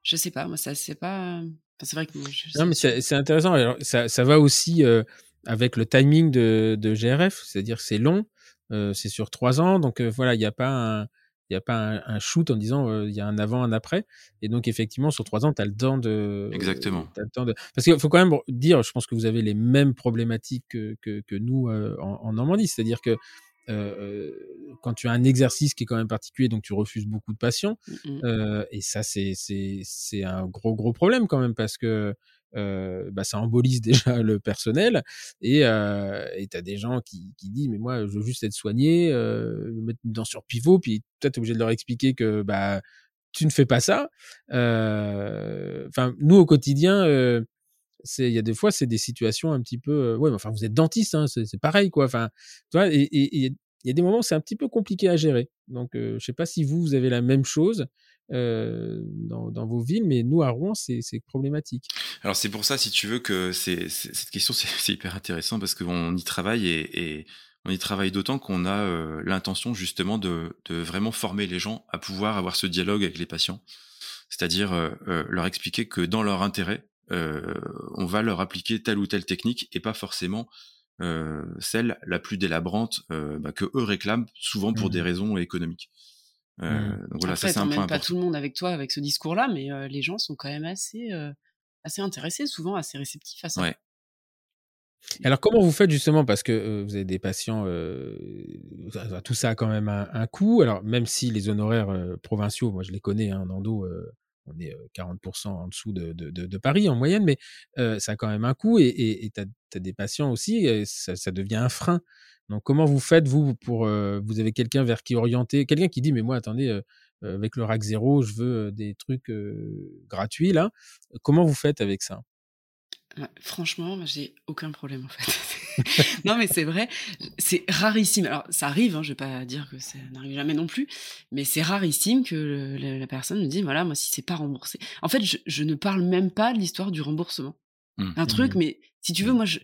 je sais pas, moi, ça, c'est pas. Enfin, c'est vrai que moi, je- Non, mais c'est c'est intéressant. Alors, ça, ça va aussi euh, avec le timing de, de GRF, c'est-à-dire que c'est long, euh, c'est sur trois ans, donc euh, voilà, il n'y a pas un, il y a pas un, un shoot en disant euh, il y a un avant, un après, et donc effectivement sur trois ans, tu as le temps de, Exactement. t'as le temps de, parce qu'il faut quand même dire, je pense que vous avez les mêmes problématiques que, que, que nous en, en Normandie, c'est-à-dire que quand tu as un exercice qui est quand même particulier, donc tu refuses beaucoup de patients. Mm, mm. Euh, et ça, c'est un gros gros problème quand même parce que euh, bah, ça embolise déjà le personnel et euh, et t'as des gens qui qui disent mais moi je veux juste être soigné, euh, me mettre une dent sur pivot, puis toi t'es obligé de leur expliquer que bah tu ne fais pas ça. Euh, Enfin nous au quotidien. Il y a des fois c'est des situations un petit peu euh, ouais mais enfin vous êtes dentiste hein, c'est pareil quoi enfin tu vois il y a des moments où c'est un petit peu compliqué à gérer. Donc euh, je sais pas si vous vous avez la même chose euh, dans, vos villes mais nous à Rouen c'est problématique. Alors c'est pour ça, si tu veux, que cette question c'est hyper intéressant parce qu'on y travaille et, on y travaille d'autant qu'on a euh, l'intention justement de, vraiment former les gens à pouvoir avoir ce dialogue avec les patients, c'est-à-dire leur expliquer que dans leur intérêt, on va leur appliquer telle ou telle technique et pas forcément euh, celle la plus délabrante euh, bah, que eux réclament souvent pour des raisons économiques. Euh, Mhm. Donc voilà, Après, ça c'est un point t'emmènes pas important. tout le monde avec toi avec ce discours-là, mais euh, les gens sont quand même assez, euh, assez intéressés, souvent assez réceptifs à ça. Ouais. alors comment vous faites justement? Parce que euh, vous avez des patients euh, tout ça a quand même un, un coût alors même si les honoraires euh, provinciaux moi je les connais hein, en endo euh, on est 40% en dessous de, de, de, Paris en moyenne, mais ça a quand même un coût et tu as, des patients aussi, et ça, devient un frein. Donc, comment vous faites, vous, pour. vous avez quelqu'un vers qui orienter Quelqu'un qui dit, mais moi, attendez, avec le RAC 0, je veux des trucs gratuits, là. Comment vous faites avec ça? Franchement, j'ai aucun problème en fait. non, mais c'est vrai, c'est rarissime. Alors, ça arrive, hein, je vais pas dire que ça n'arrive jamais non plus, mais c'est rarissime que la, personne me dise voilà, moi, si c'est pas remboursé. En fait, je, ne parle même pas de l'histoire du remboursement. Mmh. Un truc, mmh. mais si tu veux, mmh. moi, je,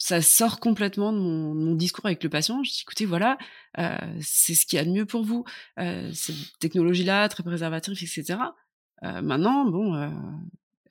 ça sort complètement de mon, discours avec le patient. Je dis écoutez, voilà, euh, c'est ce qu'il y a de mieux pour vous. Euh, cette technologie-là, très préservatrice, etc. Euh, maintenant, bon,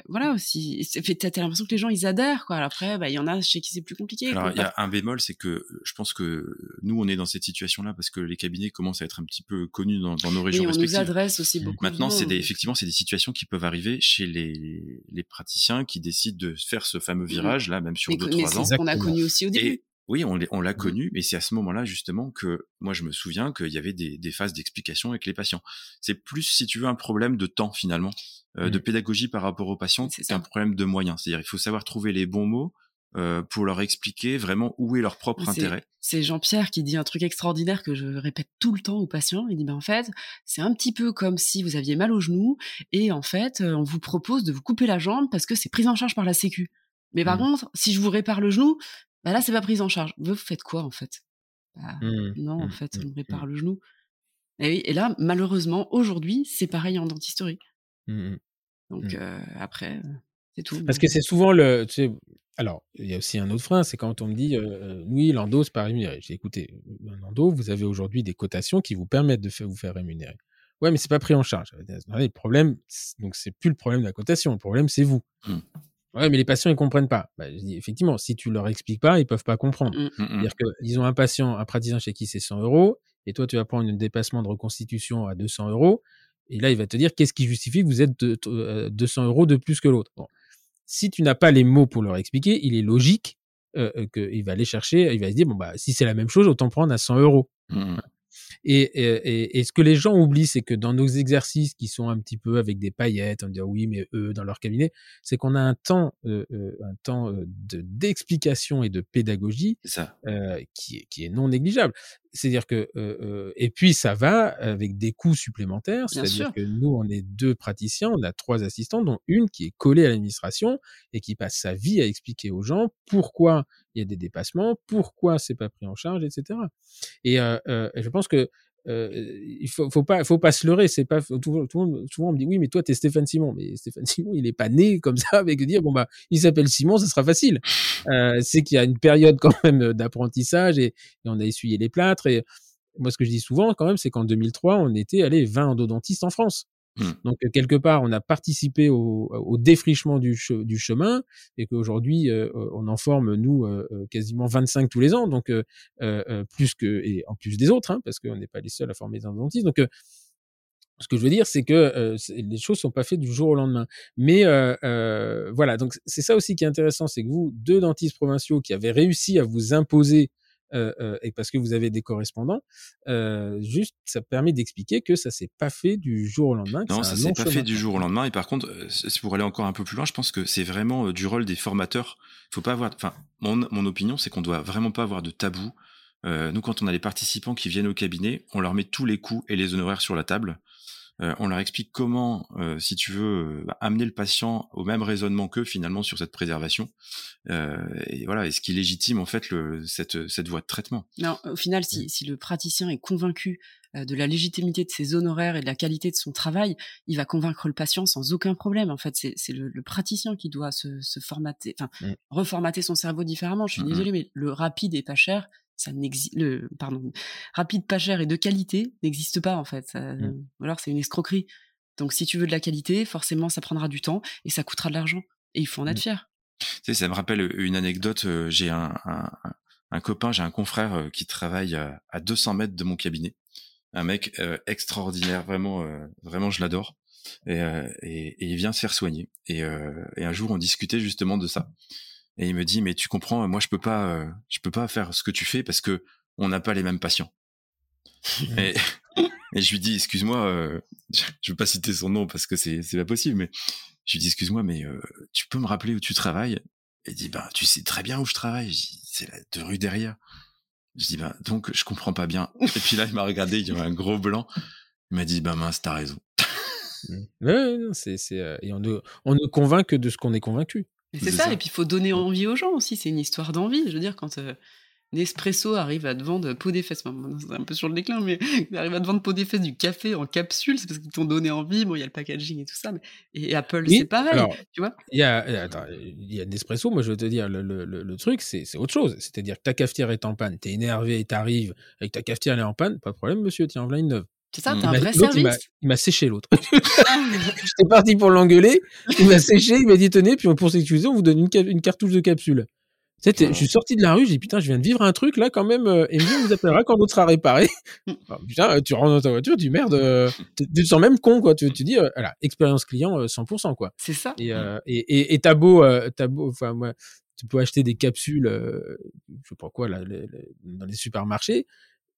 voilà aussi. T'as l'impression que les gens ils adhèrent quoi. Après, bah il y en a chez qui c'est plus compliqué. Alors il y a un bémol, c'est que je pense que nous on est dans cette situation-là parce que les cabinets commencent à être un petit peu connus dans, nos régions Et on respectives. nous adresse aussi beaucoup. Maintenant, c'est effectivement c'est des situations qui peuvent arriver chez les, les praticiens qui décident de faire ce fameux mmh virage là, même sur deux trois ans. On a connu aussi au début. Oui, on, l'a Mmh. connu, mais c'est à ce moment-là justement que moi je me souviens qu'il y avait des, phases d'explication avec les patients. C'est plus, si tu veux, un problème de temps finalement, euh, de mmh. pédagogie par rapport aux patients, c'est un problème de moyens. C'est-à-dire il faut savoir trouver les bons mots euh, pour leur expliquer vraiment où est leur propre intérêt. C'est Jean-Pierre qui dit un truc extraordinaire que je répète tout le temps aux patients. Il dit ben en fait c'est un petit peu comme si vous aviez mal au genou et en fait euh, on vous propose de vous couper la jambe parce que c'est pris en charge par la Sécu. Mais par mmh. contre, si je vous répare le genou, bah là, c'est pas prise en charge. Vous faites quoi en fait? Bah, mmh. Non, en mmh. fait, on mmh. répare le genou. Et, oui, et là, malheureusement, aujourd'hui, c'est pareil en dentisterie. Donc euh, après, euh, c'est tout. Parce que c'est souvent le. Tu sais, alors, il y a aussi un autre frein, c'est quand on me dit euh, oui, l'endo, c'est pas rémunéré. J'ai écouté, l'endo, vous avez aujourd'hui des cotations qui vous permettent de vous faire rémunérer. Ouais, mais c'est pas pris en charge. Le problème, donc c'est plus le problème de la cotation, le problème c'est vous. Ouais, mais les patients, ils comprennent pas. Bah, je dis, effectivement, si tu leur expliques pas, ils peuvent pas comprendre. Mmh. Mmh, mmh. C'est-à-dire qu'ils ont un patient, un praticien chez qui c'est 100 euros, et toi, tu vas prendre un dépassement de reconstitution à 200 euros, et là, il va te dire qu'est-ce qui justifie que vous êtes de, 200 euh, euros de plus que l'autre? Bon. Si tu n'as pas les mots pour leur expliquer, il est logique euh, euh qu'il va aller chercher, il va se dire, bon, bah, si c'est la même chose, autant prendre à 100 euros. Et, et, ce que les gens oublient, c'est que dans nos exercices qui sont un petit peu avec des paillettes, on dit oui, mais eux dans leur cabinet, c'est qu'on a un temps, euh, euh, un temps euh, d'explication et de pédagogie qui, est, qui est non négligeable. C'est-à-dire que et puis ça va avec des coûts supplémentaires. C'est-à-dire que nous, on est deux praticiens, on a trois assistants, dont une qui est collée à l'administration et qui passe sa vie à expliquer aux gens pourquoi il y a des dépassements, pourquoi c'est pas pris en charge, etc. Et, je pense que il faut, faut pas, faut pas se leurrer. C'est pas tout, tout, le monde, me dit oui, mais toi t'es Stéphane Simon, mais Stéphane Simon, il est pas né comme ça avec dire bon bah il s'appelle Simon, ça sera facile. Euh, c'est qu'il y a une période quand même d'apprentissage et, on a essuyé les plâtres. Et moi, ce que je dis souvent quand même, c'est qu'en 2003, on était allé 20 endodontistes en France. Mmh. Donc quelque part, on a participé au, défrichement du, chemin et qu'aujourd'hui, euh, on en forme nous euh, euh, quasiment 25 tous les ans, donc plus que et en plus des autres, hein, parce qu'on n'est pas les seuls à former des endodontistes. Donc ce que je veux dire, c'est que les choses sont pas faites du jour au lendemain. Mais voilà, donc c'est ça aussi qui est intéressant, c'est que vous, deux dentistes provinciaux qui avaient réussi à vous imposer euh, euh, et parce que vous avez des correspondants, euh, juste ça permet d'expliquer que ça s'est pas fait du jour au lendemain. Non, ça s'est pas fait du jour au lendemain. Et par contre, c'est pour aller encore un peu plus loin, je pense que c'est vraiment du rôle des formateurs. Il faut pas avoir, enfin, mon, mon opinion, c'est qu'on doit vraiment pas avoir de tabou. nous, quand on a les participants qui viennent au cabinet, on leur met tous les coûts et les honoraires sur la table. Euh, on leur explique comment, euh, si tu veux, euh, amener le patient au même raisonnement qu'eux finalement sur cette préservation. et voilà, est ce qui légitime en fait le, cette, cette voie de traitement. Non, au final, si, si le praticien est convaincu de la légitimité de ses honoraires et de la qualité de son travail, il va convaincre le patient sans aucun problème. En fait, c'est le, le, praticien qui doit se, se formater, enfin, mmh. reformater son cerveau différemment. Je suis mmh, désolée, mais le rapide et pas cher, ça n'existe le pardon rapide pas cher et de qualité n'existe pas en fait mmh. alors c'est une escroquerie donc si tu veux de la qualité forcément ça prendra du temps et ça coûtera de l'argent et il faut en être mmh. fier tu sais, ça me rappelle une anecdote j'ai un, un, copain j'ai un confrère qui travaille à, 200 mètres de mon cabinet un mec extraordinaire vraiment vraiment je l'adore et, et, et, il vient se faire soigner et, et un jour on discutait justement de ça et il me dit mais tu comprends moi je peux pas euh, je peux pas faire ce que tu fais parce que on n'a pas les mêmes patients mmh. et Et je lui dis, excuse-moi, euh, je veux pas citer son nom parce que c'est c'est pas possible, mais je lui dis, excuse-moi, mais euh, tu peux me rappeler où tu travailles? Il dit, bah tu sais très bien où je travaille. C'est la deux rues derrière. Je dis, bah donc je comprends pas bien. Et puis là, il m'a regardé, il y avait un gros blanc. Il m'a dit, bah mince, t'as raison. Ouais, c'est, c'est, euh, et on ne, on ne convainc que de ce qu'on est convaincu. C'est ça, ça, et puis il faut donner envie aux gens aussi. C'est une histoire d'envie. Je veux dire, quand euh, Nespresso arrive à te vendre pot des fesses, c'est un peu sur le déclin, mais il arrive à te vendre pot des fesses du café en capsule, c'est parce qu'ils t'ont donné envie. Bon, il y a le packaging et tout ça, mais... et Apple, c'est pareil, tu vois. Il y a, attends, il y a Nespresso, moi je veux te dire, le, le, le, truc, c'est, c'est autre chose. C'est-à-dire que ta cafetière est en panne, t'es énervé, t'arrives, avec ta cafetière elle est en panne, pas de problème, monsieur, tiens, voilà une neuve. C'est ça, t'as un vrai service. Il m'a séché l'autre. J'étais parti pour l'engueuler, il m'a séché, il m'a dit tenez, puis pour sécuriser, on vous donne une, une cartouche de capsule. Je suis sorti de la rue, j'ai dit putain, je viens de vivre un truc là quand même. Euh, et on vous appellera quand l'autre sera réparé. putain, tu rentres dans ta voiture, tu merde, euh, tu, te sens même con quoi. Tu, tu dis, euh, voilà, expérience client 100% quoi. C'est ça. Et et, et, et t'as beau, t'as beau, enfin moi, tu peux acheter des capsules, je sais pas quoi là, dans les supermarchés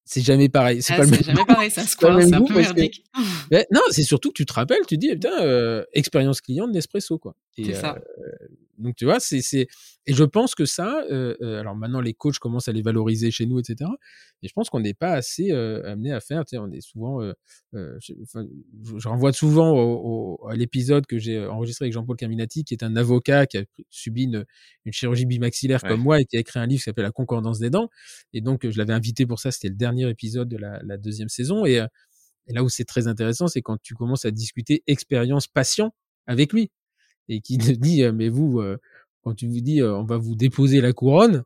c'est jamais pareil. C'est ah, pas le même jamais pareil, ça se croit, c'est un peu merdique. non, c'est surtout que tu te rappelles, tu dis, eh, putain, euh, expérience client de Nespresso, quoi. C'est ça. Euh, donc, tu vois, c'est, c'est, et je pense que ça, euh, euh, alors maintenant, les coachs commencent à les valoriser chez nous, etc. Et je pense qu'on n'est pas assez euh, amené à faire, tu sais, on est souvent, je, je, renvoie souvent au, à l'épisode que j'ai enregistré avec Jean-Paul Caminati, qui est un avocat qui a subi une, une chirurgie bimaxillaire comme moi et qui a écrit un livre qui s'appelle La concordance des dents. Et donc, je l'avais invité pour ça, c'était le dernier épisode de la, la deuxième saison. Et, et là où c'est très intéressant, c'est quand tu commences à discuter expérience patient avec lui et qui te dit mais vous quand tu vous dis on va vous déposer la couronne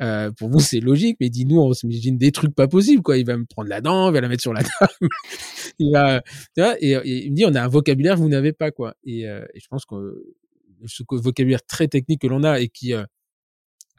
euh, pour vous c'est logique mais dis-nous on s'imagine des trucs pas possibles quoi il va me prendre la dent il va la mettre sur la table il va et, il me dit on a un vocabulaire que vous n'avez pas quoi et, je pense que ce vocabulaire très technique que l'on a et qui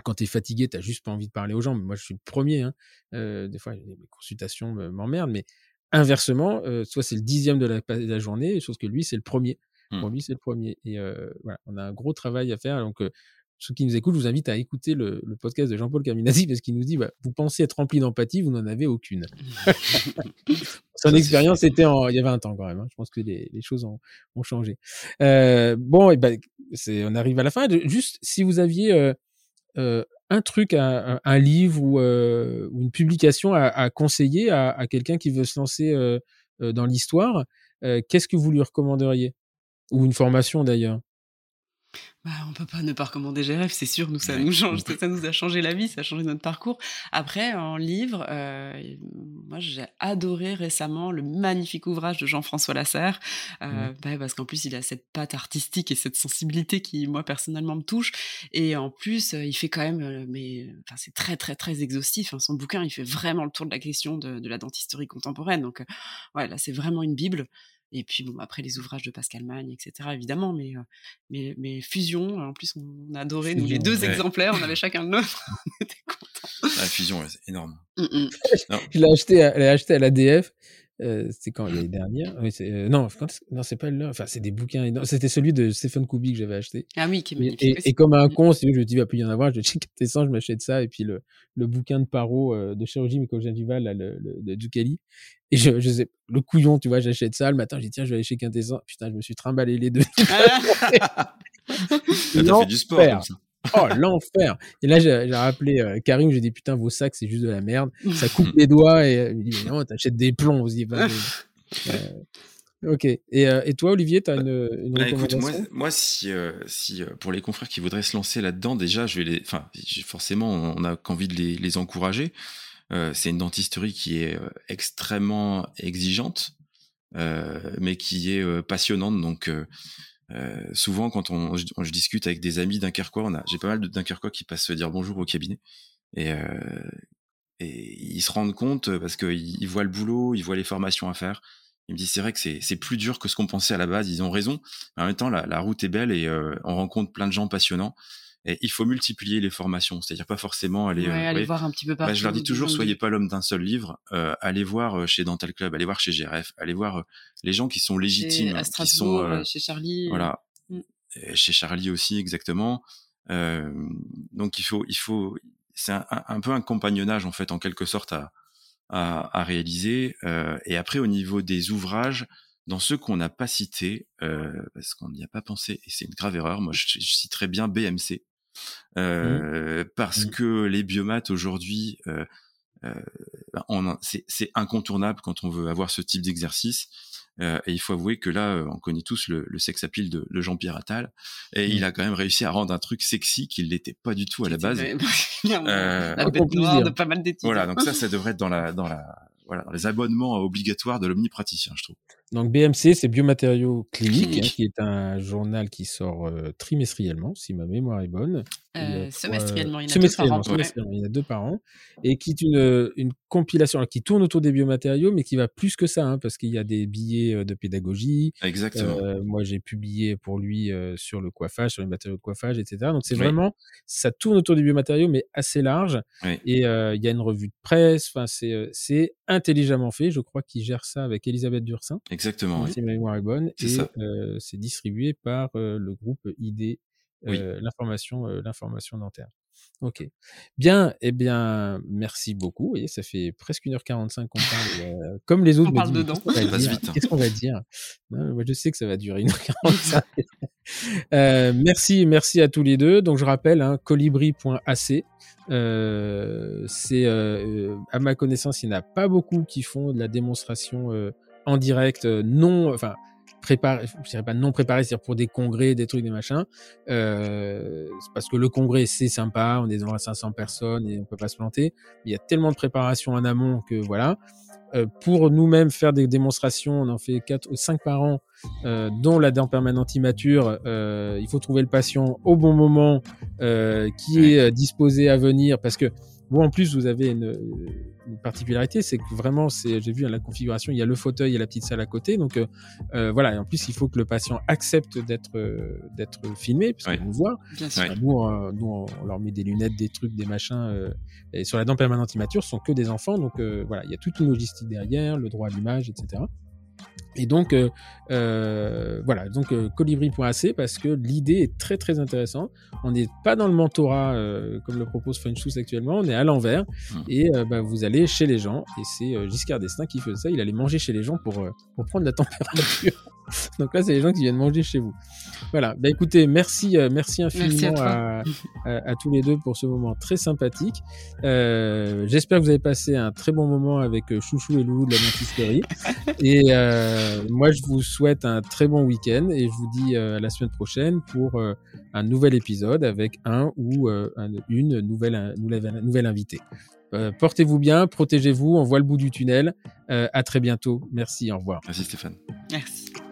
quand tu es fatigué, tu juste pas envie de parler aux gens. Mais moi, je suis le premier. Hein. Euh, des fois, mes consultations m'emmerdent. Mais inversement, euh, soit c'est le dixième de la, de la journée, chose que lui, c'est le premier. Mmh. Pour lui, c'est le premier. Et euh, voilà, on a un gros travail à faire. Donc, euh, ceux qui nous écoutent, je vous invite à écouter le, le podcast de Jean-Paul Caminazzi parce qu'il nous dit bah, vous pensez être rempli d'empathie, vous n'en avez aucune. Son expérience était en, il y a 20 ans quand même. Hein. Je pense que les, les choses ont, ont changé. Euh, bon, et ben, on arrive à la fin. Juste si vous aviez euh, euh, un truc, un, un livre ou, ou, une publication à, à conseiller à, à quelqu'un qui veut se lancer dans l'histoire, qu'est-ce que vous lui recommanderiez? Ou une formation d'ailleurs bah, on peut pas ne pas recommander GRF, c'est sûr, nous ça nous change, ça nous a changé la vie, ça a changé notre parcours. Après, en livre, euh, moi j'ai adoré récemment le magnifique ouvrage de Jean-François Lasserre, euh, mmh. bah, parce qu'en plus il a cette patte artistique et cette sensibilité qui moi personnellement me touche, et en plus euh, il fait quand même, mais enfin c'est très très très exhaustif. Hein, son bouquin il fait vraiment le tour de la question de, de la dentisterie contemporaine, donc euh, ouais là c'est vraiment une bible. Et puis bon, après les ouvrages de Pascal Magne, etc. Évidemment, mais mais, mais Fusion. En plus, on a adoré nous les deux exemplaires. On avait chacun le nôtre. on était contents. La Fusion, c'est énorme. Je l'ai acheté, acheté à l'ADF. Euh, c'était quand? L'année dernière? Oui, euh, Non, non, c'est pas le. Enfin, c'est des bouquins. C'était celui de Stephen Kubi que j'avais acheté. Ah oui, qui est magnifique. Et, et, comme un con, si je me dis, il va plus y en avoir, je dis, ça, je m'achète ça. Et puis le, le bouquin de Paro euh, de chirurgie mycogingivale, là, le, le, de Ducali. Et je, je sais, le couillon, tu vois, j'achète ça. Le matin, j'ai dit, tiens, je vais aller chez Quintessence. Putain, je me suis trimballé les deux. Ah. T'as fait du sport comme ça. Oh, l'enfer. Et là, j'ai rappelé euh, Karim, j'ai dit, putain, vos sacs, c'est juste de la merde. Ça coupe les doigts. Et euh, il me dit, mais non, t'achètes des plombs. On se dit, bah, euh, ok. Et, euh, et, toi, Olivier, t'as une, une bah, écoute, moi, moi, si, euh, si pour les confrères qui voudraient se lancer là-dedans, déjà, je vais les, enfin, forcément, on a qu'envie de les, les encourager. c'est une dentisterie qui est extrêmement exigeante, mais qui est passionnante. Donc, euh, souvent, quand on, je, discute avec des amis Dunkerquois, on a, j'ai pas mal de Dunkerquois qui passent se dire bonjour au cabinet. Et, euh, et ils se rendent compte parce qu'ils ils voient le boulot, ils voient les formations à faire. Ils me disent c'est vrai que c'est, c'est plus dur que ce qu'on pensait à la base. Ils ont raison. Mais en même temps, la, la route est belle et euh, on rencontre plein de gens passionnants. Et il faut multiplier les formations, c'est-à-dire pas forcément aller, ouais, euh, aller voir un petit peu partout. Bah, je leur dis toujours, soyez pas l'homme d'un seul livre, euh, allez voir euh, chez Dental Club, allez voir chez GRF, allez voir euh, les gens qui sont légitimes, chez qui sont euh, chez Charlie. Voilà, mm. chez Charlie aussi exactement. donc il faut, il faut, c'est un, un, peu un compagnonnage en fait, en quelque sorte à à, réaliser. et après, au niveau des ouvrages, dans ceux qu'on n'a pas cités, parce qu'on n'y a pas pensé, et c'est une grave erreur, moi je, je citerais bien BMC. Mmh. Parce mmh. que les biomates aujourd'hui, ben, c'est incontournable quand on veut avoir ce type d'exercice. Euh, et il faut avouer que là, euh, on connaît tous le, le sex appeal de, de Jean-Pierre Attal, et il mmh. a quand même réussi à rendre un truc sexy qu'il n'était pas du tout à la base. euh, la bête noire de pas mal d'études. Voilà, donc ça, ça devrait être dans la dans la voilà dans les abonnements obligatoires de l'omnipraticien, je trouve. Donc BMC, c'est Biomatériaux Cliniques, hein, qui est un journal qui sort euh, trimestriellement, si ma mémoire est bonne. Euh, semestriellement, il y en a deux par an. Il y en a deux par an. Et qui est une, une compilation qui tourne autour des biomatériaux, mais qui va plus que ça, hein, parce qu'il y a des billets euh, de pédagogie. Exactement. Euh, moi, j'ai publié pour lui euh, sur le coiffage, sur les matériaux de coiffage, etc. Donc c'est vraiment, ça tourne autour des biomatériaux, mais assez large. Et il y a une revue de presse. Enfin, c'est c'est intelligemment fait. Je crois qu'il gère ça avec Elisabeth Dursin. Exactement. Si ma mémoire est bonne. Et c'est distribué par le groupe ID euh, l'information, euh, l'information dentaire. Ok. Bien, eh bien, merci beaucoup. Et ça fait presque 1h45 qu'on parle, euh, comme les autres. On parle dedans. Qu'est-ce qu'on va dire? Moi, je sais que ça va durer 1h45. euh, merci, merci à tous les deux. Donc, je rappelle, hein, colibri.ac. Euh, c'est, euh, à ma connaissance, il n'y en a pas beaucoup qui font de la démonstration en direct, non, enfin, préparé, je dirais pas non préparé, c'est-à-dire pour des congrès, des trucs, des machins. Euh, parce que le congrès, c'est sympa, on est devant 500 personnes et on peut pas se planter. Il y a tellement de préparation en amont que voilà. Euh, pour nous-mêmes faire des démonstrations, on en fait quatre ou cinq par an, euh, dont la dent permanente immature. Euh, il faut trouver le patient au bon moment, euh, qui est disposé à venir, parce que vous, en plus, vous avez une, une particularité, c'est que vraiment, c'est, j'ai vu à la configuration, il y a le fauteuil et la petite salle à côté. Donc euh, euh voilà, et en plus, il faut que le patient accepte d'être euh, d'être filmé, puisqu'on ouais. le voit. Bien sûr. Nous, euh, nous, on leur met des lunettes, des trucs, des machins. et sur la dent permanente immature, ce sont que des enfants. Donc voilà, il y a toute une logistique derrière, le droit à l'image, etc. Et donc euh, euh, voilà, donc euh, colibri.ac parce que l'idée est très très intéressante. On n'est pas dans le mentorat euh, comme le propose Frenchus actuellement, on est à l'envers mmh. et euh, bah, vous allez chez les gens et c'est euh, Giscard d'Estaing qui fait ça. Il allait manger chez les gens pour pour prendre la température. donc là, c'est les gens qui viennent manger chez vous. Voilà. Bah écoutez, merci merci infiniment merci à, à, à, tous les deux pour ce moment très sympathique. J'espère que vous avez passé un très bon moment avec Chouchou et Loulou de la dentisterie et euh, moi, je vous souhaite un très bon week-end et je vous dis euh, à la semaine prochaine pour euh, un nouvel épisode avec un ou un, une nouvelle, nouvelle, nouvelle invitée. Portez-vous bien, protégez-vous, on voit le bout du tunnel. à très bientôt. Merci, au revoir. Merci Stéphane. Merci.